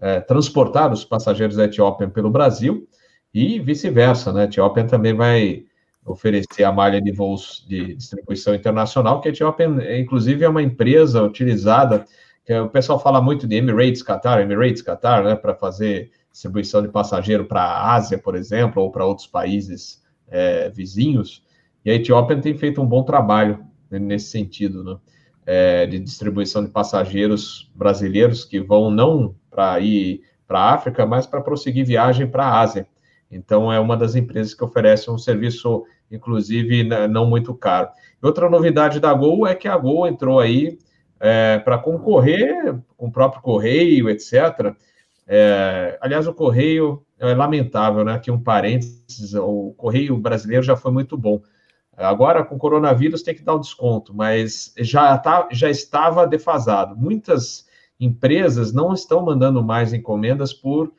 é, transportar os passageiros da Ethiopian pelo Brasil e vice-versa, né? A Ethiopian também vai oferecer a malha de voos de distribuição internacional, que a Ethiopian, inclusive, é uma empresa utilizada, que o pessoal fala muito de Emirates Qatar, Emirates Qatar, né, para fazer distribuição de passageiro para a Ásia, por exemplo, ou para outros países é, vizinhos, e a Etiópia tem feito um bom trabalho nesse sentido, né? É, de distribuição de passageiros brasileiros que vão não para ir para a África, mas para prosseguir viagem para a Ásia. Então, é uma das empresas que oferece um serviço, inclusive, não muito caro. Outra novidade da Gol é que a Gol entrou aí é, para concorrer com o próprio Correio, etc., é, aliás, o Correio é lamentável, né? Aqui um parênteses, o Correio brasileiro já foi muito bom. Agora, com o coronavírus, tem que dar um desconto, mas já, tá, já estava defasado. Muitas empresas não estão mandando mais encomendas por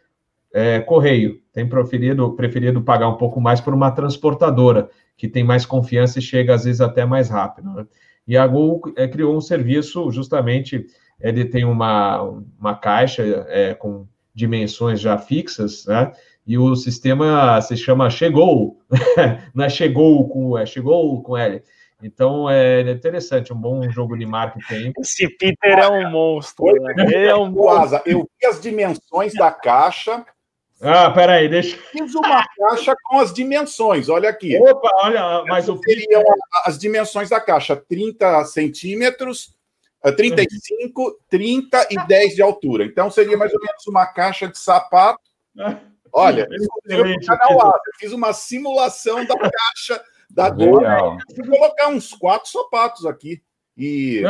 é, correio, tem preferido, preferido pagar um pouco mais por uma transportadora, que tem mais confiança e chega às vezes até mais rápido. Né? E a Gol é, criou um serviço, justamente, ele tem uma, uma caixa é, com dimensões já fixas, né? E o sistema se chama Chegou, não é Chegou com é Chegou com L. Então é interessante, um bom jogo de marketing. Esse Peter é um monstro. Né? Ele é um monstro. Eu vi as dimensões da caixa. Ah, peraí, deixa. Fiz uma caixa com as dimensões, olha aqui. Opa, olha, mas o seriam as dimensões da caixa: 30 centímetros 35, 30 e 10 de altura. Então seria mais ou menos uma caixa de sapato. Olha, eu, fiz uma simulação da caixa da Gol. Vou colocar uns quatro sapatos aqui. E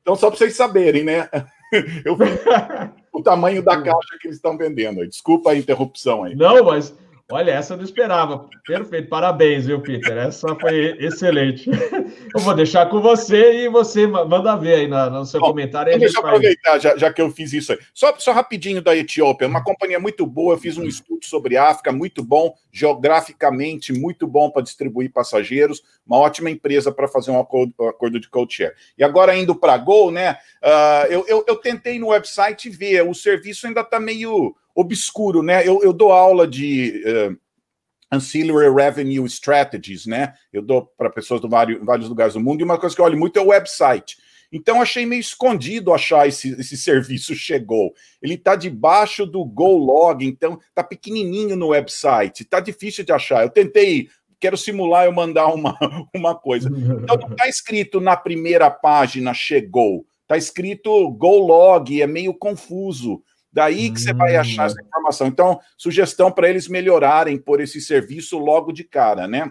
então só para vocês saberem, né? Eu fiz o tamanho da caixa que eles estão vendendo. Desculpa a interrupção aí. Não, mas Olha, essa eu não esperava. Perfeito, parabéns, viu, Peter? Essa foi excelente. Eu vou deixar com você e você manda ver aí no, no seu Bom, comentário. Deixa eu aproveitar, já, já, que eu fiz isso aí. Só, só rapidinho da Etiópia, uma companhia muito boa. Eu fiz um estudo sobre África, muito bom, geograficamente, muito bom para distribuir passageiros. Uma ótima empresa para fazer um acordo, um acordo de co-share. E agora, indo para a Gol, né? Uh, eu, eu, eu tentei no website ver, o serviço ainda está meio obscuro, né? Eu, eu dou aula de uh, Ancillary Revenue Strategies, né? Eu dou para pessoas de vários, vários lugares do mundo, e uma coisa que eu olho muito é o website. Então, achei meio escondido achar esse, esse serviço chegou. Ele está debaixo do GoLog, então está pequenininho no website, está difícil de achar. Eu tentei, quero simular eu mandar uma, uma coisa. Então, não está escrito na primeira página chegou, está escrito GoLog, é meio confuso. Daí que você vai achar essa hum. informação. Então, sugestão para eles melhorarem por esse serviço logo de cara, né?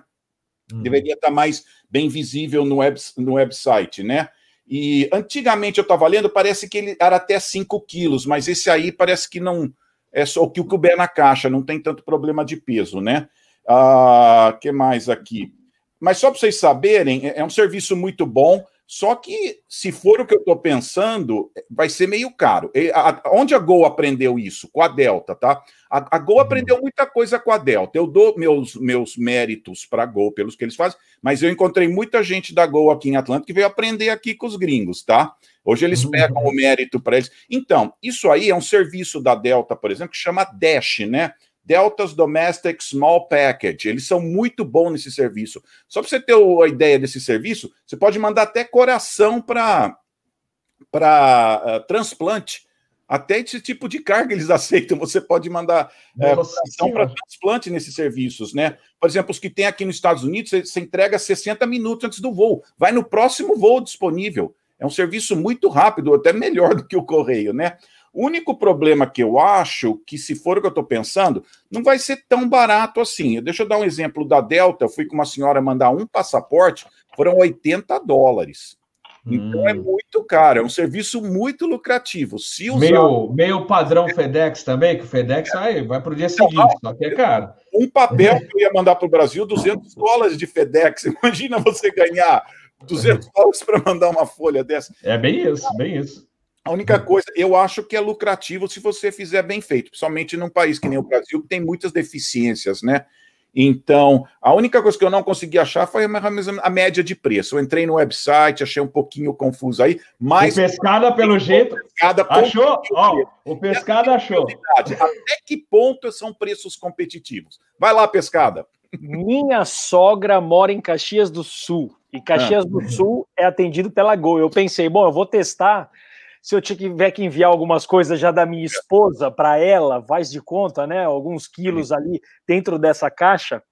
Hum. Deveria estar tá mais bem visível no, web, no website, né? E antigamente eu estava lendo, parece que ele era até 5 quilos, mas esse aí parece que não é só o que o couber na caixa, não tem tanto problema de peso, né? Ah, que mais aqui? Mas só para vocês saberem, é, é um serviço muito bom. Só que, se for o que eu estou pensando, vai ser meio caro. A, onde a Gol aprendeu isso? Com a Delta, tá? A, a Gol uhum. aprendeu muita coisa com a Delta. Eu dou meus, meus méritos para a Gol pelos que eles fazem, mas eu encontrei muita gente da Gol aqui em Atlanta que veio aprender aqui com os gringos, tá? Hoje eles uhum. pegam o mérito para eles. Então, isso aí é um serviço da Delta, por exemplo, que chama Dash, né? Delta's Domestic Small Package. Eles são muito bons nesse serviço. Só para você ter a ideia desse serviço, você pode mandar até coração para para uh, transplante. Até esse tipo de carga eles aceitam. Você pode mandar uh, coração para transplante nesses serviços, né? Por exemplo, os que tem aqui nos Estados Unidos, você, você entrega 60 minutos antes do voo. Vai no próximo voo disponível. É um serviço muito rápido, até melhor do que o correio, né? O único problema que eu acho que, se for o que eu estou pensando, não vai ser tão barato assim. Deixa eu dar um exemplo da Delta. Eu fui com uma senhora mandar um passaporte, foram 80 dólares. Então é hum. é muito caro, é um serviço muito lucrativo. Se usar... meio, meio padrão FedEx também, que o FedEx vai, vai para o dia seguinte, não, só que é caro. Um papel que eu ia mandar para o Brasil, 200 dólares de FedEx. Imagina você ganhar 200 dólares para mandar uma folha dessa. É bem isso, bem isso. A única coisa, eu acho que é lucrativo se você fizer bem feito, principalmente num país que nem o Brasil, que tem muitas deficiências, né? Então, a única coisa que eu não consegui achar foi a média de preço. Eu entrei no website, achei um pouquinho confuso aí, mas. O pescada, pelo jeito. Pescada, achou? Ó, o pescada achou. Até que ponto são preços competitivos? Vai lá, pescada. Minha sogra mora em Caxias do Sul. E Caxias ah. do Sul é atendido pela Gol. Eu pensei, bom, eu vou testar. Se eu tiver que enviar algumas coisas já da minha esposa para ela, faz de conta, né? Alguns quilos ali dentro dessa caixa.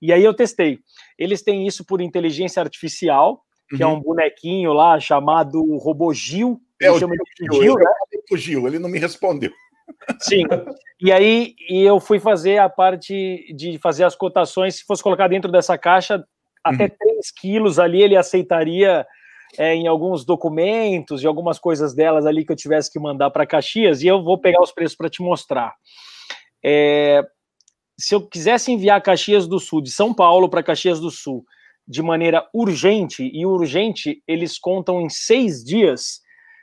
E aí eu testei. Eles têm isso por inteligência artificial, que uhum. é um bonequinho lá chamado Robô Gil. É, o Gil, Gil, Gil, né? o Gil, ele não me respondeu. Sim. E aí e eu fui fazer a parte de fazer as cotações. Se fosse colocar dentro dessa caixa, até uhum. 3 quilos ali ele aceitaria é, em alguns documentos e algumas coisas delas ali que eu tivesse que mandar para Caxias, e eu vou pegar os preços para te mostrar. É, se eu quisesse enviar Caxias do Sul, de São Paulo para Caxias do Sul, de maneira urgente, e urgente eles contam em seis dias,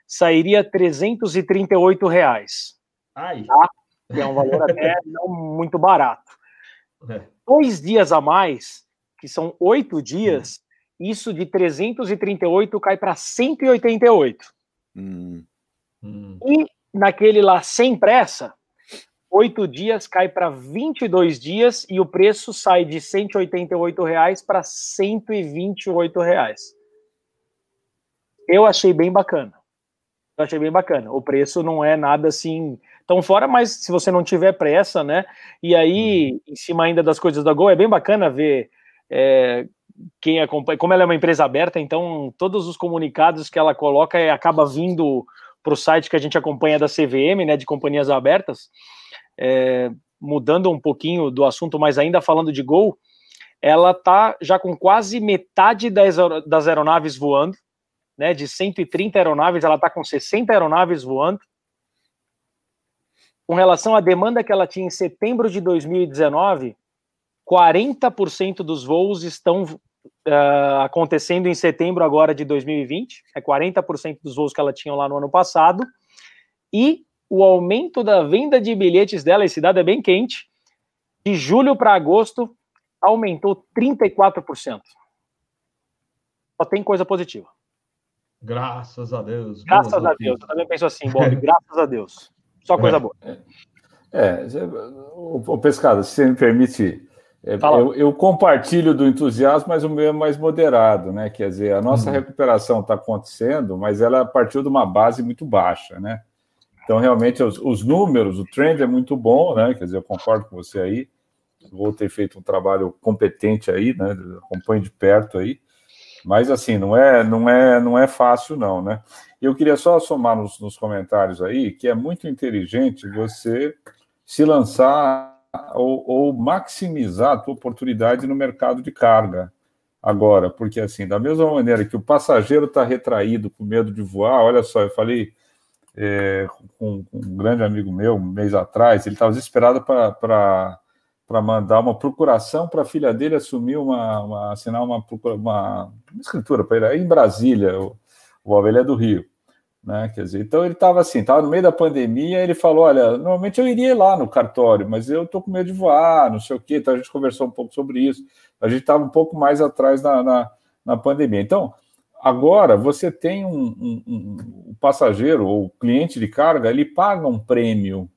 sairia 338 reais. Ai. Tá? Que é um valor até não muito barato. É. Dois dias a mais, que são oito dias, isso de 338 cai para 188. Hum. Hum. E naquele lá sem pressa, oito dias cai para 22 dias e o preço sai de 188 reais para 128 reais. Eu achei bem bacana. Eu achei bem bacana. O preço não é nada assim tão fora, mas se você não tiver pressa, né? E aí, hum. em cima ainda das coisas da Gol, é bem bacana ver é, quem acompanha, como ela é uma empresa aberta, então todos os comunicados que ela coloca é, acaba vindo para o site que a gente acompanha da CVM, né, de companhias abertas. É, mudando um pouquinho do assunto, mas ainda falando de Gol, ela tá já com quase metade das, das aeronaves voando, né, de 130 aeronaves, ela está com 60 aeronaves voando. Com relação à demanda que ela tinha em setembro de 2019, 40% dos voos estão uh, acontecendo em setembro agora de 2020, é 40% dos voos que ela tinha lá no ano passado, e o aumento da venda de bilhetes dela, esse dado é bem quente, de julho para agosto aumentou 34%. Só tem coisa positiva. Graças a Deus. Graças a Deus. Eu também penso assim, Bob, graças a Deus. Só coisa é, boa. É, é o, o Pescado, se você me permite eu, eu, compartilho do entusiasmo, mas o meu é mais moderado, né? Quer dizer, a nossa uhum. recuperação está acontecendo, mas ela partiu de uma base muito baixa, né? Então, realmente, os, os, números, o trend é muito bom, né? Quer dizer, eu concordo com você aí. Vou ter feito um trabalho competente aí, né? Acompanho de perto aí. Mas assim, não é, não é, não é fácil, não, né? Eu queria só somar nos, nos comentários aí que é muito inteligente você se lançar ou, ou maximizar a tua oportunidade no mercado de carga agora, porque assim, da mesma maneira que o passageiro está retraído com medo de voar, olha só, eu falei é, com, com, um grande amigo meu um mês atrás, ele estava desesperado para mandar uma procuração para a filha dele assumir uma, uma assinar uma, uma, uma escritura para ele aí em Brasília, o, o ele é do Rio. Né? Quer dizer, então ele estava assim, estava no meio da pandemia, ele falou: olha, normalmente eu iria lá no cartório, mas eu estou com medo de voar, não sei o quê. Então a gente conversou um pouco sobre isso. A gente estava um pouco mais atrás na, na, na, pandemia. Então, agora você tem um, um, um, passageiro ou cliente de carga, ele paga um prêmio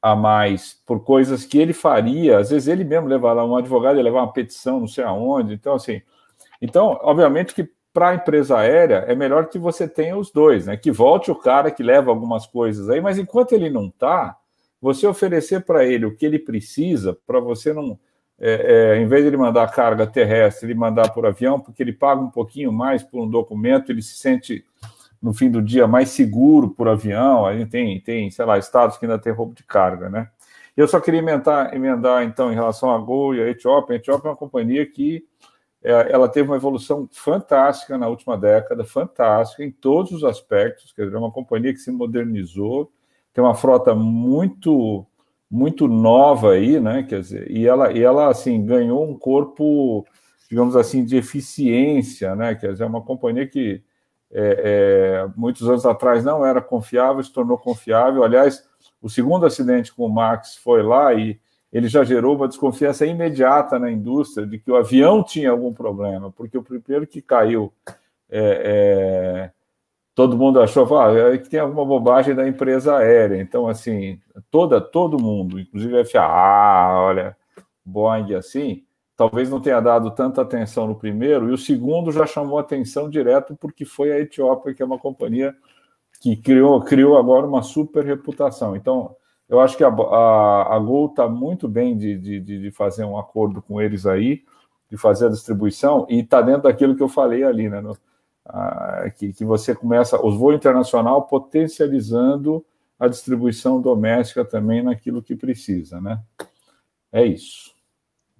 a mais por coisas que ele faria. Às vezes ele mesmo leva lá um advogado, levar uma petição, não sei aonde. Então, assim, então, obviamente que para a empresa aérea, é melhor que você tenha os dois, né? Que volte o cara que leva algumas coisas aí, mas enquanto ele não está, você oferecer para ele o que ele precisa, para você não, é, é, em vez de ele mandar carga terrestre, ele mandar por avião, porque ele paga um pouquinho mais por um documento, ele se sente no fim do dia mais seguro por avião. Aí tem, tem, sei lá, estados que ainda tem roubo de carga, né? Eu só queria emendar, emendar então, em relação a Gol e a Etiópia. A Etiópia é uma companhia que ela teve uma evolução fantástica na última década, fantástica em todos os aspectos. Quer dizer, é uma companhia que se modernizou, tem uma frota muito muito nova aí, né? Quer dizer, e ela, e ela assim ganhou um corpo, digamos assim, de eficiência, né? Quer dizer, é uma companhia que é, é, muitos anos atrás não era confiável, se tornou confiável. Aliás, o segundo acidente com o Max foi lá e ele já gerou uma desconfiança imediata na indústria de que o avião tinha algum problema, porque o primeiro que caiu, é, é, todo mundo achou ah, é que tem alguma bobagem da empresa aérea. Então, assim, toda, todo mundo, inclusive a FAA, olha, Boeing assim, talvez não tenha dado tanta atenção no primeiro, e o segundo já chamou atenção direto porque foi a Etiópia, que é uma companhia que criou, criou agora uma super reputação. Então, eu acho que a, a, a Gol está muito bem de, de, de fazer um acordo com eles aí, de fazer a distribuição, e está dentro daquilo que eu falei ali, né? No, a, que, que você começa, os voos internacional potencializando a distribuição doméstica também naquilo que precisa, né? É isso.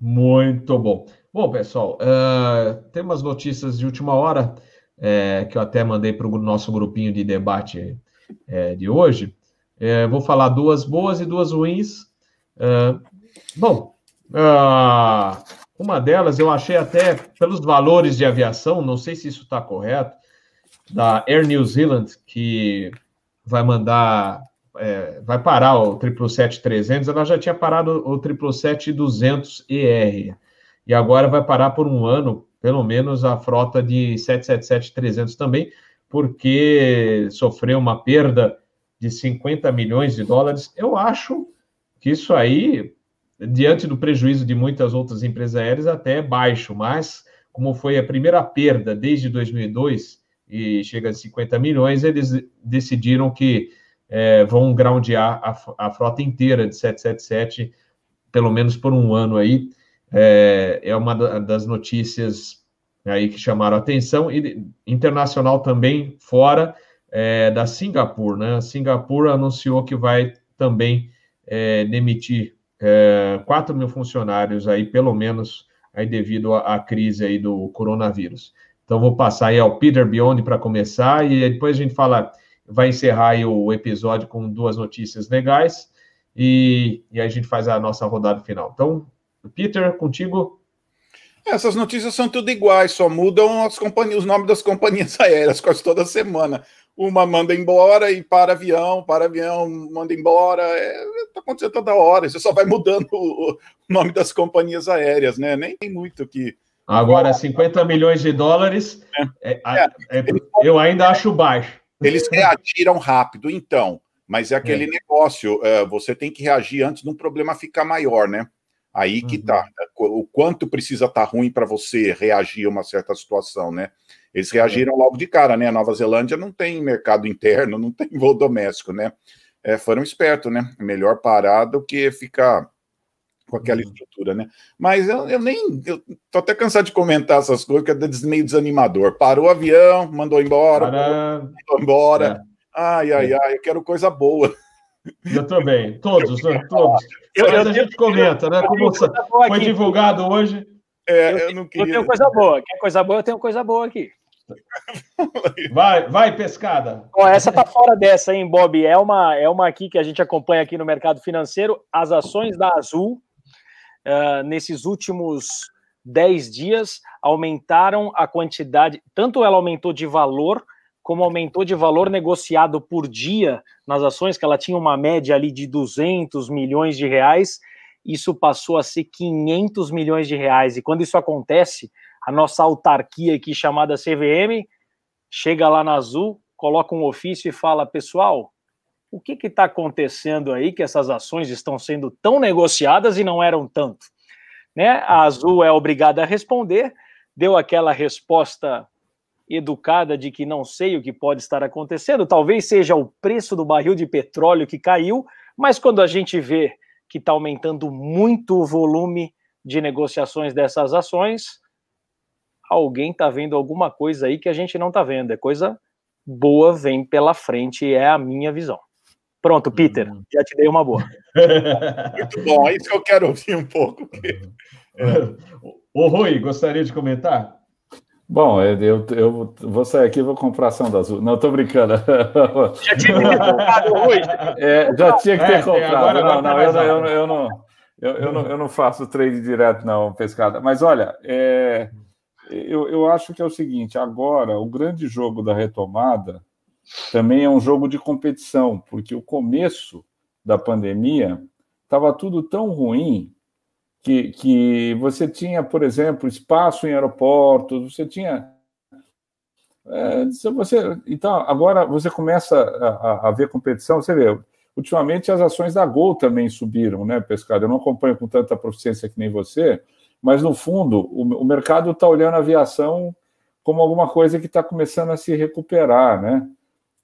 Muito bom. Bom, pessoal, uh, tem umas notícias de última hora é, que eu até mandei para o nosso grupinho de debate é, de hoje. É, vou falar duas boas e duas ruins. É, bom, uh, uma delas eu achei até pelos valores de aviação, não sei se isso está correto, da Air New Zealand, que vai mandar, é, vai parar o 777-300, ela já tinha parado o 777-200ER, e agora vai parar por um ano, pelo menos a frota de 777-300 também, porque sofreu uma perda de 50 milhões de dólares. Eu acho que isso aí, diante do prejuízo de muitas outras empresas aéreas, até é baixo, mas como foi a primeira perda desde 2002 e chega a 50 milhões, eles decidiram que é, vão groundear a, a, frota inteira de 777, pelo menos por um ano aí. É, é uma das notícias aí que chamaram atenção, e internacional também fora, é, da Singapura, né? A Singapura anunciou que vai também é, demitir é, 4 mil funcionários aí, pelo menos, aí devido à, à, crise aí do coronavírus. Então, vou passar aí ao Peter Beyond para começar, e depois a gente fala, vai encerrar aí o episódio com duas notícias legais, e, e aí a gente faz a nossa rodada final. Então, Peter, contigo. Essas notícias são tudo iguais, só mudam as companhias, os nomes das companhias aéreas quase toda semana uma manda embora e para avião, para avião, manda embora. É, tá acontecendo toda hora. Você só vai mudando o, nome das companhias aéreas, né? Nem tem muito que. Agora, 50 milhões de dólares, é. É, é, é eu ainda acho baixo. Eles reagiram rápido, então, mas é aquele é. negócio, você tem que reagir antes de um problema ficar maior, né? Aí que uhum. tá. O quanto precisa estar tá ruim para você reagir a uma certa situação, né? Eles reagiram logo de cara, né? A Nova Zelândia não tem mercado interno, não tem voo doméstico, né? É, foram espertos, né? Melhor parar do que ficar com aquela uhum. estrutura, né? Mas eu, eu, nem. Eu tô até cansado de comentar essas coisas, que é meio desanimador. Parou o avião, mandou embora, Para... mandou embora. É. Ai, ai, é. ai, eu quero coisa boa. Eu também, todos, né? todos. Eu, eu, a gente comenta, né? Como foi divulgado hoje. É, eu, eu, não queria... eu tenho coisa boa. Quer coisa boa? Eu tenho coisa boa aqui. Vai, vai, pescada. Ó, essa tá fora dessa, hein, Bob? É uma, é uma aqui que a gente acompanha aqui no mercado financeiro. As ações da Azul, uh, nesses últimos 10 dias, aumentaram a quantidade, tanto ela aumentou de valor, como aumentou de valor negociado por dia nas ações, que ela tinha uma média ali de 200 milhões de reais, isso passou a ser 500 milhões de reais. E quando isso acontece, a nossa autarquia aqui chamada CVM chega lá na Azul, coloca um ofício e fala: pessoal, o que está acontecendo aí que essas ações estão sendo tão negociadas e não eram tanto? Né? A Azul é obrigada a responder, deu aquela resposta educada de que não sei o que pode estar acontecendo, talvez seja o preço do barril de petróleo que caiu, mas quando a gente vê que está aumentando muito o volume de negociações dessas ações, alguém está vendo alguma coisa aí que a gente não está vendo. É coisa boa vem pela frente, é a minha visão. Pronto, Peter, uhum. já te dei uma boa. Muito bom, é isso que eu quero ouvir um pouco. Ô, Rui, gostaria de comentar? Bom, eu, eu, vou sair aqui e vou comprar ação da Azul. Não, estou brincando. Já tinha que ter comprado, Rui. É, já tinha que ter é, comprado. Agora, não, não, eu, eu, eu, não, eu, eu, não, eu não faço trade direto, não, pescada. Mas olha, é, eu, eu acho que é o seguinte: agora, o grande jogo da retomada também é um jogo de competição, porque o começo da pandemia estava tudo tão ruim que, que você tinha, por exemplo, espaço em aeroportos, você tinha. É, você, então, agora você começa a, a, ver competição, você vê, ultimamente as ações da Gol também subiram, né, pescado? Eu não acompanho com tanta proficiência que nem você, mas no fundo o, o mercado está olhando a aviação como alguma coisa que está começando a se recuperar, né?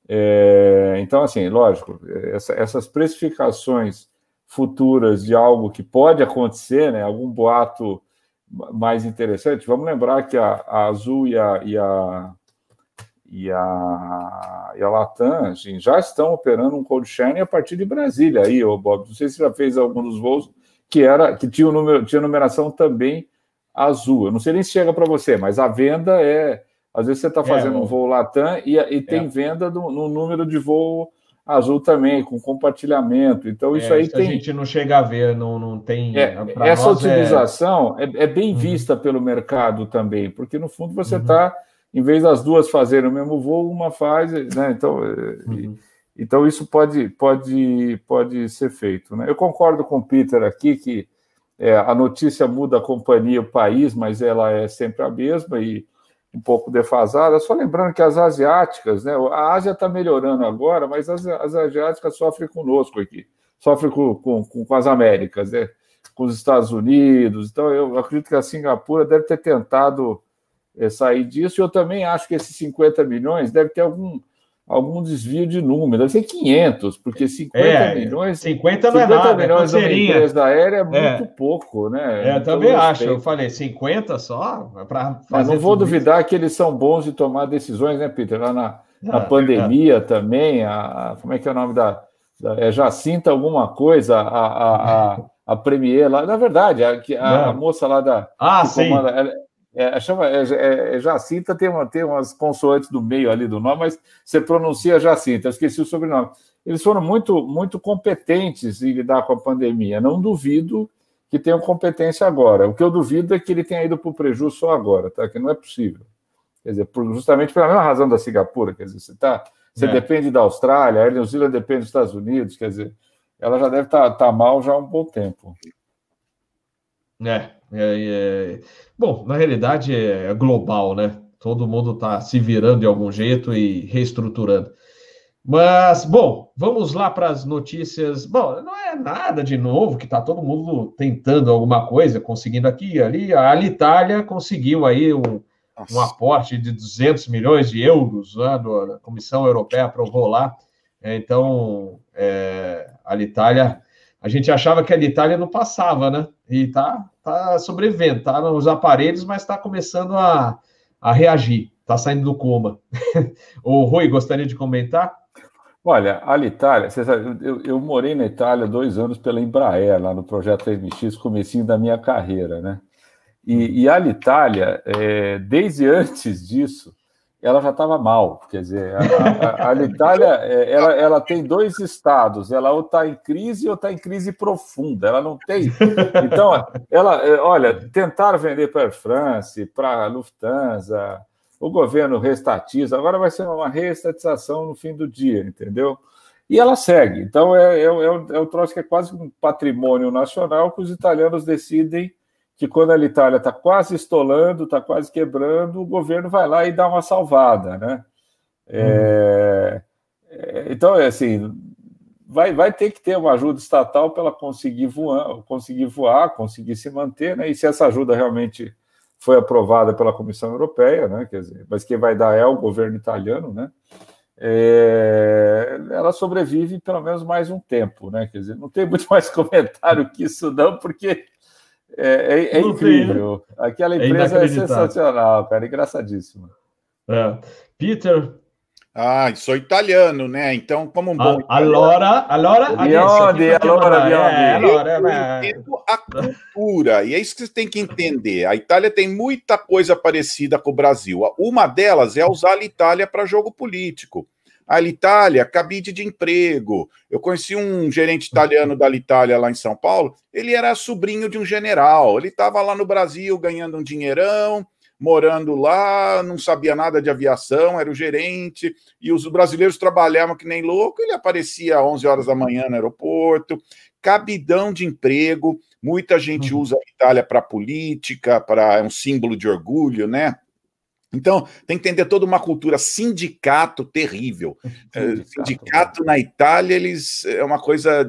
É, então, assim, lógico, essa, essas precificações futuras de algo que pode acontecer, né? Algum boato mais interessante. Vamos lembrar que a, a Azul e a, e a e a, e a Latam assim, já estão operando um cold sharing a partir de Brasília aí, ô Bob. Não sei se já fez algum dos voos que era que tinha, um número, tinha numeração também azul. Eu não sei nem se chega para você, mas a venda é. Às vezes você está é, fazendo é, um voo Latam e, e tem é. venda no, no, número de voo azul também, com compartilhamento. Então, isso é, aí isso tem. A gente não chega a ver, não, não tem. É, essa utilização é... bem uhum. vista pelo mercado também, porque no fundo você está. Uhum em vez das duas fazerem o mesmo voo, uma faz, né? Então, é, uhum. Então isso pode, pode, pode ser feito. Né? Eu concordo com o Peter aqui que é, a notícia muda a companhia, o país, mas ela é sempre a mesma e um pouco defasada. Só lembrando que as asiáticas, né? A Ásia está melhorando agora, mas as, as asiáticas sofrem conosco aqui, sofrem com, com, com as Américas, né? com os Estados Unidos. Então, eu acredito que a Singapura deve ter tentado é, sair disso. Eu também acho que esses 50 milhões deve ter algum, algum desvio de número, deve ser 500, porque 50 é, milhões. 50 não 50 é nada, milhões é empresa aérea é, é muito é. pouco, né? É, eu também acho. Eu falei 50 só para fazer. não vou duvidar isso. que eles são bons de tomar decisões, né, Peter? Lá na, na ah, pandemia também, a, como é que é o nome da. da é Jacinta alguma coisa, a, a, a, a Premier lá. Na verdade, a, a, a moça lá da. Ah, sim. Comanda, ela, é, chama, é, é, é, Jacinta tem, uma, tem umas consoantes do meio ali do nome, mas você pronuncia Jacinta, eu esqueci o sobrenome. Eles foram muito, muito competentes em lidar com a pandemia. Não duvido que tenham competência agora. O que eu duvido é que ele tenha ido para o prejuízo só agora, tá? Que não é possível. Quer dizer, por, justamente pela mesma razão da Singapura, quer dizer, você, tá, você é. depende da Austrália, a New Zealand depende dos Estados Unidos, quer dizer, ela já deve estar tá, tá mal já há um bom tempo. É, é, é, bom, na realidade é global, né? Todo mundo está se virando de algum jeito e reestruturando. Mas, bom, vamos lá para as notícias. Bom, não é nada de novo, que está todo mundo tentando alguma coisa, conseguindo aqui e ali. A Alitalia conseguiu aí um, um aporte de 200 milhões de euros, né, a Comissão Europeia aprovou lá. Então, é, a Alitalia a gente achava que a Itália não passava, né? E tá, tá sobrevivendo, tá nos aparelhos, mas está começando a, a reagir, está saindo do coma. o Rui, gostaria de comentar? Olha, a Itália, sabe, eu, eu, morei na Itália dois anos pela Embraer, lá no projeto MX, comecinho da minha carreira, né? E, e a Itália, é, desde antes disso, ela já estava mal. Quer dizer, a, a, a Itália é, ela, ela tem dois estados, ela ou está em crise ou está em crise profunda. Ela não tem. Então, ela, é, olha, tentaram vender para a France, para a Lufthansa, o governo restatiza, agora vai ser uma reestatização no fim do dia, entendeu? E ela segue. Então, é, é, é, um, é um troço que é quase um patrimônio nacional que os italianos decidem que quando a Itália está quase estolando, está quase quebrando, o governo vai lá e dá uma salvada, né? Então, é assim, vai, vai ter que ter uma ajuda estatal para ela conseguir voar, conseguir voar, conseguir se manter, né? E se essa ajuda realmente foi aprovada pela Comissão Europeia, né? Quer dizer, mas quem vai dar é o governo italiano, né? É, ela sobrevive pelo menos mais um tempo, né? Quer dizer, não tem muito mais comentário que isso, não, porque é, é, é incrível. Aquela é empresa é, sensacional, cara, engraçadíssima. É. Peter. Ah, sou italiano, né? Então, como um bom. Ah, allora, allora, Biondi, allora, Biondi. Eu, eu entendo a cultura, e é isso que você tem que entender. A Itália tem muita coisa parecida com o Brasil. Uma delas é usar a Itália para jogo político. A Itália, cabide de emprego. Eu conheci um gerente italiano da Itália lá em São Paulo. Ele era sobrinho de um general. Ele estava lá no Brasil ganhando um dinheirão. morando lá, não sabia nada de aviação, era o gerente, e os brasileiros trabalhavam que nem louco, ele aparecia às 11 horas da manhã no aeroporto, cabidão de emprego, muita gente uhum. usa a Itália para política, para é um símbolo de orgulho, né? Então, tem que entender toda uma cultura sindicato terrível. Sindicato, sindicato na Itália, eles é uma coisa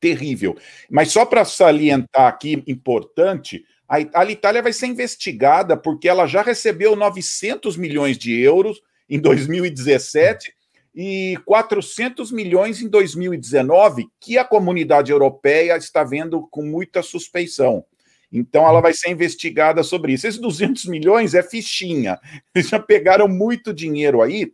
terrível. Mas só para salientar aqui, importante, a, a Itália vai ser investigada porque ela já recebeu 900 milhões de euros em 2017 e 400 milhões em 2019, que a comunidade europeia está vendo com muita suspeição. Então, ela vai ser investigada sobre isso. Esses 200 milhões é fichinha. Eles já pegaram muito dinheiro aí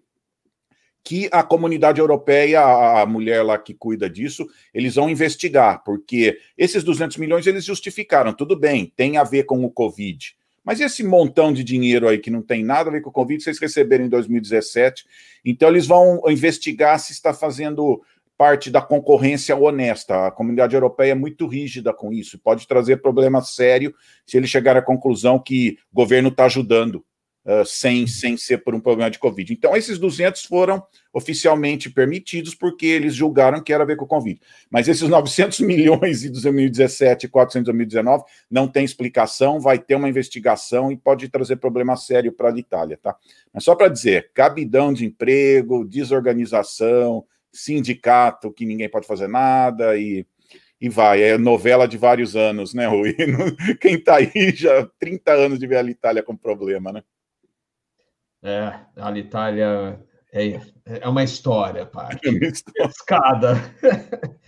que a comunidade europeia, a mulher lá que cuida disso, eles vão investigar, porque esses 200 milhões eles justificaram, tudo bem, tem a ver com o Covid. Mas esse montão de dinheiro aí que não tem nada a ver com o Covid, vocês receberam em 2017, então eles vão investigar se está fazendo parte da concorrência honesta. A comunidade europeia é muito rígida com isso, pode trazer problema sério se ele chegar à conclusão que o governo está ajudando uh, sem, sem ser por um problema de Covid. Então, esses 200 foram oficialmente permitidos porque eles julgaram que era a ver com o Covid. Mas esses 900 milhões de 2017 e 400 de 2019 não tem explicação, vai ter uma investigação e pode trazer problema sério para a Itália, tá? Mas só para dizer, cabidão de emprego, desorganização, sindicato que ninguém pode fazer nada e e vai. É novela de vários anos, né, Rui? Quem está aí já 30 anos de ver a Itália com problema, né? É, a Itália é, é uma história, pai. É Escada.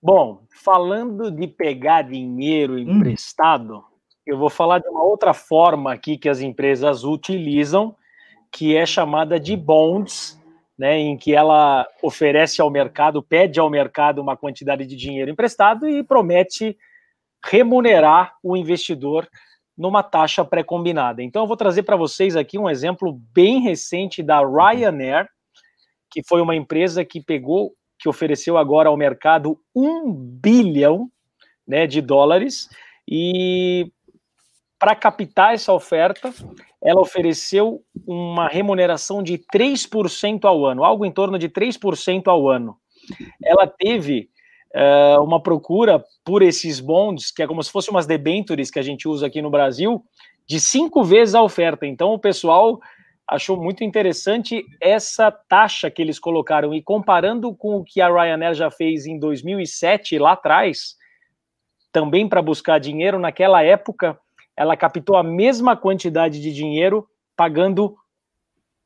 Bom, falando de pegar dinheiro hum. emprestado, hum. eu vou falar de uma outra forma aqui que as empresas utilizam, que é chamada de bonds, né, em que ela oferece ao mercado, pede ao mercado uma quantidade de dinheiro emprestado e promete remunerar o investidor numa taxa pré-combinada. Então, eu vou trazer para vocês aqui um exemplo bem recente da Ryanair, que foi uma empresa que pegou, que ofereceu agora ao mercado um bilhão né, de dólares e para captar essa oferta, ela ofereceu uma remuneração de 3% ao ano, algo em torno de 3% ao ano. Ela teve uh, uma procura por esses bonds, que é como se fossem umas debentures que a gente usa aqui no Brasil, de cinco vezes a oferta. Então o pessoal achou muito interessante essa taxa que eles colocaram e comparando com o que a Ryanair já fez em 2007 lá atrás, também para buscar dinheiro naquela época, ela captou a mesma quantidade de dinheiro pagando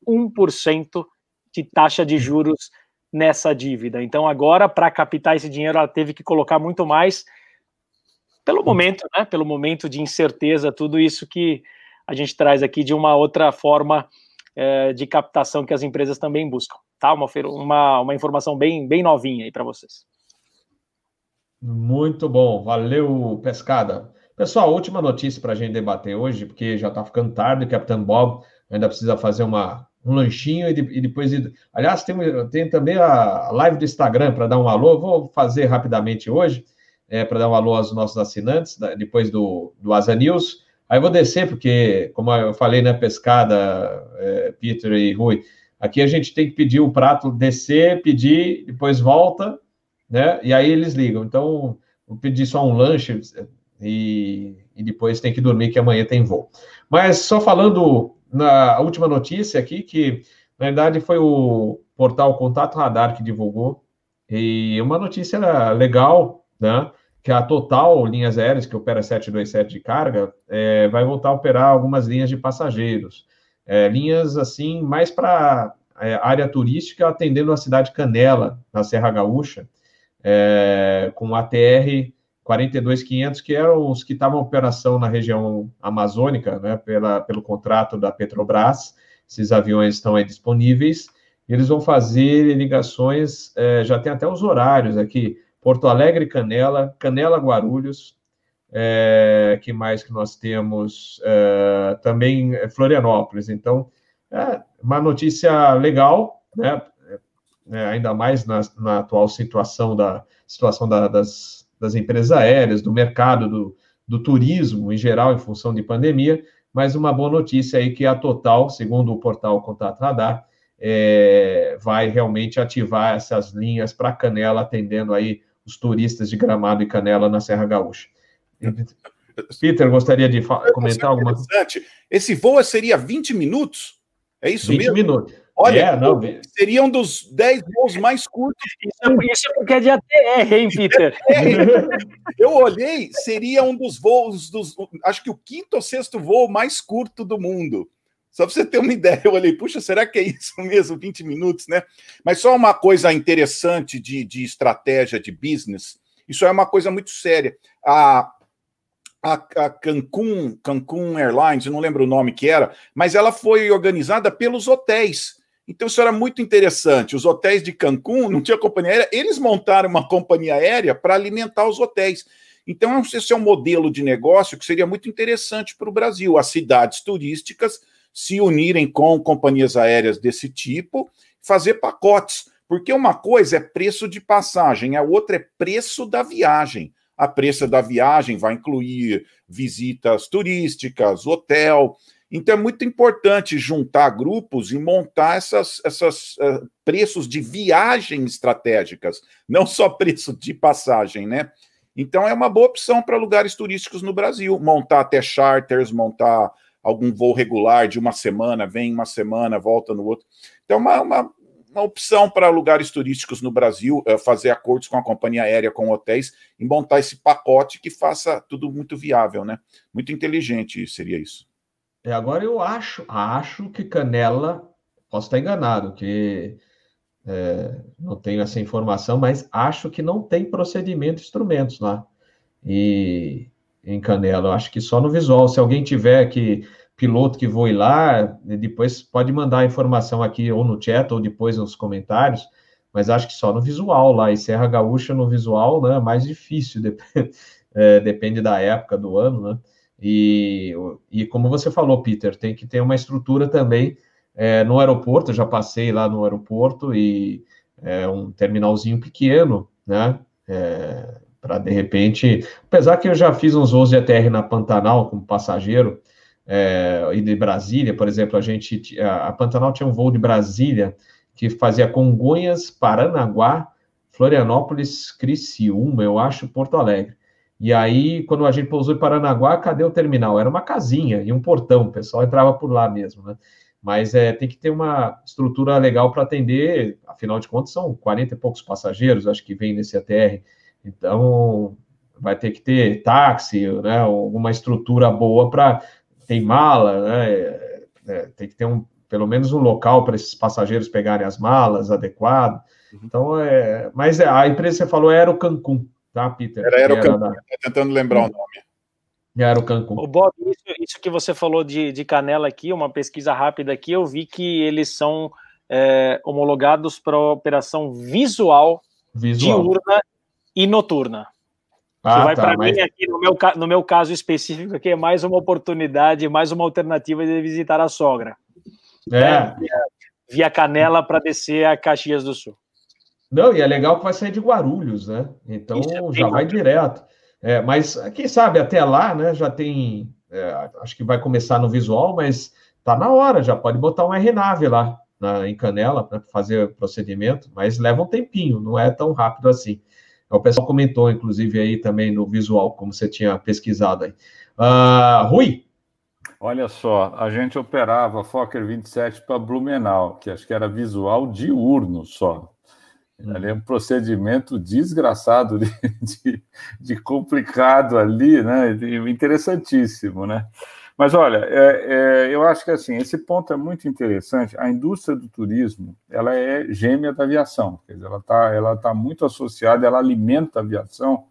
1% de taxa de juros nessa dívida. Então, agora, para captar esse dinheiro, ela teve que colocar muito mais, pelo momento, né? Pelo momento de incerteza, tudo isso que a gente traz aqui de uma outra forma é, de captação que as empresas também buscam. Tá? Uma, uma, uma informação bem, bem novinha aí para vocês. Muito bom, valeu, Pescada. Pessoal, última notícia para a gente debater hoje, porque já está ficando tarde, o Capitão Bob ainda precisa fazer uma, um lanchinho e, de, e depois. Aliás, tem, tem também a live do Instagram para dar um alô. Vou fazer rapidamente hoje, é, para dar um alô aos nossos assinantes, depois do, do Asa News. Aí vou descer, porque, como eu falei na né, pescada, é, Peter e Rui, aqui a gente tem que pedir o prato, descer, pedir, depois volta, né? E aí eles ligam. Então, vou pedir só um lanche e, e depois tem que dormir, que amanhã tem voo. Mas só falando na última notícia aqui, que na verdade foi o portal Contato Radar que divulgou, e uma notícia legal, né? Que a Total Linhas Aéreas, que opera 727 de carga, é, vai voltar a operar algumas linhas de passageiros. É, linhas, assim, mais para é, área turística, atendendo a cidade Canela, na Serra Gaúcha, é, com ATR 42500, que eram os que estavam em operação na região amazônica, né, pela, pelo contrato da Petrobras. Esses aviões estão aí disponíveis. Eles vão fazer ligações, é, já tem até os horários aqui: Porto Alegre, Canela, Canela, Guarulhos. É, que mais que nós temos? É, também Florianópolis. Então, é uma notícia legal, né? É, ainda mais na, na, atual situação da situação da, das das empresas aéreas, do mercado do, do turismo em geral, em função de pandemia, mas uma boa notícia aí que a Total, segundo o portal Contato Radar, é, vai realmente ativar essas linhas para Canela, atendendo aí os turistas de Gramado e Canela na Serra Gaúcha. Peter, gostaria de comentar alguma coisa? Esse voo seria 20 minutos? É isso 20 mesmo? 20 minutos. Olha, é, não, seria um dos 10 voos mais curtos. Isso, é isso é porque é de ATR, hein, Peter? Eu olhei, seria um dos voos, dos, acho que o quinto ou sexto voo mais curto do mundo. Só para você ter uma ideia, eu olhei, puxa, será que é isso mesmo, 20 minutos, né? Mas só uma coisa interessante de, de estratégia de business, isso é uma coisa muito séria. A, a, a Cancun, Cancun Airlines, eu não lembro o nome que era, mas ela foi organizada pelos hotéis. Então isso era muito interessante. Os hotéis de Cancún não tinha companhia aérea, eles montaram uma companhia aérea para alimentar os hotéis. Então esse é um modelo de negócio que seria muito interessante para o Brasil. As cidades turísticas se unirem com companhias aéreas desse tipo, fazer pacotes. Porque uma coisa é preço de passagem, a outra é preço da viagem. A preço da viagem vai incluir visitas turísticas, hotel. Então é muito importante juntar grupos e montar essas, essas uh, preços de viagem estratégicas, não só preço de passagem, né? Então é uma boa opção para lugares turísticos no Brasil, montar até charters, montar algum voo regular de uma semana, vem uma semana, volta no outro. Então, uma, uma, uma opção para lugares turísticos no Brasil, é fazer acordos com a companhia aérea, com hotéis, e montar esse pacote que faça tudo muito viável, né? Muito inteligente seria isso. É, agora eu acho, acho que Canela, posso estar enganado, que é, não tenho essa informação, mas acho que não tem procedimento instrumentos lá. E em Canela. Eu acho que só no visual. Se alguém tiver que piloto que voe lá, depois pode mandar a informação aqui ou no chat ou depois nos comentários. Mas acho que só no visual lá. E Serra Gaúcha no visual, né? Mais difícil, depende, é, depende da época do ano, né? E, e como você falou, Peter, tem que ter uma estrutura também é, no aeroporto. Já passei lá no aeroporto e é um terminalzinho pequeno, né? É, para de repente, apesar que eu já fiz uns voos de ATR na Pantanal como passageiro, é, e de Brasília, por exemplo, a gente, a, a Pantanal tinha um voo de Brasília que fazia Congonhas, Paranaguá, Florianópolis, Criciúma, eu acho, Porto Alegre. E aí, quando a gente pousou em Paranaguá, cadê o terminal? Era uma casinha e um portão, o pessoal entrava por lá mesmo, né? Mas é, tem que ter uma estrutura legal para atender, afinal de contas, são 40 e poucos passageiros, acho que vem nesse ATR. Então, vai ter que ter táxi, né, alguma estrutura boa para ter mala, né, é, é, tem que ter um, pelo menos um local para esses passageiros pegarem as malas adequado. Uhum. Então, é, mas é, a empresa que você falou era o Cancún, tá, Peter? Era, era o Cancún, da... tentando lembrar o nome. Era o Cancún. O Bob, isso, isso, que você falou de, de Canela aqui, uma pesquisa rápida aqui, eu vi que eles são é, homologados para operação visual, visual, diurna e noturna. Ah, vai tá, para mas... mim aqui, no meu, no meu caso específico, aqui é mais uma oportunidade, mais uma alternativa de visitar a sogra. É. Né? Via, via Canela para descer a Caxias do Sul. Não, e é legal que vai sair de Guarulhos, né? Então é já vai direto. É, mas quem sabe até lá, né? Já tem. É, acho que vai começar no visual, mas tá na hora, já pode botar um RNAV lá na, em Canela para fazer o procedimento, mas leva um tempinho, não é tão rápido assim. O pessoal comentou, inclusive, aí também no visual, como você tinha pesquisado aí. Uh, Rui? Olha só, a gente operava Fokker 27 para Blumenau, que acho que era visual diurno só. Hum. Ali é um procedimento desgraçado de, de, de complicado ali, né? Interessantíssimo, né? Mas olha, é, é, eu acho que assim esse ponto é muito interessante. A indústria do turismo ela é gêmea da aviação, quer dizer, ela está ela tá muito associada, ela alimenta a aviação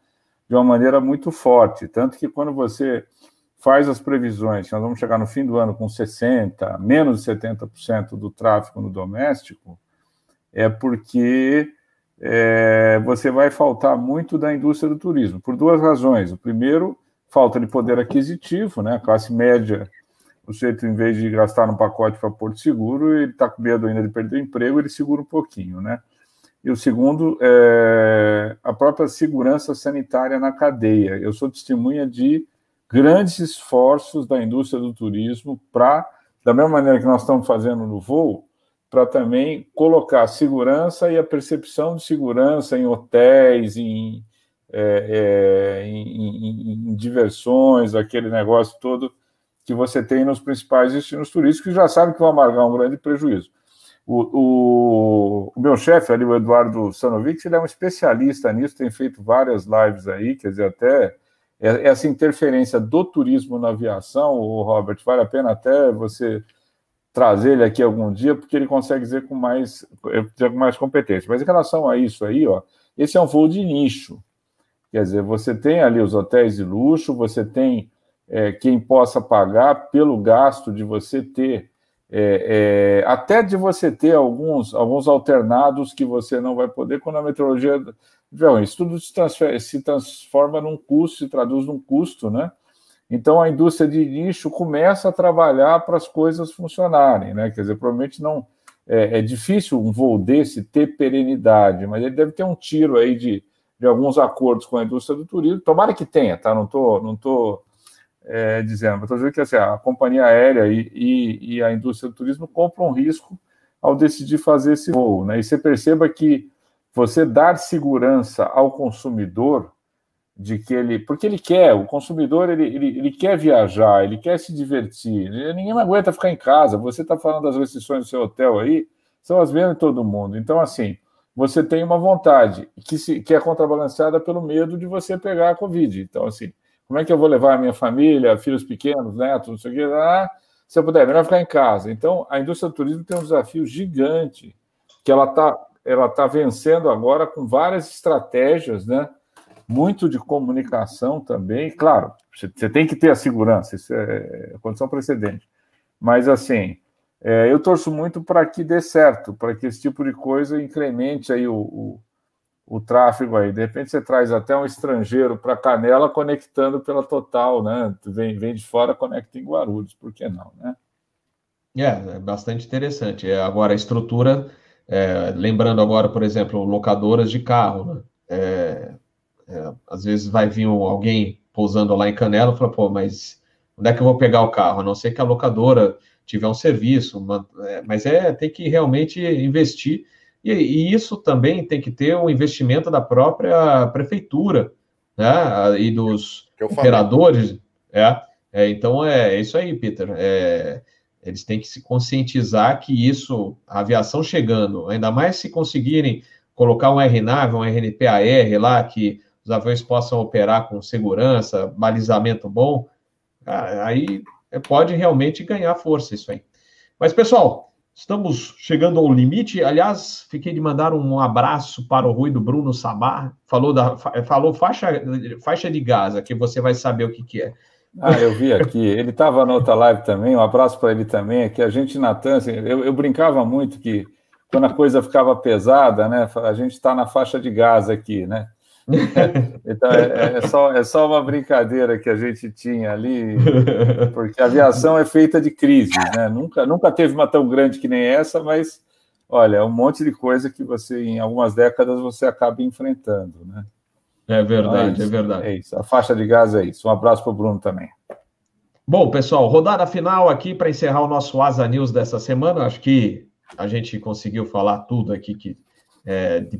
de uma maneira muito forte, tanto que quando você faz as previsões, nós vamos chegar no fim do ano com 60, menos de 70% do tráfego no doméstico, é porque é, você vai faltar muito da indústria do turismo, por duas razões. O primeiro falta de poder aquisitivo, né? A classe média, o sujeito, em vez de gastar no pacote para Porto Seguro, ele está com medo ainda de perder o emprego, ele segura um pouquinho, né? E o segundo é a própria segurança sanitária na cadeia. Eu sou testemunha de grandes esforços da indústria do turismo para, da mesma maneira que nós estamos fazendo no voo, para também colocar a segurança e a percepção de segurança em hotéis, em, é, é, em, em, em, diversões, aquele negócio todo que você tem nos principais destinos turísticos, que já sabe que vão amargar um grande prejuízo. O, o, o meu chefe ali, o Eduardo Sanovic, ele é um especialista nisso, tem feito várias lives aí, quer dizer, até essa interferência do turismo na aviação, o Robert, vale a pena até você trazer ele aqui algum dia, porque ele consegue dizer com mais, com mais competência. Mas em relação a isso aí, ó, esse é um voo de nicho. Quer dizer, você tem ali os hotéis de luxo, você tem é, quem possa pagar pelo gasto de você ter, é, é, até de você ter alguns, alguns alternados que você não vai poder quando a meteorologia. Isso tudo se, se transforma num custo, se traduz num custo, né? Então a indústria de nicho começa a trabalhar para as coisas funcionarem, né? Quer dizer, provavelmente não é, é, difícil um voo desse ter perenidade, mas ele deve ter um tiro aí de, de alguns acordos com a indústria do turismo. Tomara que tenha, tá? Não estou não tô, é, dizendo, estou dizendo que assim, a companhia aérea e, e, e, a indústria do turismo compram risco ao decidir fazer esse voo, né? E você perceba que você dar segurança ao consumidor de que ele, porque ele quer, o consumidor ele, ele, ele quer viajar, ele quer se divertir, ninguém aguenta ficar em casa. Você está falando das restrições do seu hotel aí, são as mesmas em todo mundo. Então, assim, você tem uma vontade que, se, que é contrabalanceada pelo medo de você pegar a Covid. Então, assim, como é que eu vou levar a minha família, filhos pequenos, netos, não sei o que, ah, se eu puder, é melhor ficar em casa. Então, a indústria do turismo tem um desafio gigante que ela está ela tá vencendo agora com várias estratégias, né? muito de comunicação também. Claro, você tem que ter a segurança, isso é a condição precedente. Mas, assim, é, eu torço muito para que dê certo, para que esse tipo de coisa incremente aí o, o, o, tráfego aí. De repente você traz até um estrangeiro para Canela conectando pela Total, né? Vem, vem de fora, conecta em Guarulhos, por que não, né? É, é bastante interessante. É, agora, a estrutura, é, lembrando agora, por exemplo, locadoras de carro, né? É, é, às vezes vai vir alguém pousando lá em Canela e fala, pô, mas onde é que eu vou pegar o carro? A não ser que a locadora tiver um serviço, é, mas é, tem que realmente investir, e, e, isso também tem que ter um investimento da própria prefeitura, né, e dos operadores, é, é, então é, é, isso aí, Peter, é, eles têm que se conscientizar que isso, a aviação chegando, ainda mais se conseguirem colocar um RNAV, um RNPAR lá, que os aviões possam operar com segurança, balizamento bom, aí pode realmente ganhar força isso aí. Mas, pessoal, estamos chegando ao limite. Aliás, fiquei de mandar um abraço para o Rui do Bruno Sabá. Falou, da, falou faixa, faixa de Gaza, que você vai saber o que, que é. Ah, eu vi aqui. Ele estava na outra live também. Um abraço para ele também. Que a gente, Natan, assim, eu, eu brincava muito que quando a coisa ficava pesada, né? A gente está na faixa de Gaza aqui, né? então é, é, só, é só uma brincadeira que a gente tinha ali, porque a aviação é feita de crises, né? Nunca, nunca teve uma tão grande que nem essa, mas olha, é um monte de coisa que você, em algumas décadas, você acaba enfrentando, né? É verdade, então é, é, verdade. É isso. A faixa de gás é isso. Um abraço para o Bruno também. Bom, pessoal, rodada final aqui para encerrar o nosso Asa News dessa semana. Acho que a gente conseguiu falar tudo aqui que é, de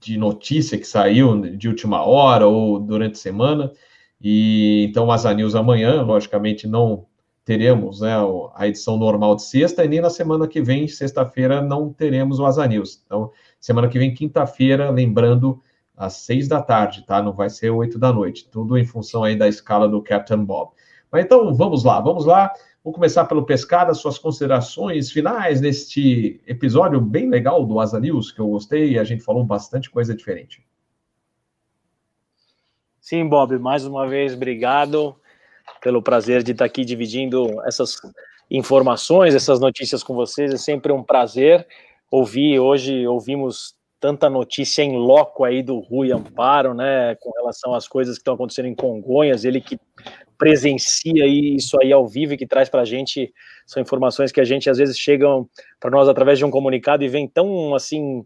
de notícia que saiu de última hora ou durante a semana. E então, o Asa News amanhã, logicamente, não teremos né, a edição normal de sexta, e nem na semana que vem, sexta-feira, não teremos o Asa News. Então, semana que vem, quinta-feira, lembrando, às seis da tarde, tá? Não vai ser oito da noite. Tudo em função aí da escala do Captain Bob. Mas então, vamos lá, vamos lá. Vou começar pelo Pescada, suas considerações finais neste episódio bem legal do Asa News, que eu gostei e a gente falou bastante coisa diferente. Sim, Bob, mais uma vez, obrigado pelo prazer de estar aqui dividindo essas informações, essas notícias com vocês. É sempre um prazer ouvir. Hoje ouvimos tanta notícia em loco aí do Rui Amparo, né, com relação às coisas que estão acontecendo em Congonhas, ele que presencia isso aí ao vivo e que traz para a gente são informações que a gente às vezes chegam para nós através de um comunicado e vem tão assim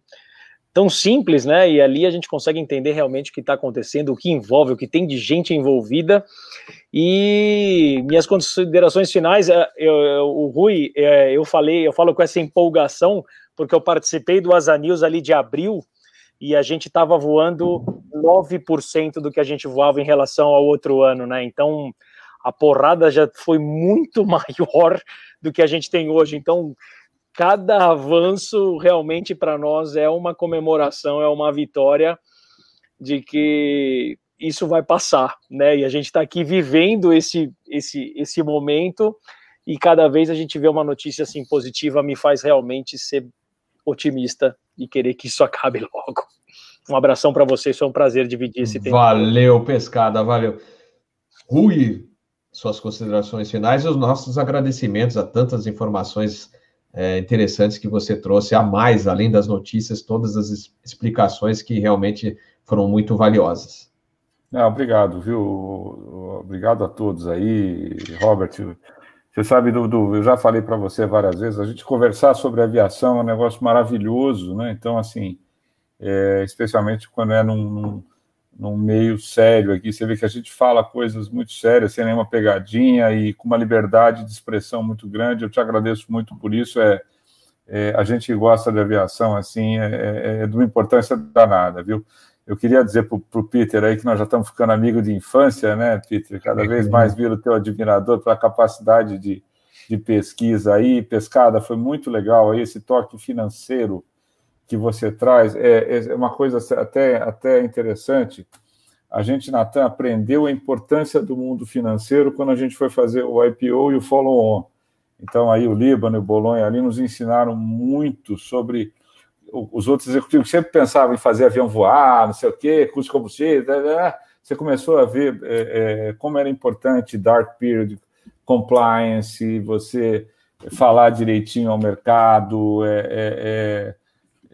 tão simples, né? E ali a gente consegue entender realmente o que está acontecendo, o que envolve, o que tem de gente envolvida. E minhas considerações finais, é, eu, eu, o Rui, é, eu falei, eu falo com essa empolgação, porque eu participei do Asa News ali de abril e a gente estava voando 9% do que a gente voava em relação ao outro ano, né? Então a porrada já foi muito maior do que a gente tem hoje. Então, cada avanço realmente para nós é uma comemoração, é uma vitória de que isso vai passar, né? E a gente está aqui vivendo esse, esse, esse momento e cada vez a gente vê uma notícia assim positiva me faz realmente ser otimista e querer que isso acabe logo. Um abração para vocês, foi um prazer dividir esse tempo. Valeu, pescada, valeu. Rui, suas considerações finais e os nossos agradecimentos a tantas informações é, interessantes que você trouxe a mais, além das notícias, todas as explicações que realmente foram muito valiosas. Não, obrigado, viu? Obrigado a todos aí, Robert. Você sabe, do eu já falei para você várias vezes, a gente conversar sobre aviação é um negócio maravilhoso, né? Então, assim, é, especialmente quando é num, num, num, meio sério aqui, você vê que a gente fala coisas muito sérias, sem nenhuma pegadinha e com uma liberdade de expressão muito grande. Eu te agradeço muito por isso. É, é a gente gosta de aviação, assim, é, é, é de uma importância danada, viu? Eu queria dizer para o Peter aí que nós já estamos ficando amigos de infância, né, Peter? Cada vez mais vira o teu admirador pela capacidade de, de pesquisa aí. Pescada foi muito legal aí, esse toque financeiro que você traz é, é uma coisa até, até interessante. A gente, Natan, aprendeu a importância do mundo financeiro quando a gente foi fazer o IPO e o follow-on. Então, aí o Líbano e o Bolonha ali nos ensinaram muito sobre os outros executivos sempre pensavam em fazer avião voar, não sei o quê, custo de combustível, né, né, né. você começou a ver é, é, como era importante dark period compliance, você falar direitinho ao mercado. É, é,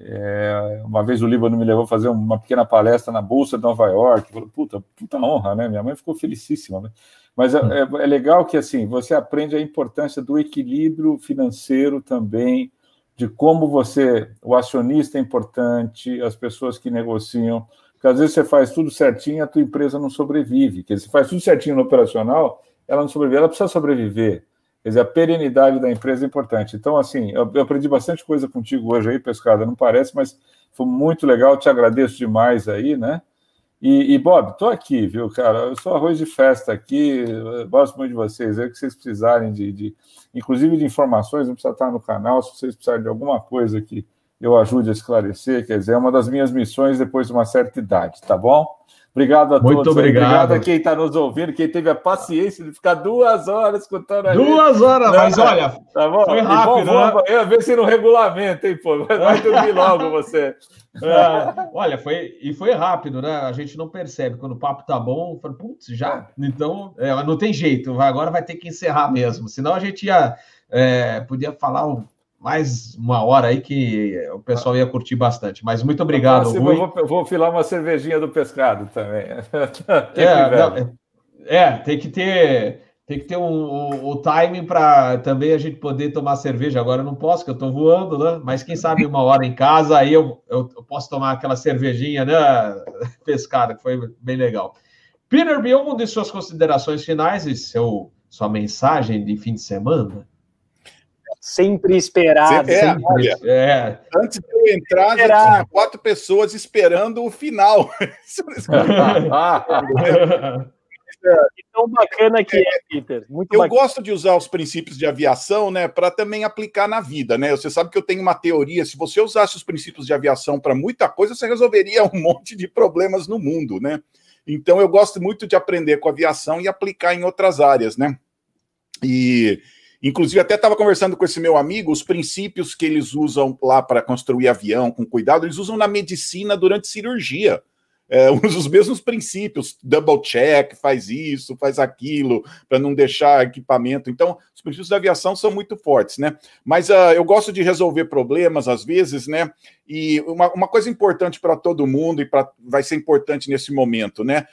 é, uma vez o Líbano me levou a fazer uma pequena palestra na Bolsa de Nova York. Falei, puta, puta honra, né? Minha mãe ficou felicíssima. Né? Mas é, é, legal que assim você aprende a importância do equilíbrio financeiro também de como você, o acionista é importante, as pessoas que negociam, porque às vezes você faz tudo certinho a tua empresa não sobrevive. Quer dizer, você faz tudo certinho no operacional, ela não sobrevive, ela precisa sobreviver. Quer dizer, a perenidade da empresa é importante. Então, assim, eu, eu aprendi bastante coisa contigo hoje aí, Pescada, não parece, mas foi muito legal, te agradeço demais aí, né? E, e Bob, tô aqui, viu, cara? Eu sou arroz de festa aqui, gosto muito de vocês. É que vocês precisarem de, de, inclusive de informações, não precisa estar no canal, se vocês precisarem de alguma coisa que eu ajude a esclarecer, quer dizer, é uma das minhas missões depois de uma certa idade, tá bom? Obrigado a Muito todos. Obrigado. obrigado a quem está nos ouvindo, quem teve a paciência de ficar duas horas escutando a Duas horas, mas olha, tá bom? foi rápido. Bom, né? Eu ver se no regulamento, hein, pô? Vai dormir logo você. É, olha, foi e foi rápido, né? A gente não percebe. Quando o papo tá bom, fala, putz, já. Então, é, não tem jeito, agora vai ter que encerrar mesmo. Senão a gente ia. É, podia falar um mais uma hora aí que o pessoal ia curtir bastante. Mas muito obrigado, Rui. Eu vou, vou filar uma cervejinha do pescado também. é, não, é, tem que ter tem que ter um, um, o timing para também a gente poder tomar cerveja. Agora eu não posso, que eu estou voando, né? Mas quem sabe uma hora em casa, aí eu, eu, eu posso tomar aquela cervejinha, né? Pescada, que foi bem legal. Peter Bill, de suas considerações finais e seu, sua mensagem de fim de semana? Sempre esperado. É, sempre, olha, é. Antes de eu entrar, já tinha quatro pessoas esperando o final. E tão bacana que é, Peter. Muito eu bacana. gosto de usar os princípios de aviação, né, para também aplicar na vida, né? Você sabe que eu tenho uma teoria. Se você usasse os princípios de aviação para muita coisa, você resolveria um monte de problemas no mundo, né? Então eu gosto muito de aprender com aviação e aplicar em outras áreas, né? E Inclusive, até estava conversando com esse meu amigo, os princípios que eles usam lá para construir avião com cuidado, eles usam na medicina durante cirurgia. É, os mesmos princípios, double check, faz isso, faz aquilo, para não deixar equipamento. Então, os princípios da aviação são muito fortes, né? Mas uh, eu gosto de resolver problemas às vezes, né? E uma, uma coisa importante para todo mundo, e pra, vai ser importante nesse momento, né?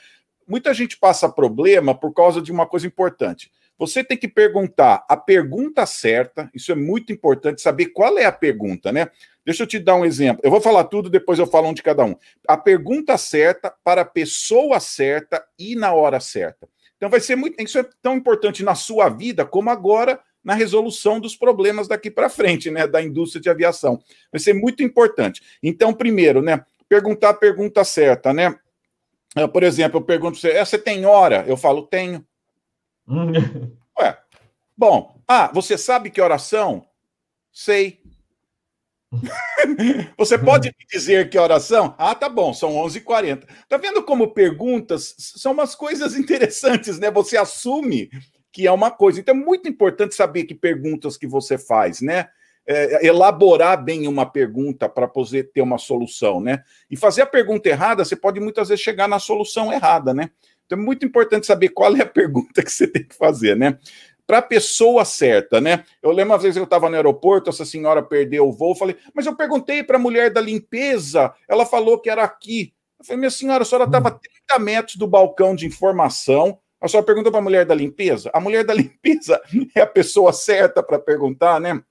Muita gente passa problema por causa de uma coisa importante. Você tem que perguntar a pergunta certa, isso é muito importante, saber qual é a pergunta, né? Deixa eu te dar um exemplo. Eu vou falar tudo, depois eu falo um de cada um. A pergunta certa para a pessoa certa e na hora certa. Então vai ser muito. Isso é tão importante na sua vida como agora na resolução dos problemas daqui para frente, né? Da indústria de aviação. Vai ser muito importante. Então, primeiro, né? Perguntar a pergunta certa, né? Ah, por exemplo, eu pergunto você: é, você tem hora? Eu falo, tenho. Ué, bom. Ah, você sabe que oração? Sei. Você pode me dizer que oração? Ah, tá bom, são 11h40. Tá vendo como perguntas são umas coisas interessantes, né? Você assume que é uma coisa. Então é muito importante saber que perguntas que você faz, né? É, elaborar bem uma pergunta para poder ter uma solução, né? E fazer a pergunta errada, você pode muitas vezes chegar na solução errada, né? Então é muito importante saber qual é a pergunta que você tem que fazer, né? para a pessoa certa, né? Eu lembro uma vez eu estava no aeroporto, essa senhora perdeu o voo, falei, mas eu perguntei para a mulher da limpeza, ela falou que era aqui. Eu falei, minha senhora, a senhora estava 30 hum. metros do balcão de informação, a senhora perguntou para a mulher da limpeza? A mulher da limpeza é a pessoa certa para perguntar, né?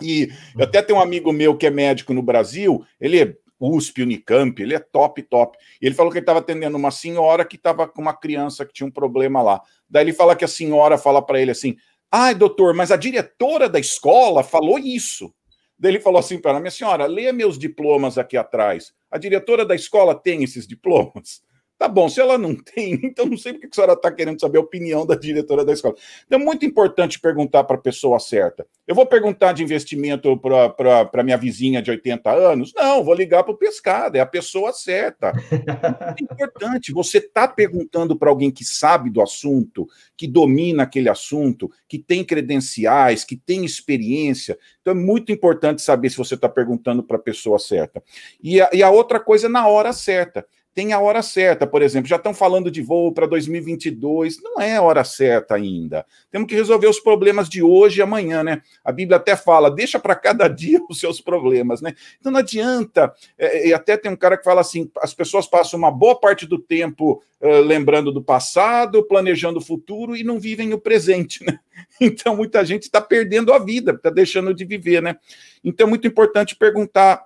E eu até tenho um amigo meu que é médico no Brasil, ele é USP, Unicamp, ele é top, top. Ele falou que ele estava atendendo uma senhora que estava com uma criança que tinha um problema lá. Daí ele fala que a senhora fala para ele assim: ai, doutor, mas a diretora da escola falou isso. Daí ele falou assim para ela: minha senhora, leia meus diplomas aqui atrás. A diretora da escola tem esses diplomas? Tá bom, se ela não tem, então não sei porque a senhora está querendo saber a opinião da diretora da escola. Então, é muito importante perguntar para a pessoa certa. Eu vou perguntar de investimento para minha vizinha de 80 anos? Não, vou ligar para o pescado, é a pessoa certa. É muito importante. Você está perguntando para alguém que sabe do assunto, que domina aquele assunto, que tem credenciais, que tem experiência. Então, é muito importante saber se você está perguntando para a pessoa certa. E a, e a outra coisa, na hora certa tem a hora certa, por exemplo, já estão falando de voo para 2022, não é a hora certa ainda. Temos que resolver os problemas de hoje e amanhã, né? A Bíblia até fala, deixa para cada dia os seus problemas, né? Então não adianta, é, e até tem um cara que fala assim, as pessoas passam uma boa parte do tempo uh, lembrando do passado, planejando o futuro e não vivem o presente, né? Então muita gente está perdendo a vida, está deixando de viver, né? Então é muito importante perguntar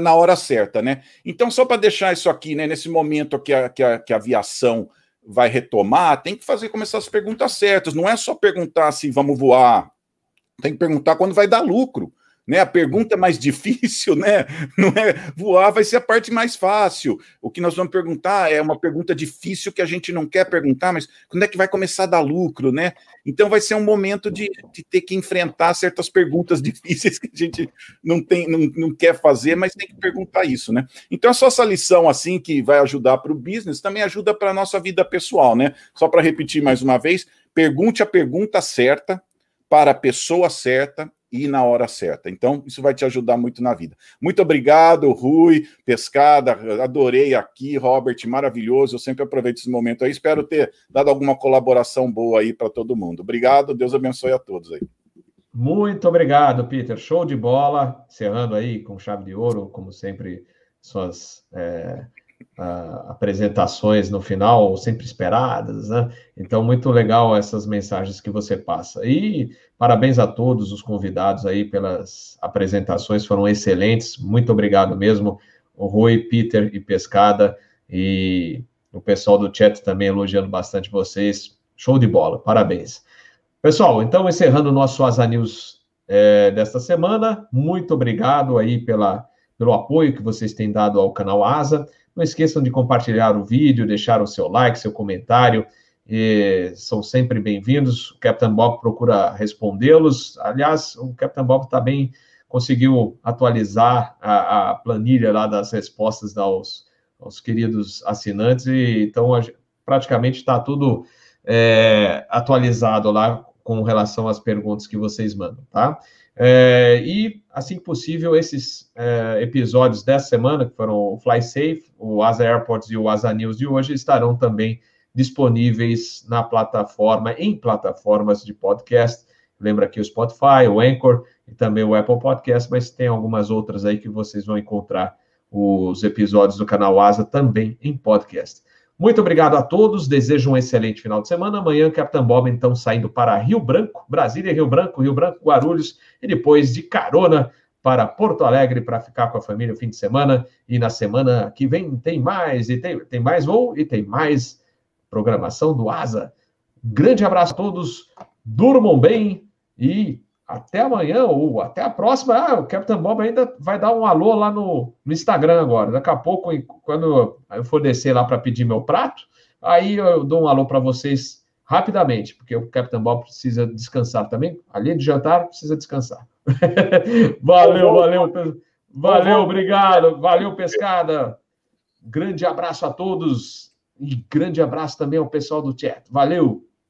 na hora certa, né? Então, só para deixar isso aqui, né? Nesse momento que a, que a, que a aviação vai retomar, tem que fazer começar as perguntas certas. Não é só perguntar se vamos voar, tem que perguntar quando vai dar lucro né? A pergunta mais difícil, né? Não é voar, vai ser a parte mais fácil. O que nós vamos perguntar é uma pergunta difícil que a gente não quer perguntar, mas quando é que vai começar a dar lucro, né? Então vai ser um momento de, de ter que enfrentar certas perguntas difíceis que a gente não tem, não, não quer fazer, mas tem que perguntar isso, né? Então é só essa lição assim que vai ajudar para o business, também ajuda para a nossa vida pessoal, né? Só para repetir mais uma vez, pergunte a pergunta certa para a pessoa certa e na hora certa. Então, isso vai te ajudar muito na vida. Muito obrigado, Rui, Pescada, adorei aqui, Robert, maravilhoso. Eu sempre aproveito esse momento aí. Espero ter dado alguma colaboração boa aí para todo mundo. Obrigado, Deus abençoe a todos aí. Muito obrigado, Peter. Show de bola. Encerrando aí com chave de ouro, como sempre, suas. É uh, apresentações no final sempre esperadas, né? Então, muito legal essas mensagens que você passa. E parabéns a todos os convidados aí pelas apresentações, foram excelentes. Muito obrigado mesmo, o Rui, Peter e Pescada, e o pessoal do chat também elogiando bastante vocês. Show de bola, parabéns. Pessoal, então encerrando o nosso Asa News é, desta semana, muito obrigado aí pela, pelo apoio que vocês têm dado ao canal Asa. Não esqueçam de compartilhar o vídeo, deixar o seu like, seu comentário. E são sempre bem-vindos. O Captain Bob procura respondê-los. Aliás, o Captain Bob também conseguiu atualizar a, a, planilha lá das respostas aos, aos queridos assinantes, e então a, praticamente está tudo é, atualizado lá com relação às perguntas que vocês mandam, tá? É, e, assim que possível, esses é, episódios dessa semana, que foram o Fly Safe, o Asa Airports e o Asa News de hoje, estarão também disponíveis na plataforma, em plataformas de podcast. Lembra aqui o Spotify, o Anchor e também o Apple Podcast, mas tem algumas outras aí que vocês vão encontrar os episódios do canal Asa também em podcast. Muito obrigado a todos, desejo um excelente final de semana. Amanhã, Capitão Bob, então, saindo para Rio Branco, Brasília, Rio Branco, Rio Branco, Guarulhos, e depois de carona para Porto Alegre para ficar com a família o fim de semana. E na semana que vem tem mais, e tem, tem mais voo e tem mais programação do Asa. Grande abraço a todos, durmam bem e até amanhã ou até a próxima. Ah, o Capitão Bob ainda vai dar um alô lá no, no Instagram agora. Daqui a pouco, quando eu for descer lá para pedir meu prato, aí eu dou um alô para vocês rapidamente, porque o Capitão Bob precisa descansar também. Além de jantar, precisa descansar. valeu, valeu, valeu, obrigado, valeu, pescada. Grande abraço a todos e grande abraço também ao pessoal do chat. Valeu!